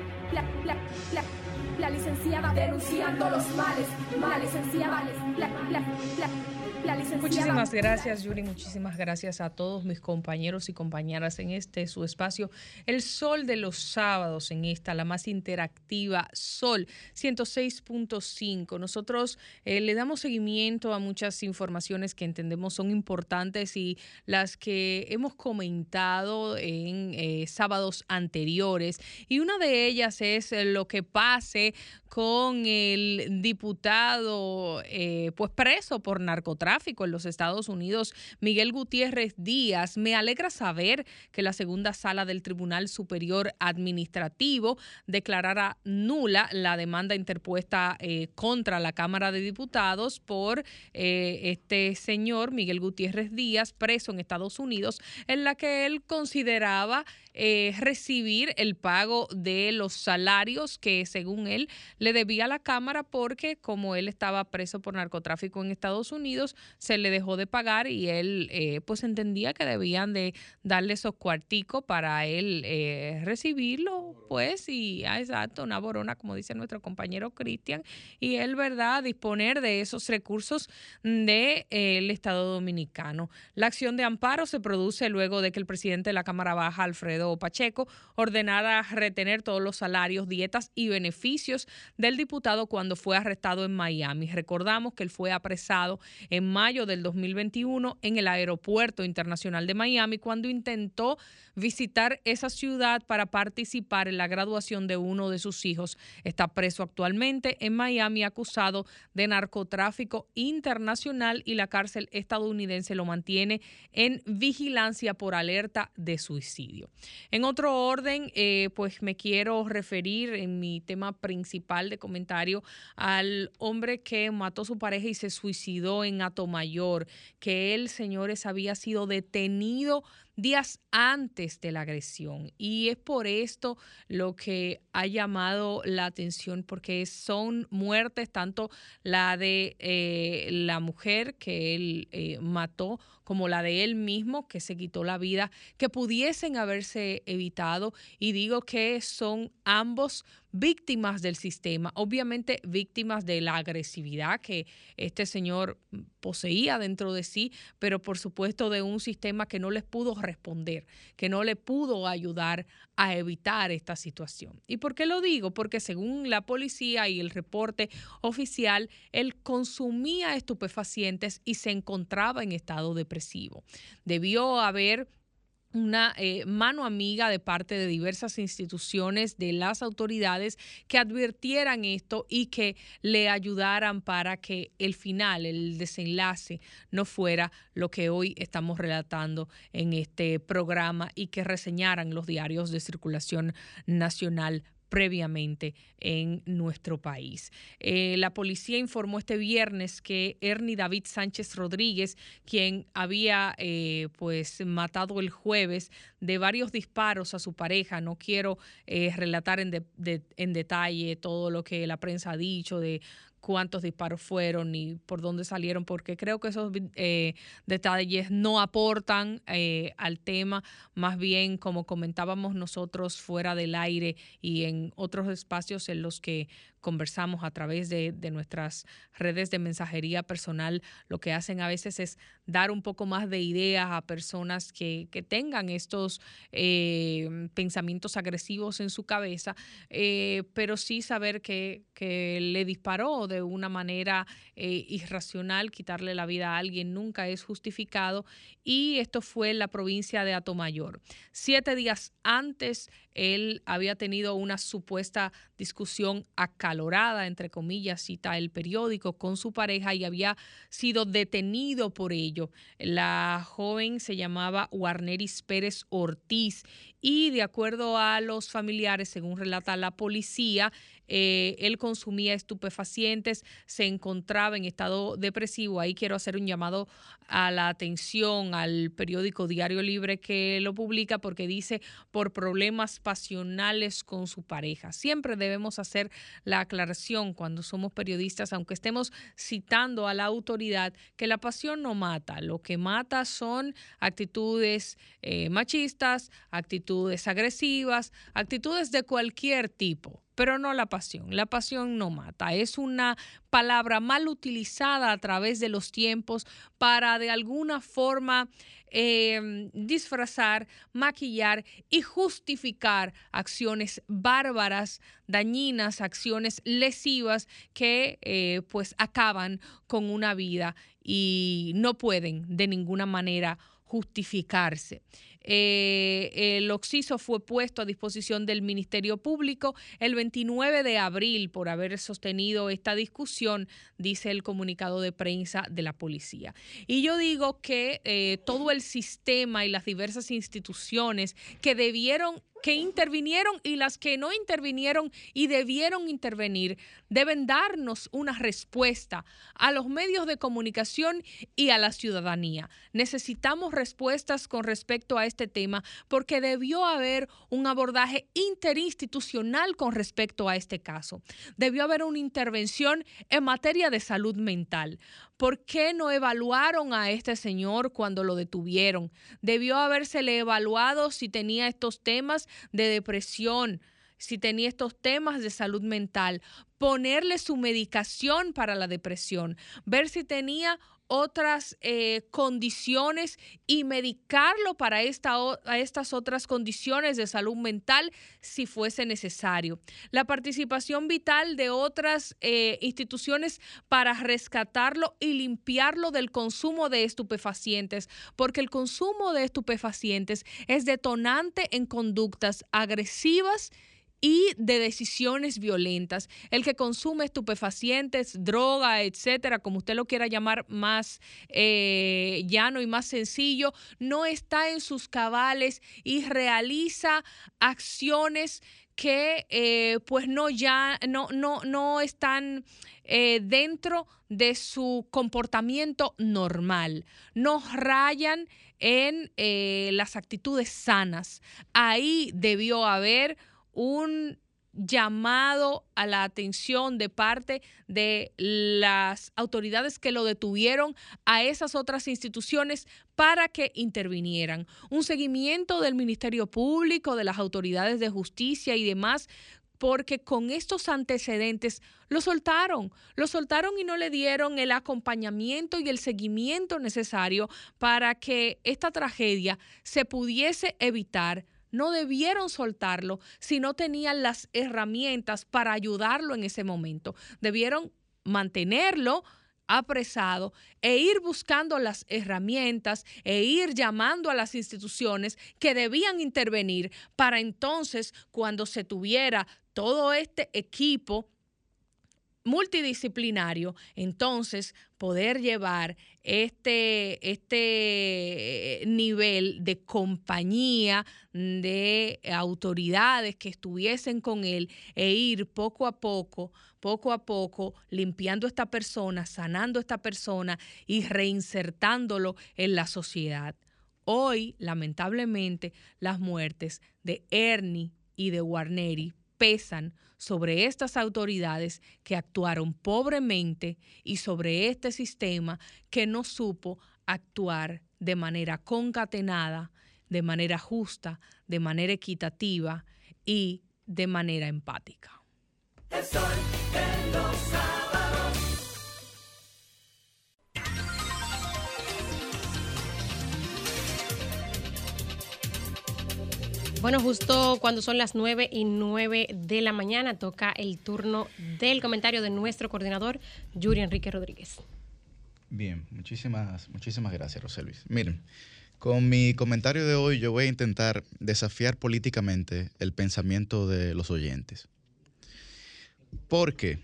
licenciada denunciando los males, males, licenciada, la, la, Muchísimas gracias, Yuri. Muchísimas gracias a todos mis compañeros y compañeras en este su espacio, El Sol de los Sábados, en esta, la más interactiva, Sol 106.5. Nosotros eh, le damos seguimiento a muchas informaciones que entendemos son importantes y las que hemos comentado en eh, sábados anteriores. Y una de ellas es lo que pase con el diputado eh, pues preso por narcotráfico en los Estados Unidos, Miguel Gutiérrez Díaz. Me alegra saber que la segunda sala del Tribunal Superior Administrativo declarara nula la demanda interpuesta eh, contra la Cámara de Diputados por eh, este señor Miguel Gutiérrez Díaz, preso en Estados Unidos, en la que él consideraba recibir el pago de los salarios que según él le debía a la Cámara porque como él estaba preso por narcotráfico en Estados Unidos, se le dejó de pagar y él eh, pues entendía que debían de darle esos cuarticos para él eh, recibirlo, pues, y ah, exacto, una borona, como dice nuestro compañero Cristian, y él, ¿verdad?, disponer de esos recursos del de, eh, Estado Dominicano. La acción de amparo se produce luego de que el presidente de la Cámara Baja, Alfredo Pacheco, ordenara retener todos los salarios, dietas y beneficios del diputado cuando fue arrestado en Miami. Recordamos que él fue apresado en mayo del 2021 en el Aeropuerto Internacional de Miami cuando intentó visitar esa ciudad para participar en la graduación de uno de sus hijos. Está preso actualmente en Miami acusado de narcotráfico internacional y la cárcel estadounidense lo mantiene en vigilancia por alerta de suicidio. En otro orden, eh, pues me quiero referir en mi tema principal de comentario al hombre que mató a su pareja y se suicidó en Atomayor, que él, señores, había sido detenido días antes de la agresión. Y es por esto lo que ha llamado la atención, porque son muertes, tanto la de eh, la mujer que él eh, mató como la de él mismo, que se quitó la vida, que pudiesen haberse evitado. Y digo que son ambos víctimas del sistema, obviamente víctimas de la agresividad que este señor poseía dentro de sí, pero por supuesto de un sistema que no les pudo responder, que no le pudo ayudar a evitar esta situación. ¿Y por qué lo digo? Porque según la policía y el reporte oficial, él consumía estupefacientes y se encontraba en estado depresivo. Debió haber una eh, mano amiga de parte de diversas instituciones, de las autoridades, que advirtieran esto y que le ayudaran para que el final, el desenlace, no fuera lo que hoy estamos relatando en este programa y que reseñaran los diarios de circulación nacional previamente en nuestro país. Eh, la policía informó este viernes que Ernie David Sánchez Rodríguez, quien había eh, pues matado el jueves de varios disparos a su pareja, no quiero eh, relatar en, en detalle todo lo que la prensa ha dicho de cuántos disparos fueron y por dónde salieron, porque creo que esos eh, detalles no aportan eh, al tema, más bien como comentábamos nosotros fuera del aire y en otros espacios en los que conversamos a través de, nuestras redes de mensajería personal, lo que hacen a veces es dar un poco más de ideas a personas que, tengan estos eh, pensamientos agresivos en su cabeza, eh, pero sí saber que, le disparó de una manera eh, irracional, quitarle la vida a alguien nunca es justificado y esto fue en la provincia de Atomayor. Siete días antes, él había tenido una supuesta discusión entre comillas, cita el periódico, con su pareja y había sido detenido por ello. La joven se llamaba Warneris Pérez Ortiz y de acuerdo a los familiares, según relata la policía, eh, él consumía estupefacientes, se encontraba en estado depresivo. Ahí quiero hacer un llamado a la atención al periódico Diario Libre que lo publica porque dice por problemas pasionales con su pareja. Siempre debemos hacer la aclaración cuando somos periodistas, aunque estemos citando a la autoridad, que la pasión no mata. Lo que mata son actitudes eh, machistas, actitudes agresivas, actitudes de cualquier tipo pero no la pasión. La pasión no mata. Es una palabra mal utilizada a través de los tiempos para de alguna forma em, disfrazar, maquillar y justificar acciones bárbaras, dañinas, acciones lesivas que eh, pues acaban con una vida y no pueden de ninguna manera justificarse. Eh, el oxiso fue puesto a disposición del Ministerio Público el 29 de abril por haber sostenido esta discusión, dice el comunicado de prensa de la policía. Y yo digo que eh, todo el sistema y las diversas instituciones que debieron que intervinieron y las que no intervinieron y debieron intervenir deben darnos una respuesta a los medios de comunicación y a la ciudadanía. Necesitamos respuestas con respecto a este tema porque debió haber un abordaje interinstitucional con respecto a este caso. Debió haber una intervención en materia de salud mental. ¿Por qué no evaluaron a este señor cuando lo detuvieron? Debió habérsele evaluado si tenía estos temas de depresión, si tenía estos temas de salud mental, ponerle su medicación para la depresión, ver si tenía otras eh, condiciones y medicarlo para esta, a estas otras condiciones de salud mental si fuese necesario. La participación vital de otras eh, instituciones para rescatarlo y limpiarlo del consumo de estupefacientes, porque el consumo de estupefacientes es detonante en conductas agresivas y de decisiones violentas. El que consume estupefacientes, droga, etcétera, como usted lo quiera llamar más eh, llano y más sencillo, no está en sus cabales y realiza acciones que eh, pues no ya no, no, no están eh, dentro de su comportamiento normal, no rayan en las actitudes sanas. Ahí debió haber un llamado a la atención de parte de las autoridades que lo detuvieron a esas otras instituciones para que intervinieran. Un seguimiento del Ministerio Público, de las autoridades de justicia y demás, porque con estos antecedentes lo soltaron, lo soltaron y no le dieron el acompañamiento y el seguimiento necesario para que esta tragedia se pudiese evitar no debieron soltarlo si no tenían las herramientas para ayudarlo en ese momento. Debieron mantenerlo apresado e ir buscando las herramientas e ir llamando a las instituciones que debían intervenir para entonces, cuando se tuviera todo este equipo multidisciplinario, entonces poder llevar este, este nivel de compañía, de autoridades que estuviesen con él e ir poco a poco, poco a poco, limpiando a esta persona, sanando a esta persona y reinsertándolo en la sociedad. Hoy, lamentablemente, las muertes de Ernie y de Warneri pesan sobre estas autoridades que actuaron pobremente y sobre este sistema que no supo actuar de manera concatenada, de manera justa, de manera equitativa y de manera empática. Bueno, justo cuando son las 9 y 9 de la mañana toca el turno del comentario de nuestro coordinador, Yuri Enrique Rodríguez. Bien, muchísimas, muchísimas gracias, José Luis. Miren, con mi comentario de hoy yo voy a intentar desafiar políticamente el pensamiento de los oyentes. ¿Por qué?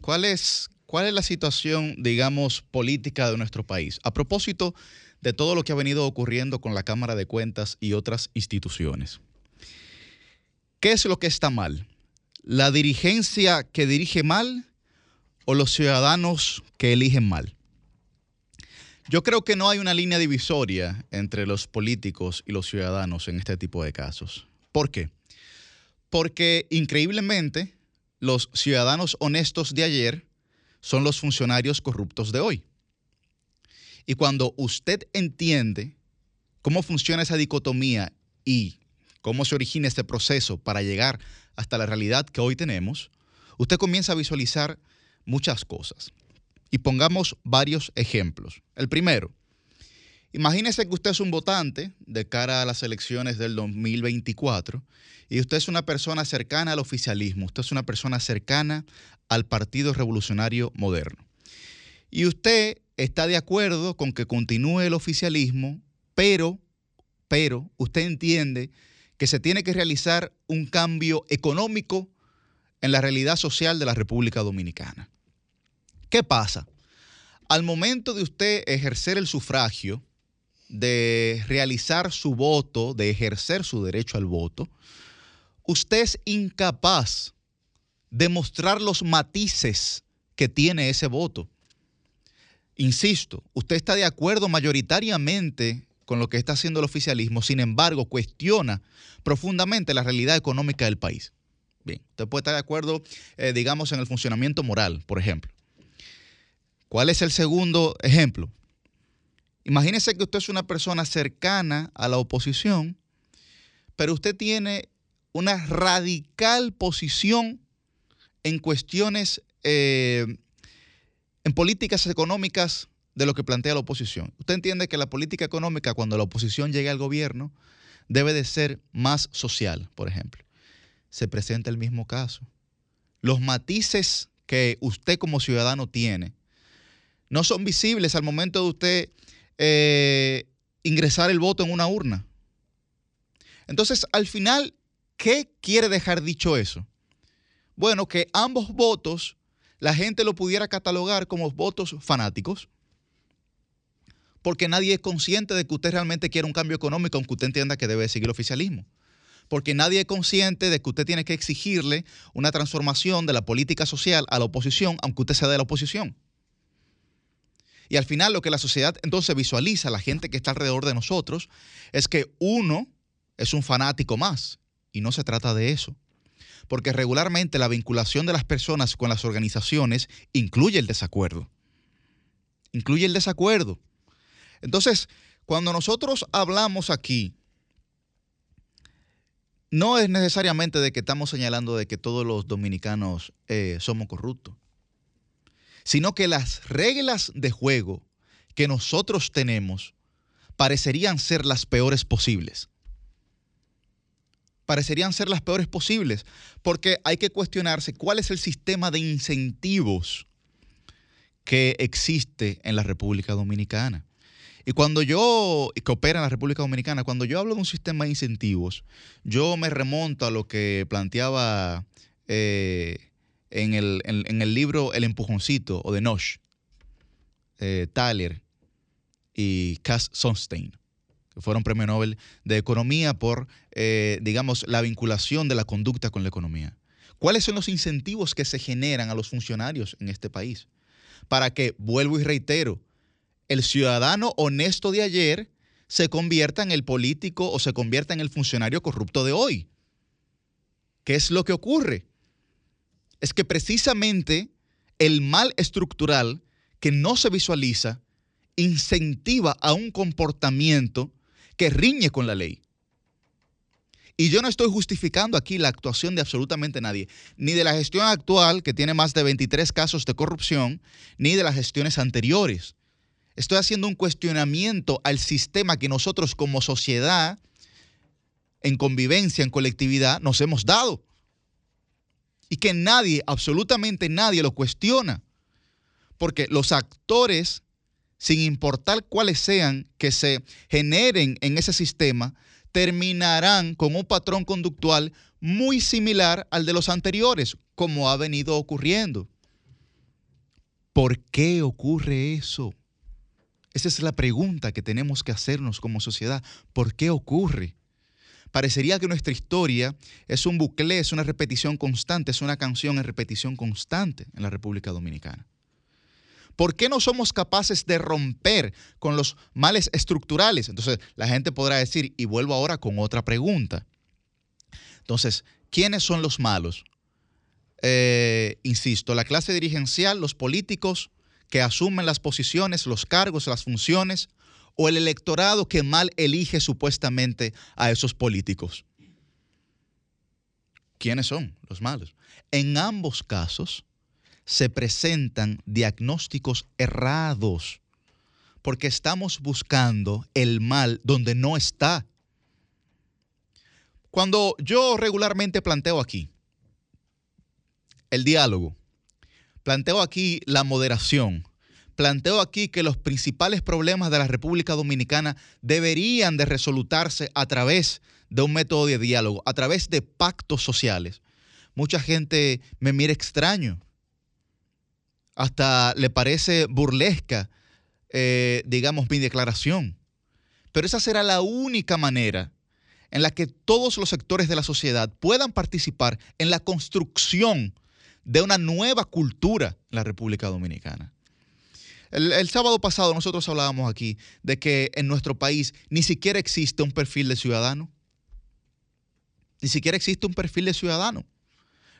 ¿Cuál es, cuál es la situación, digamos, política de nuestro país? A propósito de todo lo que ha venido ocurriendo con la Cámara de Cuentas y otras instituciones. ¿Qué es lo que está mal? ¿La dirigencia que dirige mal o los ciudadanos que eligen mal? Yo creo que no hay una línea divisoria entre los políticos y los ciudadanos en este tipo de casos. ¿Por qué? Porque increíblemente los ciudadanos honestos de ayer son los funcionarios corruptos de hoy. Y cuando usted entiende cómo funciona esa dicotomía y cómo se origina este proceso para llegar hasta la realidad que hoy tenemos, usted comienza a visualizar muchas cosas. Y pongamos varios ejemplos. El primero, imagínese que usted es un votante de cara a las elecciones del 2024 y usted es una persona cercana al oficialismo, usted es una persona cercana al Partido Revolucionario Moderno. Y usted está de acuerdo con que continúe el oficialismo, pero, pero usted entiende que se tiene que realizar un cambio económico en la realidad social de la República Dominicana. ¿Qué pasa? Al momento de usted ejercer el sufragio, de realizar su voto, de ejercer su derecho al voto, usted es incapaz de mostrar los matices que tiene ese voto. Insisto, usted está de acuerdo mayoritariamente con lo que está haciendo el oficialismo, sin embargo, cuestiona profundamente la realidad económica del país. Bien, usted puede estar de acuerdo, eh, digamos, en el funcionamiento moral, por ejemplo. ¿Cuál es el segundo ejemplo? Imagínese que usted es una persona cercana a la oposición, pero usted tiene una radical posición en cuestiones eh, en políticas económicas de lo que plantea la oposición. Usted entiende que la política económica, cuando la oposición llegue al gobierno, debe de ser más social, por ejemplo. Se presenta el mismo caso. Los matices que usted como ciudadano tiene no son visibles al momento de usted eh, ingresar el voto en una urna. Entonces, al final, ¿qué quiere dejar dicho eso? Bueno, que ambos votos la gente lo pudiera catalogar como votos fanáticos, porque nadie es consciente de que usted realmente quiere un cambio económico, aunque usted entienda que debe seguir el oficialismo. Porque nadie es consciente de que usted tiene que exigirle una transformación de la política social a la oposición, aunque usted sea de la oposición. Y al final lo que la sociedad entonces visualiza, la gente que está alrededor de nosotros, es que uno es un fanático más. Y no se trata de eso. Porque regularmente la vinculación de las personas con las organizaciones incluye el desacuerdo. Incluye el desacuerdo. Entonces, cuando nosotros hablamos aquí, no es necesariamente de que estamos señalando de que todos los dominicanos eh, somos corruptos sino que las reglas de juego que nosotros tenemos parecerían ser las peores posibles. Parecerían ser las peores posibles, porque hay que cuestionarse cuál es el sistema de incentivos que existe en la República Dominicana. Y cuando yo, que opera en la República Dominicana, cuando yo hablo de un sistema de incentivos, yo me remonto a lo que planteaba eh, en el, libro El empujoncito o de Nosh, eh, y Cass Sunstein, fueron premio Nobel de Economía por, eh, digamos, la vinculación de la conducta con la economía. ¿Cuáles son los incentivos que se generan a los funcionarios en este país? Para que, vuelvo y reitero, el ciudadano honesto de ayer se convierta en el político o se convierta en el funcionario corrupto de hoy. ¿Qué es lo que ocurre? es que precisamente el mal estructural que no se visualiza incentiva a un comportamiento que riñe con la ley. Y yo no estoy justificando aquí la actuación de absolutamente nadie, ni de la gestión actual, que tiene más de 23 casos de corrupción, ni de las gestiones anteriores. Estoy haciendo un cuestionamiento al sistema que nosotros como sociedad, en convivencia, en colectividad, nos hemos dado y que nadie, absolutamente nadie lo cuestiona. Porque los actores, sin importar cuáles sean que se generen en ese sistema, terminarán con un patrón conductual muy similar al de los anteriores, como ha venido ocurriendo. ¿Por qué ocurre eso? Esa es la pregunta que tenemos que hacernos como sociedad. ¿Por qué ocurre? parecería que nuestra historia es un bucle, es una repetición constante, es una canción en repetición constante en la República Dominicana. ¿Por qué no somos capaces de romper con los males estructurales? Entonces, la gente podrá decir, y vuelvo ahora con otra pregunta. Entonces, ¿quiénes son los malos? Eh, insisto, la clase dirigencial, los políticos que asumen las posiciones, los cargos, las funciones, o el electorado que mal elige supuestamente a esos políticos. ¿Quiénes son los malos? En ambos casos se presentan diagnósticos errados porque estamos buscando el mal donde no está. Cuando yo regularmente planteo aquí el diálogo, planteo aquí la moderación, planteo aquí que los principales problemas de la República Dominicana deberían de resolutarse a través de un método de diálogo, a través de pactos sociales. Mucha gente me mira extraño, hasta le parece burlesca, eh, digamos, mi declaración. Pero esa será la única manera en la que todos los sectores de la sociedad puedan participar en la construcción de una nueva cultura en la República Dominicana. El, sábado pasado nosotros hablábamos aquí de que en nuestro país ni siquiera existe un perfil de ciudadano. Ni siquiera existe un perfil de ciudadano.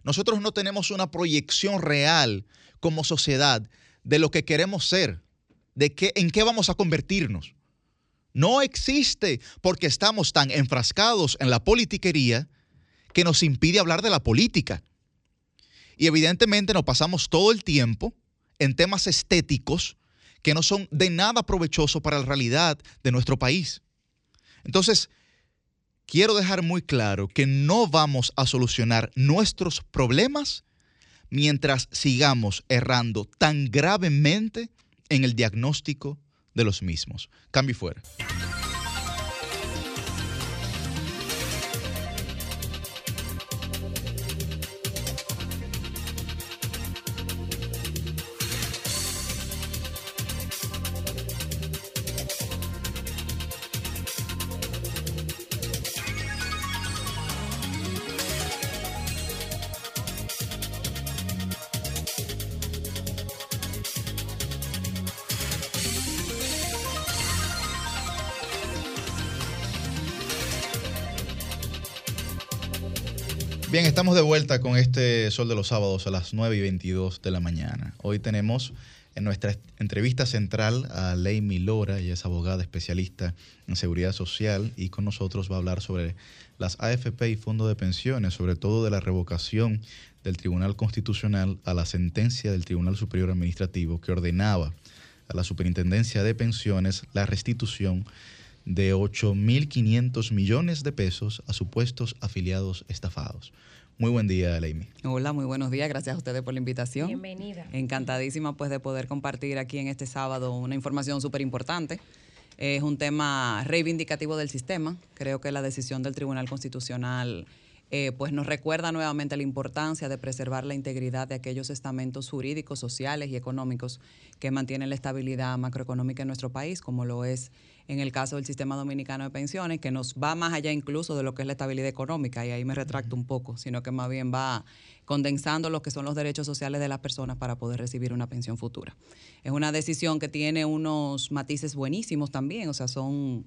Nosotros no tenemos una proyección real como sociedad de lo que queremos ser, de qué, en qué vamos a convertirnos. No existe porque estamos tan enfrascados en la politiquería que nos impide hablar de la política. Y evidentemente nos pasamos todo el tiempo en temas estéticos que no son de nada provechosos para la realidad de nuestro país. Entonces, quiero dejar muy claro que no vamos a solucionar nuestros problemas mientras sigamos errando tan gravemente en el diagnóstico de los mismos. Cambio fuera. De vuelta con este Sol de los Sábados a las 9 y 22 de la mañana. Hoy tenemos en nuestra entrevista central a Leimi Lora, ella es abogada especialista en seguridad social y con nosotros va a hablar sobre las AFP y fondos de pensiones, sobre todo de la revocación del Tribunal Constitucional a la sentencia del Tribunal Superior Administrativo que ordenaba a la Superintendencia de Pensiones la restitución de 8.500 millones de pesos a supuestos afiliados estafados. Muy buen día, Leimi. Hola, muy buenos días. Gracias a ustedes por la invitación. Bienvenida. Encantadísima pues de poder compartir aquí en este sábado una información súper importante. Es un tema reivindicativo del sistema. Creo que la decisión del Tribunal Constitucional eh, pues nos recuerda nuevamente la importancia de preservar la integridad de aquellos estamentos jurídicos, sociales y económicos que mantienen la estabilidad macroeconómica en nuestro país, como lo es en el caso del sistema dominicano de pensiones, que nos va más allá incluso de lo que es la estabilidad económica, y ahí me retracto un poco, sino que más bien va condensando lo que son los derechos sociales de las personas para poder recibir una pensión futura. Es una decisión que tiene unos matices buenísimos también, o sea, son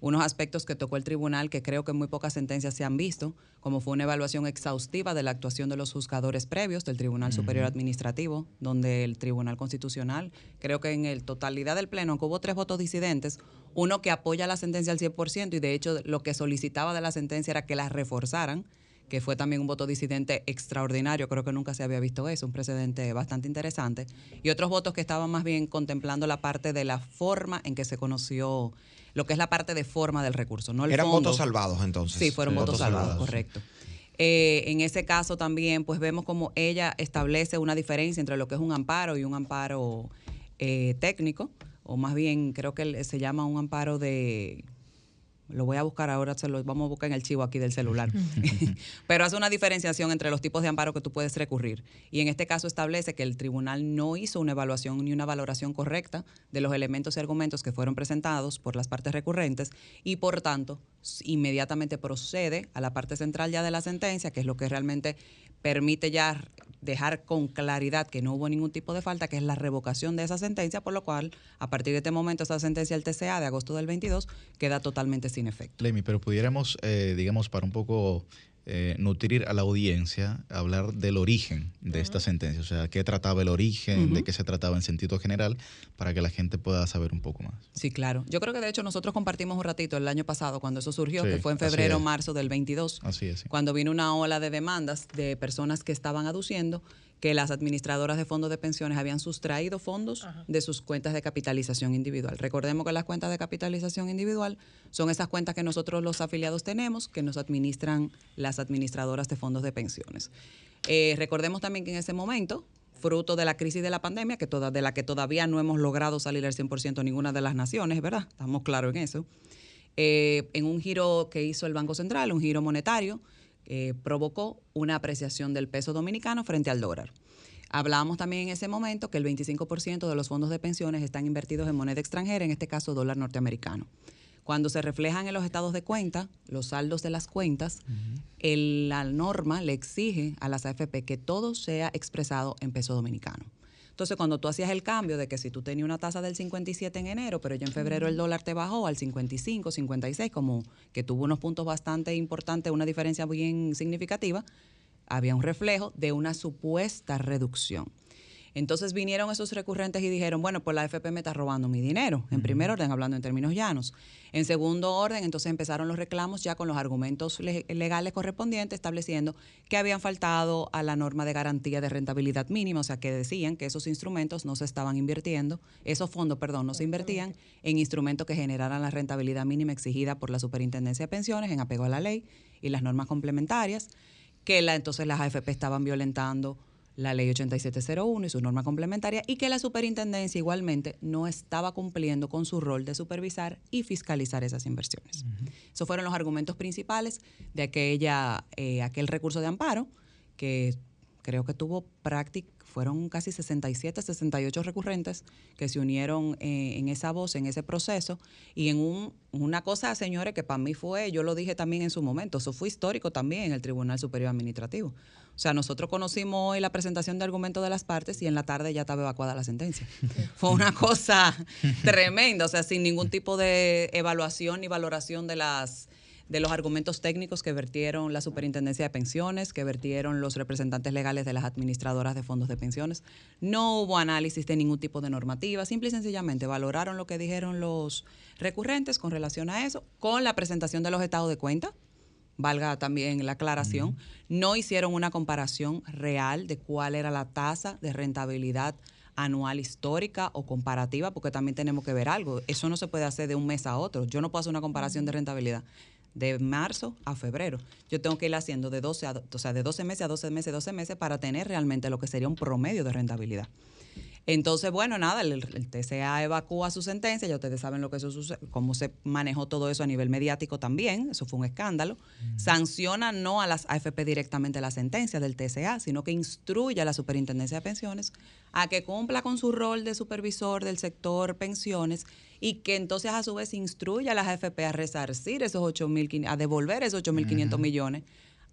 unos aspectos que tocó el tribunal que creo que en muy pocas sentencias se han visto, como fue una evaluación exhaustiva de la actuación de los juzgadores previos del Tribunal Superior Administrativo, donde el Tribunal Constitucional, creo que en el totalidad del Pleno, aunque hubo tres votos disidentes, uno que apoya la sentencia al 100% y de hecho lo que solicitaba de la sentencia era que la reforzaran, que fue también un voto disidente extraordinario, creo que nunca se había visto eso, un precedente bastante interesante, y otros votos que estaban más bien contemplando la parte de la forma en que se conoció lo que es la parte de forma del recurso. No Eran votos salvados entonces. Sí, fueron votos, salvados, correcto. Eh, en ese caso también, pues vemos como ella establece una diferencia entre lo que es un amparo y un amparo eh, técnico, o más bien creo que se llama un amparo de lo voy a buscar ahora, se lo vamos a buscar en el chivo aquí del celular. <laughs> <laughs> Pero hace una diferenciación entre los tipos de amparo que tú puedes recurrir. Y en este caso establece que el tribunal no hizo una evaluación ni una valoración correcta de los elementos y argumentos que fueron presentados por las partes recurrentes y por tanto inmediatamente procede a la parte central ya de la sentencia, que es lo que realmente permite ya dejar con claridad que no hubo ningún tipo de falta, que es la revocación de esa sentencia, por lo cual, a partir de este momento, esa sentencia del TCA de agosto del 22 queda totalmente sin efecto. Lemi, pero pudiéramos, eh, digamos, para un poco eh, nutrir a la audiencia, hablar del origen de esta sentencia, o sea, qué trataba el origen, de qué se trataba en sentido general, para que la gente pueda saber un poco más. Sí, claro. Yo creo que de hecho nosotros compartimos un ratito el año pasado cuando eso surgió, que fue en febrero, marzo del 22, así es, cuando vino una ola de demandas de personas que estaban aduciendo que las administradoras de fondos de pensiones habían sustraído fondos de sus cuentas de capitalización individual. Recordemos que las cuentas de capitalización individual son esas cuentas que nosotros los afiliados tenemos, que nos administran las administradoras de fondos de pensiones. Eh, recordemos también que en ese momento, fruto de la crisis de la pandemia, que toda, de la que todavía no hemos logrado salir al 100% ninguna de las naciones, ¿verdad? Estamos claros en eso. Eh, en un giro que hizo el Banco Central, un giro monetario, eh, provocó una apreciación del peso dominicano frente al dólar. Hablábamos también en ese momento que el 25% de los fondos de pensiones están invertidos en moneda extranjera, en este caso dólar norteamericano. Cuando se reflejan en los estados de cuenta, los saldos de las cuentas, la norma le exige a las AFP que todo sea expresado en peso dominicano. Entonces, cuando tú hacías el cambio de que si tú tenías una tasa del 57 en enero, pero ya en febrero el dólar te bajó al 55, 56, como que tuvo unos puntos bastante importantes, una diferencia bien significativa, había un reflejo de una supuesta reducción. Entonces vinieron esos recurrentes y dijeron, bueno, pues la AFP me está robando mi dinero, en primer orden, hablando en términos llanos. En segundo orden, entonces empezaron los reclamos ya con los argumentos legales correspondientes, estableciendo que habían faltado a la norma de garantía de rentabilidad mínima, o sea, que decían que esos instrumentos no se estaban invirtiendo, esos fondos, perdón, no se invertían en instrumentos que generaran la rentabilidad mínima exigida por la Superintendencia de Pensiones en apego a la ley y las normas complementarias, que la, entonces las AFP estaban violentando la ley 8701 y su norma complementaria y que la superintendencia igualmente no estaba cumpliendo con su rol de supervisar y fiscalizar esas inversiones. Esos fueron los argumentos principales de aquella, eh, aquel recurso de amparo que creo que tuvo práctica fueron casi 67, 68 recurrentes que se unieron eh, en esa voz, en ese proceso. Y en un, una cosa, señores, que para mí fue, yo lo dije también en su momento, eso fue histórico también en el Tribunal Superior Administrativo. O sea, nosotros conocimos hoy la presentación de argumentos de las partes y en la tarde ya estaba evacuada la sentencia. <laughs> Fue una cosa <laughs> tremenda, o sea, sin ningún tipo de evaluación ni valoración de las de los argumentos técnicos que vertieron la Superintendencia de Pensiones, que vertieron los representantes legales de las administradoras de fondos de pensiones. No hubo análisis de ningún tipo de normativa, simple y sencillamente valoraron lo que dijeron los recurrentes con relación a eso, con la presentación de los estados de cuenta, valga también la aclaración, no hicieron una comparación real de cuál era la tasa de rentabilidad anual histórica o comparativa, porque también tenemos que ver algo. Eso no se puede hacer de un mes a otro. Yo no puedo hacer una comparación de rentabilidad de marzo a febrero. Yo tengo que ir haciendo de 12, a, o sea, de 12 meses a 12 meses, 12 meses para tener realmente lo que sería un promedio de rentabilidad. Entonces, bueno, nada, el, TCA evacúa su sentencia, ya ustedes saben lo que eso cómo se manejó todo eso a nivel mediático también, eso fue un escándalo. Sanciona no a las AFP directamente la sentencia del TCA, sino que instruye a la Superintendencia de Pensiones a que cumpla con su rol de supervisor del sector pensiones y que entonces a su vez instruya a las AFP a resarcir esos 8.500, a devolver esos 8.500 millones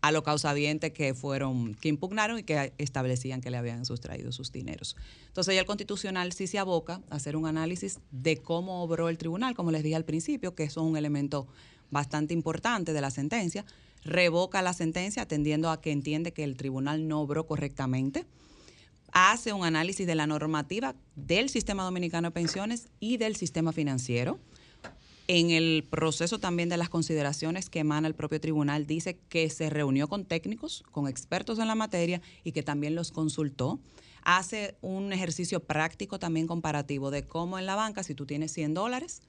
a los causavientes que fueron, que impugnaron y que establecían que le habían sustraído sus dineros. Entonces ya el constitucional sí se aboca a hacer un análisis de cómo obró el tribunal, como les dije al principio, que eso es un elemento bastante importante de la sentencia, revoca la sentencia atendiendo a que entiende que el tribunal no obró correctamente, hace un análisis de la normativa del sistema dominicano de pensiones y del sistema financiero, en el proceso también de las consideraciones que emana el propio tribunal, dice que se reunió con técnicos, con expertos en la materia y que también los consultó. Hace un ejercicio práctico también comparativo de cómo en la banca, si tú tienes 100 dólares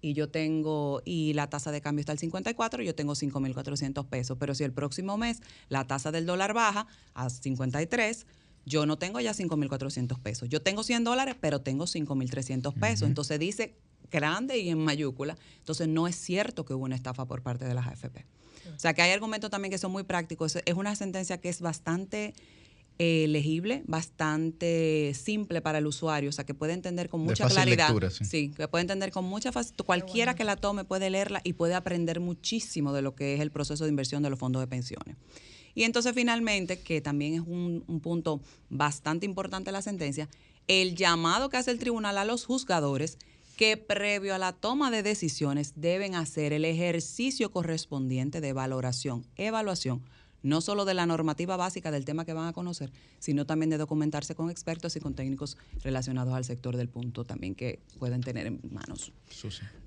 y yo tengo, y la tasa de cambio está al 54, yo tengo 5.400 pesos. Pero si el próximo mes la tasa del dólar baja a 53, yo no tengo ya 5.400 pesos. Yo tengo 100 dólares, pero tengo 5.300 pesos. Entonces dice grande y en mayúscula. Entonces no es cierto que hubo una estafa por parte de las AFP. O sea que hay argumentos también que son muy prácticos. Es una sentencia que es bastante eh, legible, bastante simple para el usuario, o sea que puede entender con mucha claridad. sí. que puede entender con mucha facilidad. Cualquiera que la tome puede leerla y puede aprender muchísimo de lo que es el proceso de inversión de los fondos de pensiones. Y entonces finalmente, que también es un, un punto bastante importante de la sentencia, el llamado que hace el tribunal a los juzgadores que previo a la toma de decisiones deben hacer el ejercicio correspondiente de valoración, evaluación, no solo de la normativa básica del tema que van a conocer, sino también de documentarse con expertos y con técnicos relacionados al sector del punto también que pueden tener en manos.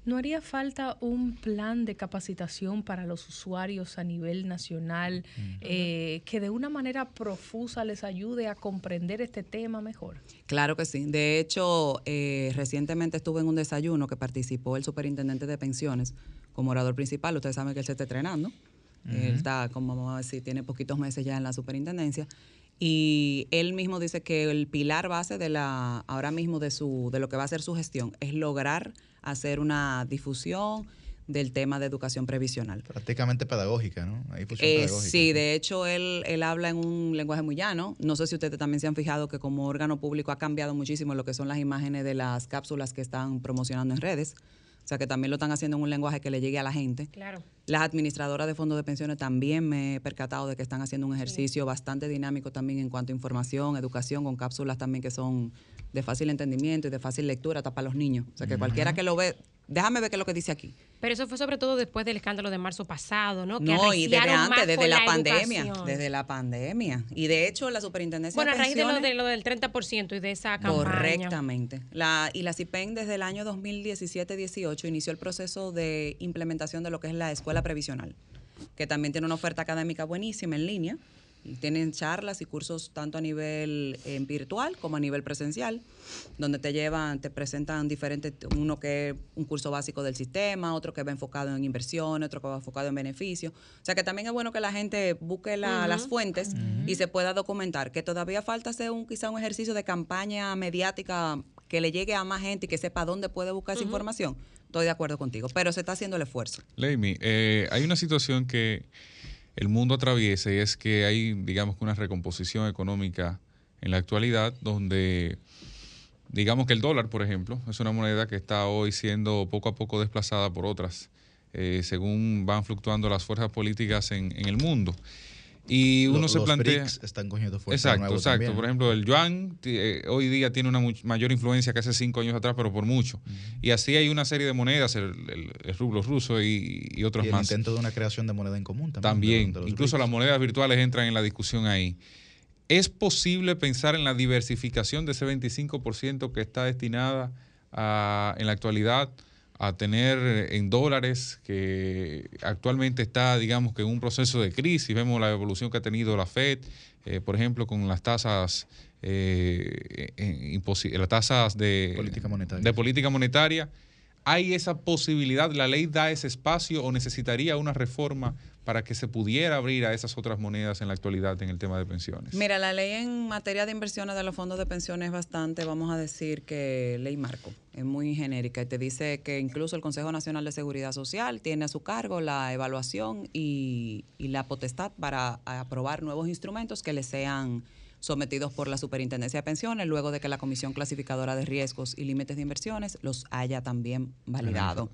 ¿No haría falta un plan de capacitación para los usuarios a nivel nacional eh, que de una manera profusa les ayude a comprender este tema mejor? Claro que sí. De hecho, eh, recientemente estuve en un desayuno que participó el superintendente de pensiones como orador principal. Ustedes saben que él se está entrenando. Él está, como vamos a decir, tiene poquitos meses ya en la superintendencia. Y él mismo dice que el pilar base de la, ahora mismo de su, de lo que va a ser su gestión, es lograr hacer una difusión del tema de educación previsional. Prácticamente pedagógica, ¿no? Eh, sí, de hecho él, él habla en un lenguaje muy llano. No sé si ustedes también se han fijado que como órgano público ha cambiado muchísimo lo que son las imágenes de las cápsulas que están promocionando en redes. O sea que también lo están haciendo en un lenguaje que le llegue a la gente. Claro. Las administradoras de fondos de pensiones también me he percatado de que están haciendo un ejercicio bastante dinámico también en cuanto a información, educación, con cápsulas también que son de fácil entendimiento y de fácil lectura hasta para los niños. O sea que cualquiera que lo ve déjame ver qué es lo que dice aquí. Pero eso fue sobre todo después del escándalo de marzo pasado, ¿no? no, y desde antes, desde la, pandemia. Desde la pandemia. Y de hecho, la superintendencia. Bueno, a raíz de, lo, de lo del 30% y de esa campaña. Correctamente. La, y la CIPEN desde el año 2017-18 inició el proceso de implementación de lo que es la escuela previsional, que también tiene una oferta académica buenísima en línea tienen charlas y cursos tanto a nivel eh, virtual como a nivel presencial, donde te llevan, te presentan diferentes, uno que es un curso básico del sistema, otro que va enfocado en inversión, otro que va enfocado en beneficios. O sea que también es bueno que la gente busque las fuentes y se pueda documentar, que todavía falta hacer un, quizá un ejercicio de campaña mediática que le llegue a más gente y que sepa dónde puede buscar esa información. Estoy de acuerdo contigo, pero se está haciendo el esfuerzo. Leimi, eh, hay una situación que el mundo atraviesa y es que hay, digamos una recomposición económica en la actualidad donde, digamos que el dólar, por ejemplo, es una moneda que está hoy siendo poco a poco desplazada por otras, eh, según van fluctuando las fuerzas políticas en el mundo. Y uno se plantea. están cogiendo fuerza. Exacto, exacto. Por ejemplo, el yuan eh, hoy día tiene una mayor influencia que hace cinco años atrás, pero por mucho. Y así hay una serie de monedas, el, rublo ruso y, y otros y el más. intento de una creación de moneda en común también. También. Incluso las monedas virtuales entran en la discusión ahí. ¿Es posible pensar en la diversificación de ese 25% que está destinada a, en la actualidad? A tener en dólares, que actualmente está, digamos que en un proceso de crisis. Vemos la evolución que ha tenido la Fed, eh, por ejemplo, con las tasas, eh, las tasas de política monetaria. De política monetaria. ¿Hay esa posibilidad? ¿La ley da ese espacio o necesitaría una reforma para que se pudiera abrir a esas otras monedas en la actualidad en el tema de pensiones? Mira, la ley en materia de inversiones de los fondos de pensiones es bastante, vamos a decir que ley marco, es muy genérica y te dice que incluso el Consejo Nacional de Seguridad Social tiene a su cargo la evaluación y, la potestad para aprobar nuevos instrumentos que le sean sometidos por la Superintendencia de Pensiones, luego de que la Comisión Clasificadora de Riesgos y Límites de Inversiones los haya también validado.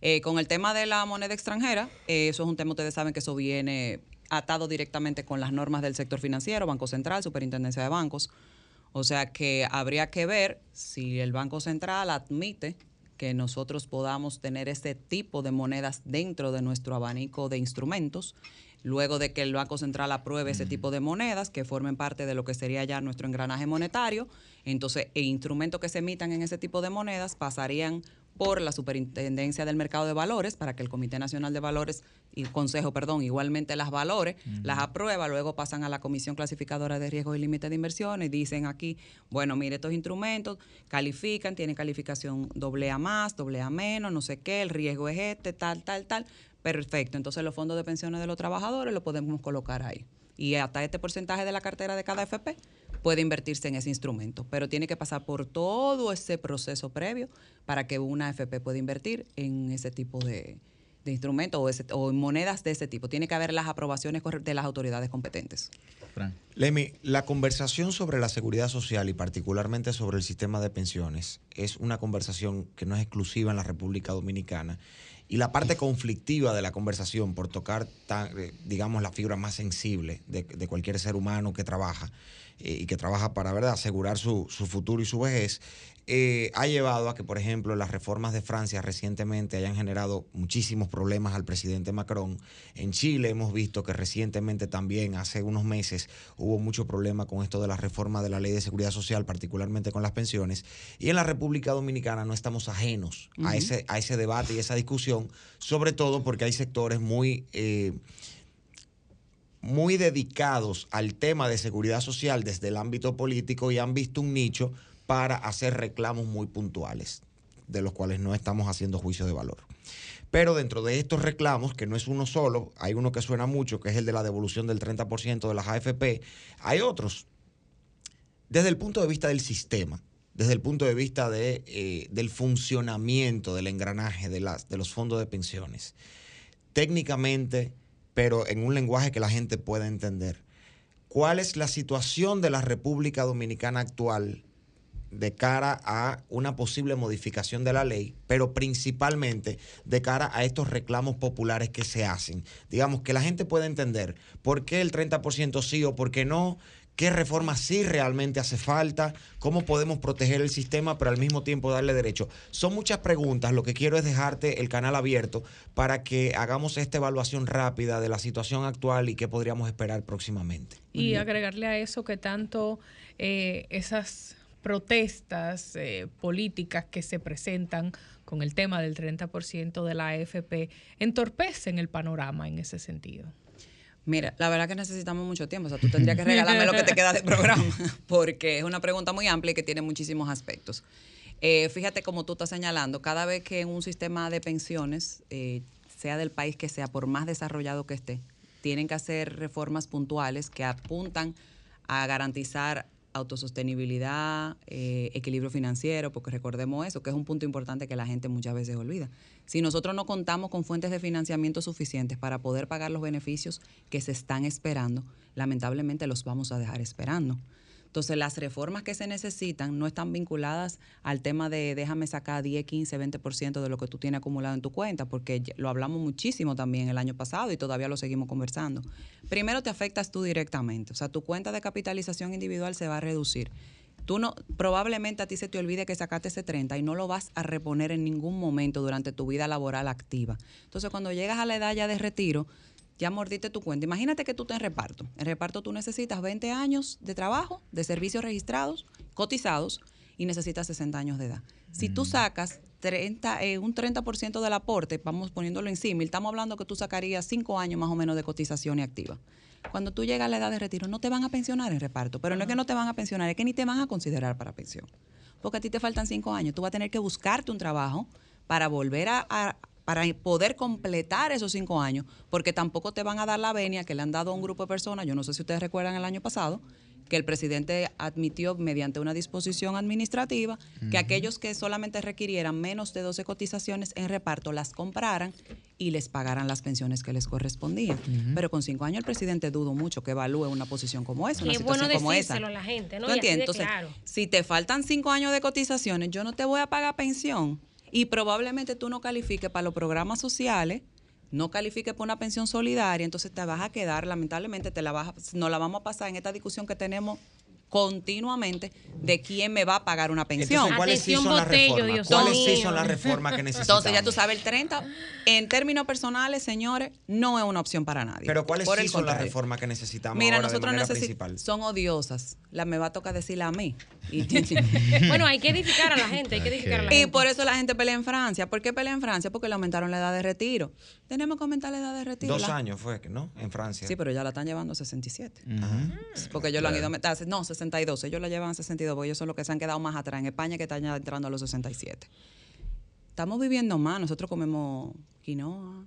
Eh, con el tema de la moneda extranjera, eh, eso es un tema, ustedes saben que eso viene atado directamente con las normas del sector financiero, Banco Central, Superintendencia de Bancos. O sea que habría que ver si el Banco Central admite que nosotros podamos tener este tipo de monedas dentro de nuestro abanico de instrumentos, luego de que el Banco Central apruebe ese tipo de monedas que formen parte de lo que sería ya nuestro engranaje monetario, entonces e instrumentos que se emitan en ese tipo de monedas pasarían por la Superintendencia del Mercado de Valores para que el Comité Nacional de Valores y Consejo, perdón, igualmente las valores, las aprueba, luego pasan a la Comisión Clasificadora de Riesgos y Límites de Inversiones y dicen aquí, bueno, mire estos instrumentos, califican, tienen calificación doble A más, doble A menos, no sé qué, el riesgo es este, tal, tal, tal. Perfecto, entonces los fondos de pensiones de los trabajadores lo podemos colocar ahí. Y hasta este porcentaje de la cartera de cada FP puede invertirse en ese instrumento, pero tiene que pasar por todo ese proceso previo para que una AFP pueda invertir en ese tipo de, instrumentos o, en monedas de ese tipo. Tiene que haber las aprobaciones de las autoridades competentes. Lemi, la conversación sobre la seguridad social y particularmente sobre el sistema de pensiones es una conversación que no es exclusiva en la República Dominicana. Y la parte conflictiva de la conversación, por tocar, eh, digamos, la fibra más sensible de cualquier ser humano que trabaja, eh, y que trabaja para ¿verdad? asegurar su, su futuro y su vejez, eh, ha llevado a que, por ejemplo, las reformas de Francia recientemente hayan generado muchísimos problemas al presidente Macron. En Chile hemos visto que recientemente también, hace unos meses, hubo mucho problema con esto de la reforma de la ley de seguridad social, particularmente con las pensiones. Y en la República Dominicana no estamos ajenos a, ese, a ese debate y esa discusión, sobre todo porque hay sectores muy... Eh, muy dedicados al tema de seguridad social desde el ámbito político y han visto un nicho para hacer reclamos muy puntuales, de los cuales no estamos haciendo juicio de valor. Pero dentro de estos reclamos, que no es uno solo, hay uno que suena mucho, que es el de la devolución del 30% de las AFP, hay otros. Desde el punto de vista del sistema, desde el punto de vista de, eh, del funcionamiento del engranaje de, las, de los fondos de pensiones, técnicamente pero en un lenguaje que la gente pueda entender. ¿Cuál es la situación de la República Dominicana actual de cara a una posible modificación de la ley, pero principalmente de cara a estos reclamos populares que se hacen? Digamos, que la gente pueda entender por qué el 30% sí o por qué no, qué reformas sí realmente hace falta, cómo podemos proteger el sistema, pero al mismo tiempo darle derecho. Son muchas preguntas, lo que quiero es dejarte el canal abierto para que hagamos esta evaluación rápida de la situación actual y qué podríamos esperar próximamente. Y agregarle a eso que tanto eh, esas protestas eh, políticas que se presentan con el tema del 30% de la AFP entorpecen el panorama en ese sentido. Mira, la verdad que necesitamos mucho tiempo. O sea, tú tendrías que <laughs> regalarme lo que te queda de programa, <laughs> porque es una pregunta muy amplia y que tiene muchísimos aspectos. Eh, fíjate como tú estás señalando, cada vez que en un sistema de pensiones, eh, sea del país que sea, por más desarrollado que esté, tienen que hacer reformas puntuales que apuntan a garantizar autosostenibilidad, eh, equilibrio financiero, porque recordemos eso, que es un punto importante que la gente muchas veces olvida. Si nosotros no contamos con fuentes de financiamiento suficientes para poder pagar los beneficios que se están esperando, lamentablemente los vamos a dejar esperando. Entonces, las reformas que se necesitan no están vinculadas al tema de déjame sacar 10, 15, 20% de lo que tú tienes acumulado en tu cuenta, porque lo hablamos muchísimo también el año pasado y todavía lo seguimos conversando. Primero te afectas tú directamente, o sea, tu cuenta de capitalización individual se va a reducir. Tú no, probablemente a ti se te olvide que sacaste ese 30 y no lo vas a reponer en ningún momento durante tu vida laboral activa. Entonces, cuando llegas a la edad ya de retiro, ya mordiste tu cuenta. Imagínate que tú te en reparto. En reparto tú necesitas 20 años de trabajo, de servicios registrados, cotizados, y necesitas 60 años de edad. Si tú mm. sacas 30, eh, un 30% del aporte, vamos poniéndolo en símil, estamos hablando que tú sacarías 5 años más o menos de cotización y activa. Cuando tú llegas a la edad de retiro, no te van a pensionar en reparto, pero no es que no te van a pensionar, es que ni te van a considerar para pensión. Porque a ti te faltan 5 años, tú vas a tener que buscarte un trabajo para volver a para poder completar esos cinco años, porque tampoco te van a dar la venia que le han dado a un grupo de personas, yo no sé si ustedes recuerdan el año pasado, que el presidente admitió mediante una disposición administrativa que aquellos que solamente requirieran menos de 12 cotizaciones en reparto las compraran y les pagaran las pensiones que les correspondían. Pero con cinco años el presidente dudo mucho que evalúe una posición como esa, una situación como esa. A la gente, ¿no? Entonces, si te faltan cinco años de cotizaciones, yo no te voy a pagar pensión y probablemente tú no califiques para los programas sociales, no califiques para una pensión solidaria, entonces te vas a quedar, lamentablemente, te la vas, nos la vamos a pasar en esta discusión que tenemos continuamente de quién me va a pagar una pensión. Entonces, ¿cuáles sí son las reformas? ¿Cuáles sí son las reformas que necesitamos? Entonces, ya tú sabes, el 30, en términos personales, señores, no es una opción para nadie. Pero ¿cuáles sí son las reformas que necesitamos Mira, ahora nosotros necesitamos, son odiosas. La me va a tocar decirla a mí. <laughs> bueno, hay que edificar a la gente, hay que edificar a la gente. Y por eso la gente pelea en Francia. ¿Por qué pelea en Francia? Porque le aumentaron la edad de retiro. Tenemos que aumentar la edad de retiro. Dos años fue, ¿no? En Francia. Sí, pero ya la están llevando a 67. Porque ellos lo han ido a No, 62. Ellos la llevan a 62 porque ellos son los que se han quedado más atrás. En España que están ya entrando a los 67. Estamos viviendo más. Nosotros comemos quinoa,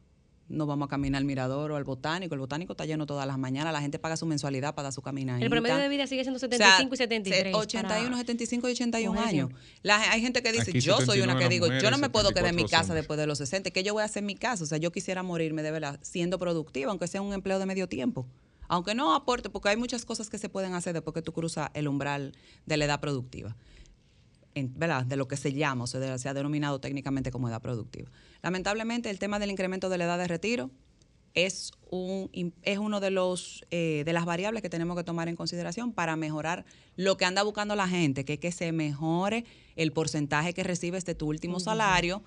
no vamos a caminar al mirador o al botánico. El botánico está lleno todas las mañanas. La gente paga su mensualidad para dar su caminadita. El promedio de vida sigue siendo 75 y 73. 81, 75 y 81 años. hay gente que dice, yo soy una que digo, yo no me puedo quedar en mi casa después de los 60. ¿Qué yo voy a hacer en mi casa? O sea, yo quisiera morirme de verdad siendo productiva, aunque sea un empleo de medio tiempo. Aunque no aporte, porque hay muchas cosas que se pueden hacer después que tú cruzas el umbral de la edad productiva. ¿verdad? de lo que se llama, o sea, se ha denominado técnicamente como edad productiva. Lamentablemente, el tema del incremento de la edad de retiro es, un, es uno de, los, eh, de las variables que tenemos que tomar en consideración para mejorar lo que anda buscando la gente, que es que se mejore el porcentaje que recibes de tu último salario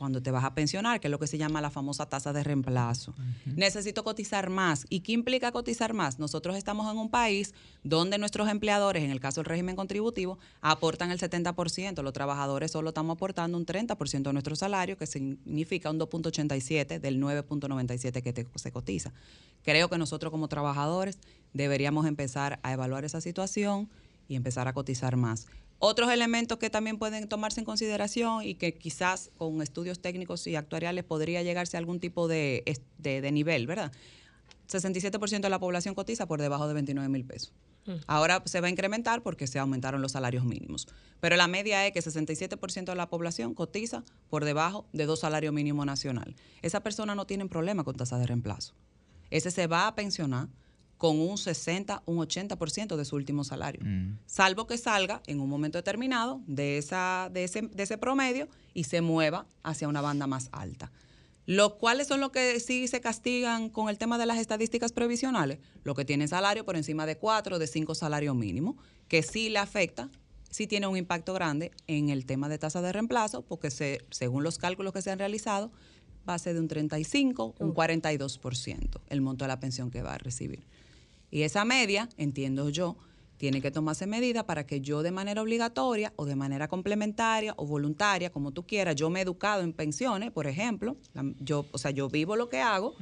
cuando te vas a pensionar, que es lo que se llama la famosa tasa de reemplazo. Necesito cotizar más. ¿Y qué implica cotizar más? Nosotros estamos en un país donde nuestros empleadores, en el caso del régimen contributivo, aportan el 70%. Los trabajadores solo estamos aportando un 30% de nuestro salario, que significa un 2.87 del 9.97 que se cotiza. Creo que nosotros como trabajadores deberíamos empezar a evaluar esa situación y empezar a cotizar más. Otros elementos que también pueden tomarse en consideración y que quizás con estudios técnicos y actuariales podría llegarse a algún tipo de, nivel, ¿verdad? 67% de la población cotiza por debajo de 29 mil pesos. Mm. Ahora se va a incrementar porque se aumentaron los salarios mínimos. Pero la media es que 67% de la población cotiza por debajo de dos salarios mínimos nacional. Esa persona no tiene problema con tasa de reemplazo. Ese se va a pensionar con un 60, un 80% de su último salario, mm. salvo que salga en un momento determinado de, esa, de, ese, de ese promedio y se mueva hacia una banda más alta. Los cuales son los que sí se castigan con el tema de las estadísticas previsionales, los que tienen salario por encima de cuatro, de cinco salarios mínimos, que sí le afecta, sí tiene un impacto grande en el tema de tasa de reemplazo, porque se, según los cálculos que se han realizado, va a ser de un 35, un 42% el monto de la pensión que va a recibir. Y esa media, entiendo yo, tiene que tomarse medida para que yo de manera obligatoria o de manera complementaria o voluntaria, como tú quieras, yo me he educado en pensiones, por ejemplo, yo, o sea, yo vivo lo que hago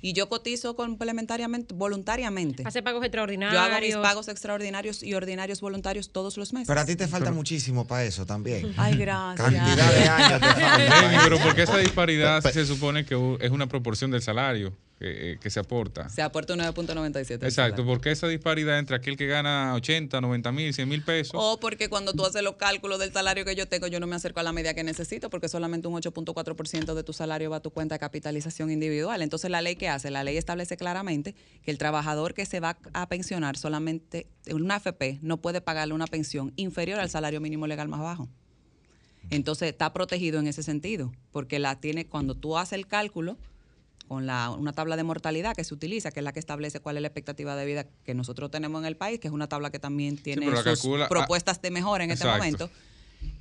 y yo cotizo complementariamente, voluntariamente. Hace pagos extraordinarios. Yo hago mis pagos extraordinarios y ordinarios voluntarios todos los meses. Pero a ti te falta muchísimo para eso también. <laughs> Ay, gracias. Cantidad de años te falta. pero porque esa disparidad se supone que es una proporción del salario. Eh, que, se aporta. Se aporta 9.97. Exacto, porque esa disparidad entre aquel que gana 80, 90 mil, 100 mil pesos. O porque cuando tú haces los cálculos del salario que yo tengo, yo no me acerco a la media que necesito, porque solamente un 8.4% de tu salario va a tu cuenta de capitalización individual. Entonces, la ley que hace, la ley establece claramente que el trabajador que se va a pensionar solamente, en una AFP, no puede pagarle una pensión inferior al salario mínimo legal más bajo. Entonces, está protegido en ese sentido, porque la tiene, cuando tú haces el cálculo, con la, una tabla de mortalidad que se utiliza, que es la que establece cuál es la expectativa de vida que nosotros tenemos en el país, que es una tabla que también tiene sus ah, propuestas de mejora en este momento.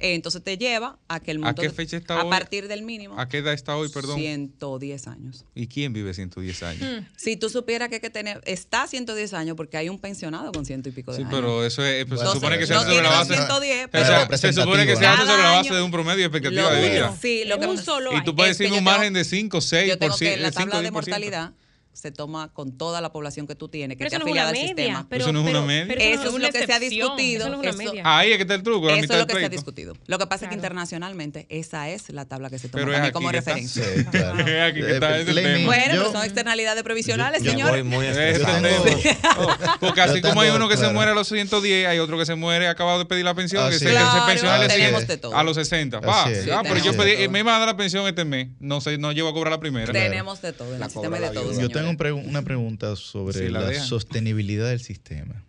Eh, entonces te lleva a que el monto. ¿A qué fecha está a partir del mínimo. ¿A qué edad está hoy, perdón? 110 años. ¿Y quién vive 110 años? Hmm. Si tú supieras que, que tener, está 110 años porque hay un pensionado con ciento y pico de sí, años. Sí, pero eso es, pues, se supone que se hace sobre la base. 110, pero se supone que se hace sobre la base de un promedio de expectativa de vida. Sí, lo que un solo Y tú puedes decir un margen de 5, 6, yo tengo que la tabla de mortalidad se toma con toda la población que tú tienes, que te afiliada al sistema. Pero, eso no es una media. eso, es lo que se ha discutido. Eso no es una media. Ahí es que está el truco. eso es lo que se ha discutido. Lo que pasa es que internacionalmente esa es la tabla que se toma también como referencia. Sí, claro. <laughs> aquí que está eh, tema. Bueno, pero son externalidades provisionales, señores. Muy <laughs> Porque así como hay uno que se muere a los 110, hay otro que se muere acabado de pedir la pensión, que se pensiona a los 60. Va, pero yo me iba a dar la pensión este mes, no no llevo a cobrar la primera. Tenemos de todo, en el sistema de todo. Yo tengo una pregunta sobre la, sostenibilidad del sistema.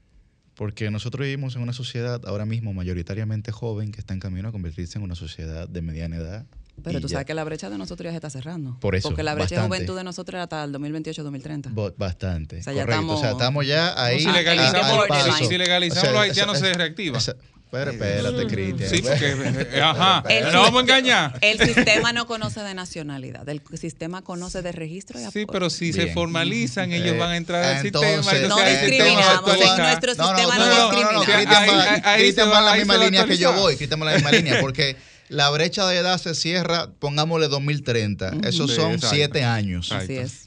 Porque nosotros vivimos en una sociedad ahora mismo mayoritariamente joven que está en camino a convertirse en una sociedad de mediana edad. Pero tú sabes que la brecha de nosotros ya se está cerrando. Por eso. Porque la brecha de juventud de nosotros era hasta el 2028-2030. Bastante. O sea, ya estamos, o sea, estamos ya ahí. si legalizamos, si legalizamos los haitianos, se reactiva. Pero espérate, Cristian. Sí, porque, <laughs> ajá, no vamos a engañar. El sistema no conoce de nacionalidad, el sistema conoce de registro y Sí, pero si se formalizan, ellos van a entrar al Entonces, sistema. No discriminamos, en nuestro sistema no, discriminamos. Cristian va en la misma línea que yo voy, Cristian va en la misma línea, porque la brecha de edad se cierra, pongámosle 2030. Esos son siete años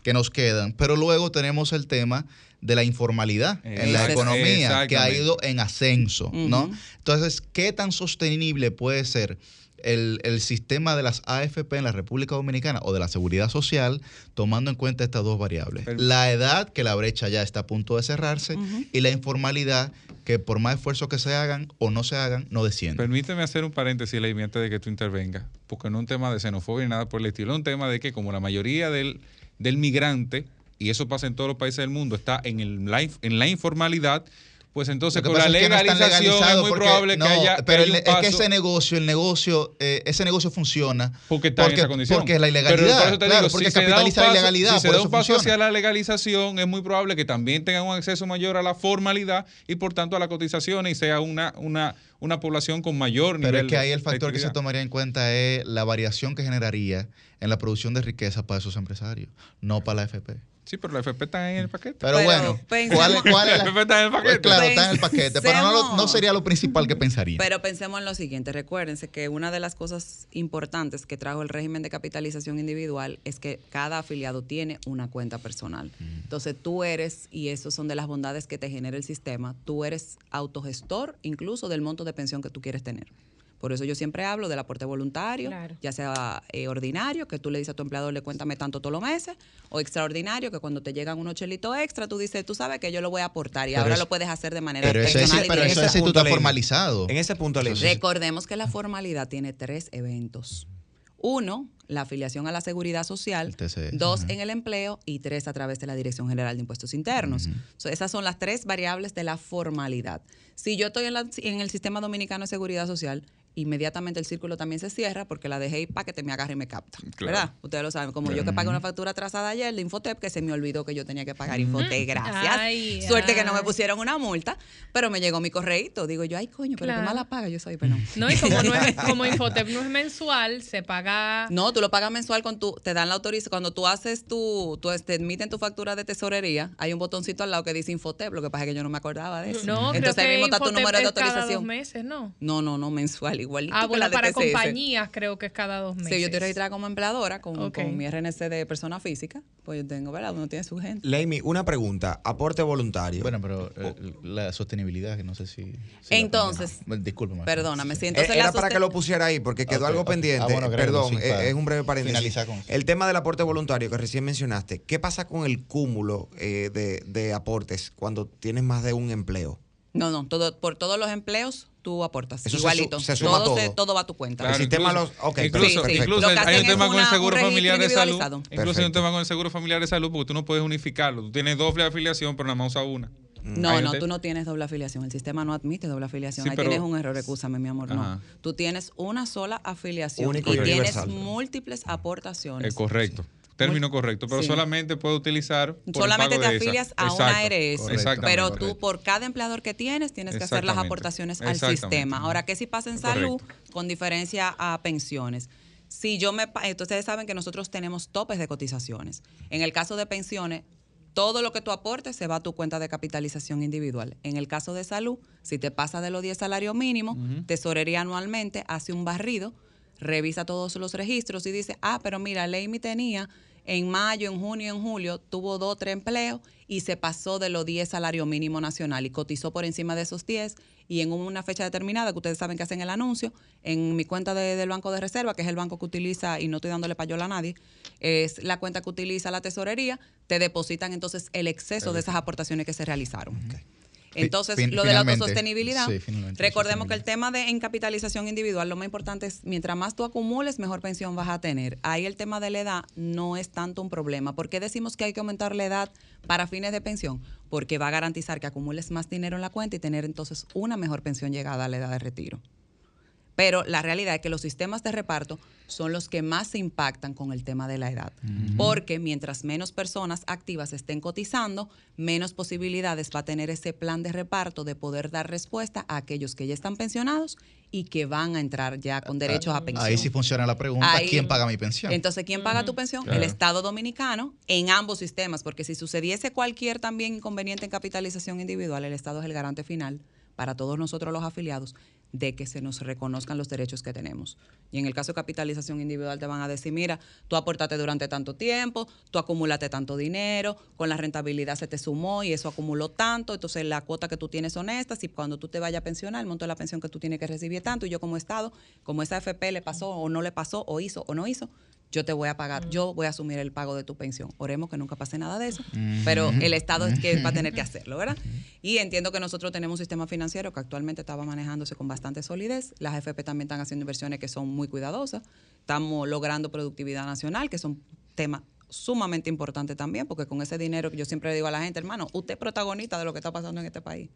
que nos quedan. Pero luego tenemos el tema de la informalidad en la economía que ha ido en ascenso, ¿no? Entonces, ¿qué tan sostenible puede ser el, sistema de las AFP en la República Dominicana o de la seguridad social tomando en cuenta estas dos variables? la edad, que la brecha ya está a punto de cerrarse, y la informalidad, que por más esfuerzos que se hagan o no se hagan, no desciende. Permíteme hacer un paréntesis, Leimi, antes de que tú intervengas, porque no es un tema de xenofobia ni nada por el estilo, es un tema de que como la mayoría del, del migrante y eso pasa en todos los países del mundo, está en, el, en la informalidad, pues entonces con la legalización es, muy probable que haya pero es que ese negocio el negocio eh, ese negocio funciona porque está en esa condición. porque es la ilegalidad claro, porque capitaliza la ilegalidad si se da un paso hacia la legalización es muy probable que también tengan un acceso mayor a la formalidad y por tanto a la cotización y sea una una una población con mayor nivel pero es que ahí el factor que se tomaría en cuenta es la variación que generaría en la producción de riqueza para esos empresarios no para la FP Sí, pero la FP está en el paquete. Pero, bueno, ¿cuál, cuál es la, <laughs> FP está en el paquete. Claro, está en el paquete, pero no, no, sería lo principal que pensaría. Pero pensemos en lo siguiente, recuérdense que una de las cosas importantes que trajo el régimen de capitalización individual es que cada afiliado tiene una cuenta personal. Entonces tú eres, y eso son de las bondades que te genera el sistema, tú eres autogestor incluso del monto de pensión que tú quieres tener. Por eso yo siempre hablo del aporte voluntario, ya sea eh, ordinario, que tú le dices a tu empleador, le cuéntame tanto todos los meses, o extraordinario, que cuando te llegan unos chelitos extra, tú dices, tú sabes que yo lo voy a aportar y ahora lo puedes hacer de manera pero personal. pero eso es si tú estás formalizado. En ese punto, Recordemos que la formalidad tiene tres eventos. Uno, la afiliación a la seguridad social, dos en el empleo y tres a través de la Dirección General de Impuestos Internos. esas son las tres variables de la formalidad. Si yo estoy en, en, el sistema dominicano de seguridad social, inmediatamente el círculo también se cierra porque la dejé para que te me agarre y me capta. ¿Verdad? Ustedes lo saben. Como yo que pagué una factura atrasada ayer de Infotep, que se me olvidó que yo tenía que pagar Infotep, gracias. Suerte que no me pusieron una multa, pero me llegó mi correíto. Digo yo, ay, coño, pero claro. tú la paga, yo soy, pero no. No, y como, no es, <laughs> como Infotep no es mensual, se paga. No, tú lo pagas mensual con tu, te dan la autorización. Cuando tú haces tu, tú te emiten tu factura de tesorería, hay un botoncito al lado que dice Infotep, lo que pasa es que yo no me acordaba de eso. No, Entonces ahí mismo está tu número de autorización. Cada dos meses, ¿no? No, no, no, mensual, igualito. Ah, bueno, para compañías creo que es cada dos meses. Sí, yo estoy registrada como empleadora con, mi RNC de persona física, pues yo tengo, ¿verdad? Uno tiene su gente. Leimi, una pregunta, aporte voluntario. Bueno, pero eh, la sostenibilidad, que no sé si... entonces, discúlpeme. Perdóname, sí. Entonces Era para que lo pusiera ahí, porque quedó algo pendiente. Ah, Perdón, es un breve paréntesis. El tema del aporte voluntario que recién mencionaste, ¿qué pasa con el cúmulo eh, de, de aportes cuando tienes más de un empleo? No, no, todo, por todos los empleos tú aportas. igualito. Se, suma todo, todo. va a tu cuenta. el sistema los. Okay, incluso, incluso hay un tema con el seguro familiar de salud. Incluso hay un tema con el seguro familiar de salud porque tú no puedes unificarlo. Tú tienes doble afiliación, pero nada más usa una. No, no, tú no tienes doble afiliación. El sistema no admite doble afiliación. Ahí tienes un error, recúsame, mi amor. No. Tú tienes una sola afiliación y, tienes múltiples aportaciones. Es correcto. Término correcto, pero solamente puede utilizar. solamente te afilias a una ARS. Pero tú, por cada empleador que tienes, tienes que hacer las aportaciones al sistema. Ahora, ¿qué si pasa en salud con diferencia a pensiones? Si yo me. Entonces, ustedes saben que nosotros tenemos topes de cotizaciones. En el caso de pensiones, todo lo que tú aportes se va a tu cuenta de capitalización individual. En el caso de salud, si te pasa de los 10 salarios mínimos, tesorería anualmente hace un barrido revisa todos los registros y dice, ah, pero mira, Leimi tenía en mayo, en junio, en julio, tuvo dos o tres empleos y se pasó de los 10 salario mínimo nacional y cotizó por encima de esos 10 y en una fecha determinada, que ustedes saben que hacen el anuncio, en mi cuenta del Banco de Reserva, que es el banco que utiliza, y no estoy dándole payola a nadie, es la cuenta que utiliza la tesorería, te depositan entonces el exceso de esas aportaciones que se realizaron. Entonces, lo de la autosostenibilidad, recordemos que el tema de encapitalización individual, lo más importante es, mientras más tú acumules, mejor pensión vas a tener. Ahí el tema de la edad no es tanto un problema. ¿Por qué decimos que hay que aumentar la edad para fines de pensión? Porque va a garantizar que acumules más dinero en la cuenta y tener entonces una mejor pensión llegada a la edad de retiro. Pero la realidad es que los sistemas de reparto son los que más se impactan con el tema de la edad. Porque mientras menos personas activas estén cotizando, menos posibilidades va a tener ese plan de reparto de poder dar respuesta a aquellos que ya están pensionados y que van a entrar ya con derechos a pensión. Ahí sí funciona la pregunta, ¿quién paga mi pensión? Entonces, ¿quién paga tu pensión? El Estado Dominicano en ambos sistemas, porque si sucediese cualquier también inconveniente en capitalización individual, el Estado es el garante final para todos nosotros los afiliados de que se nos reconozcan los derechos que tenemos. Y en el caso de capitalización individual te van a decir, mira, tú aportaste durante tanto tiempo, tú acumulaste tanto dinero, con la rentabilidad se te sumó y eso acumuló tanto, entonces la cuota que tú tienes son estas y cuando tú te vayas a pensionar, el monto de la pensión que tú tienes que recibir tanto y yo como Estado, como esa FP le pasó o no le pasó o hizo o no hizo, yo te voy a pagar, yo voy a asumir el pago de tu pensión. Oremos que nunca pase nada de eso, pero el Estado es que va a tener que <laughs> hacerlo, ¿verdad? Y entiendo que nosotros tenemos un sistema financiero que actualmente estaba manejándose con bastante solidez. Las AFP también están haciendo inversiones que son muy cuidadosas. Estamos logrando productividad nacional, que son temas sumamente importantes también, porque con ese dinero que yo siempre le digo a la gente, hermano, usted es protagonista de lo que está pasando en este país.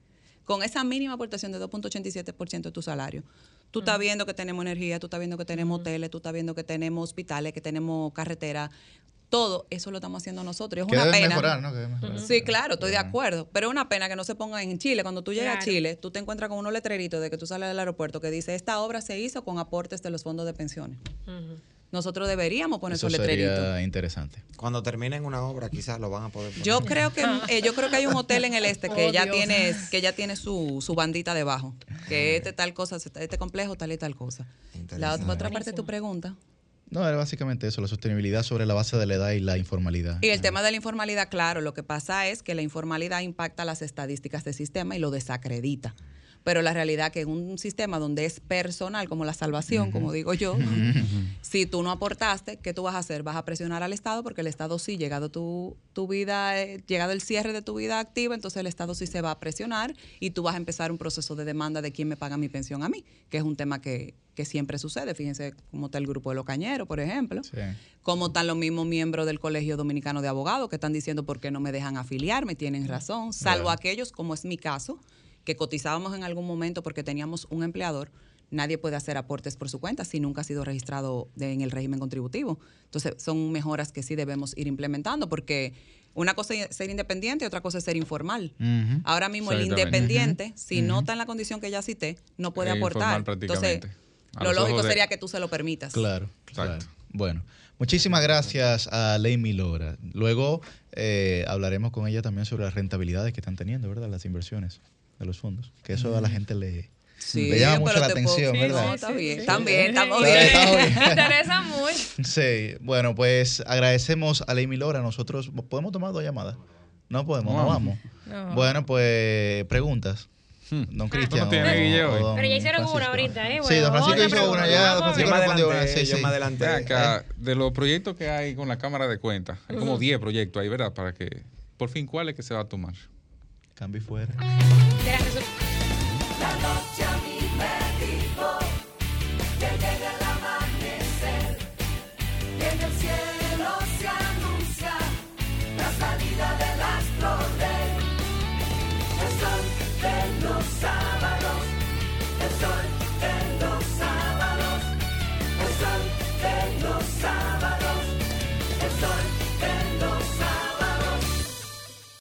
Con esa mínima aportación de 2.87% de tu salario, Tú estás viendo que tenemos energía, tú estás viendo que tenemos hoteles, tú estás viendo que tenemos hospitales, que tenemos carretera. Todo eso lo estamos haciendo nosotros. Es una pena. Mejorar, ¿no? Sí, claro, estoy de acuerdo. Pero es una pena que no se ponga en Chile. Cuando tú llegas a Chile, tú te encuentras con unos letreritos de que tú sales del aeropuerto que dice: Esta obra se hizo con aportes de los fondos de pensiones nosotros deberíamos poner esos letreritos. Sería interesante. Cuando terminen una obra, quizás lo van a poder poner. Yo creo que eh, yo creo que hay un hotel en el este que <laughs> oh, ya tiene que ya tiene su, su bandita debajo, que este tal cosa, este complejo tal y tal cosa. La otra parte de tu pregunta. No, era básicamente eso, la sostenibilidad sobre la base de la edad y la informalidad. Y el tema de la informalidad, claro, lo que pasa es que la informalidad impacta las estadísticas del sistema y lo desacredita pero la realidad que en un sistema donde es personal, como la salvación, como digo yo, si tú no aportaste, ¿qué tú vas a hacer? Vas a presionar al Estado porque el Estado sí, llegado tu, tu vida, eh, llegado el cierre de tu vida activa, entonces el Estado sí se va a presionar y tú vas a empezar un proceso de demanda de quién me paga mi pensión a mí, que es un tema que, que siempre sucede. Fíjense cómo está el grupo de los cañeros, por ejemplo. Sí. Cómo están los mismos miembros del Colegio Dominicano de Abogados que están diciendo por qué no me dejan afiliarme, tienen razón, salvo aquellos, como es mi caso, que cotizábamos en algún momento porque teníamos un empleador, nadie puede hacer aportes por su cuenta si nunca ha sido registrado en el régimen contributivo. Entonces, son mejoras que sí debemos ir implementando porque una cosa es ser independiente y otra cosa es ser informal. Ahora mismo el independiente, si no está en la condición que ya cité, no puede aportar. Entonces, lo lógico sería que tú se lo permitas. Claro, claro. Bueno, muchísimas gracias a Ley Milora. Luego eh, hablaremos con ella también sobre las rentabilidades que están teniendo, ¿verdad? Las inversiones de los fondos. Que eso a la gente le, Sí, me llama mucho la atención, ¿verdad? está bien, también, estamos bien. Me <laughs> interesa mucho. Sí, bueno, pues agradecemos a Ley Milora. Nosotros, ¿podemos tomar dos llamadas? No podemos, no, vamos. Bueno, pues preguntas. Hmm. Don Cristian. Pero ya hicieron una ahorita, ¿eh? sí, don Francisco hizo una ya. Don Francisco respondió una. Sí, sí. adelante. Acá, de los proyectos que hay con la Cámara de Cuentas, hay como 10 proyectos ahí, ¿verdad? Para que, por fin, ¿cuál es que se va a tomar? Cambio fuera. La noche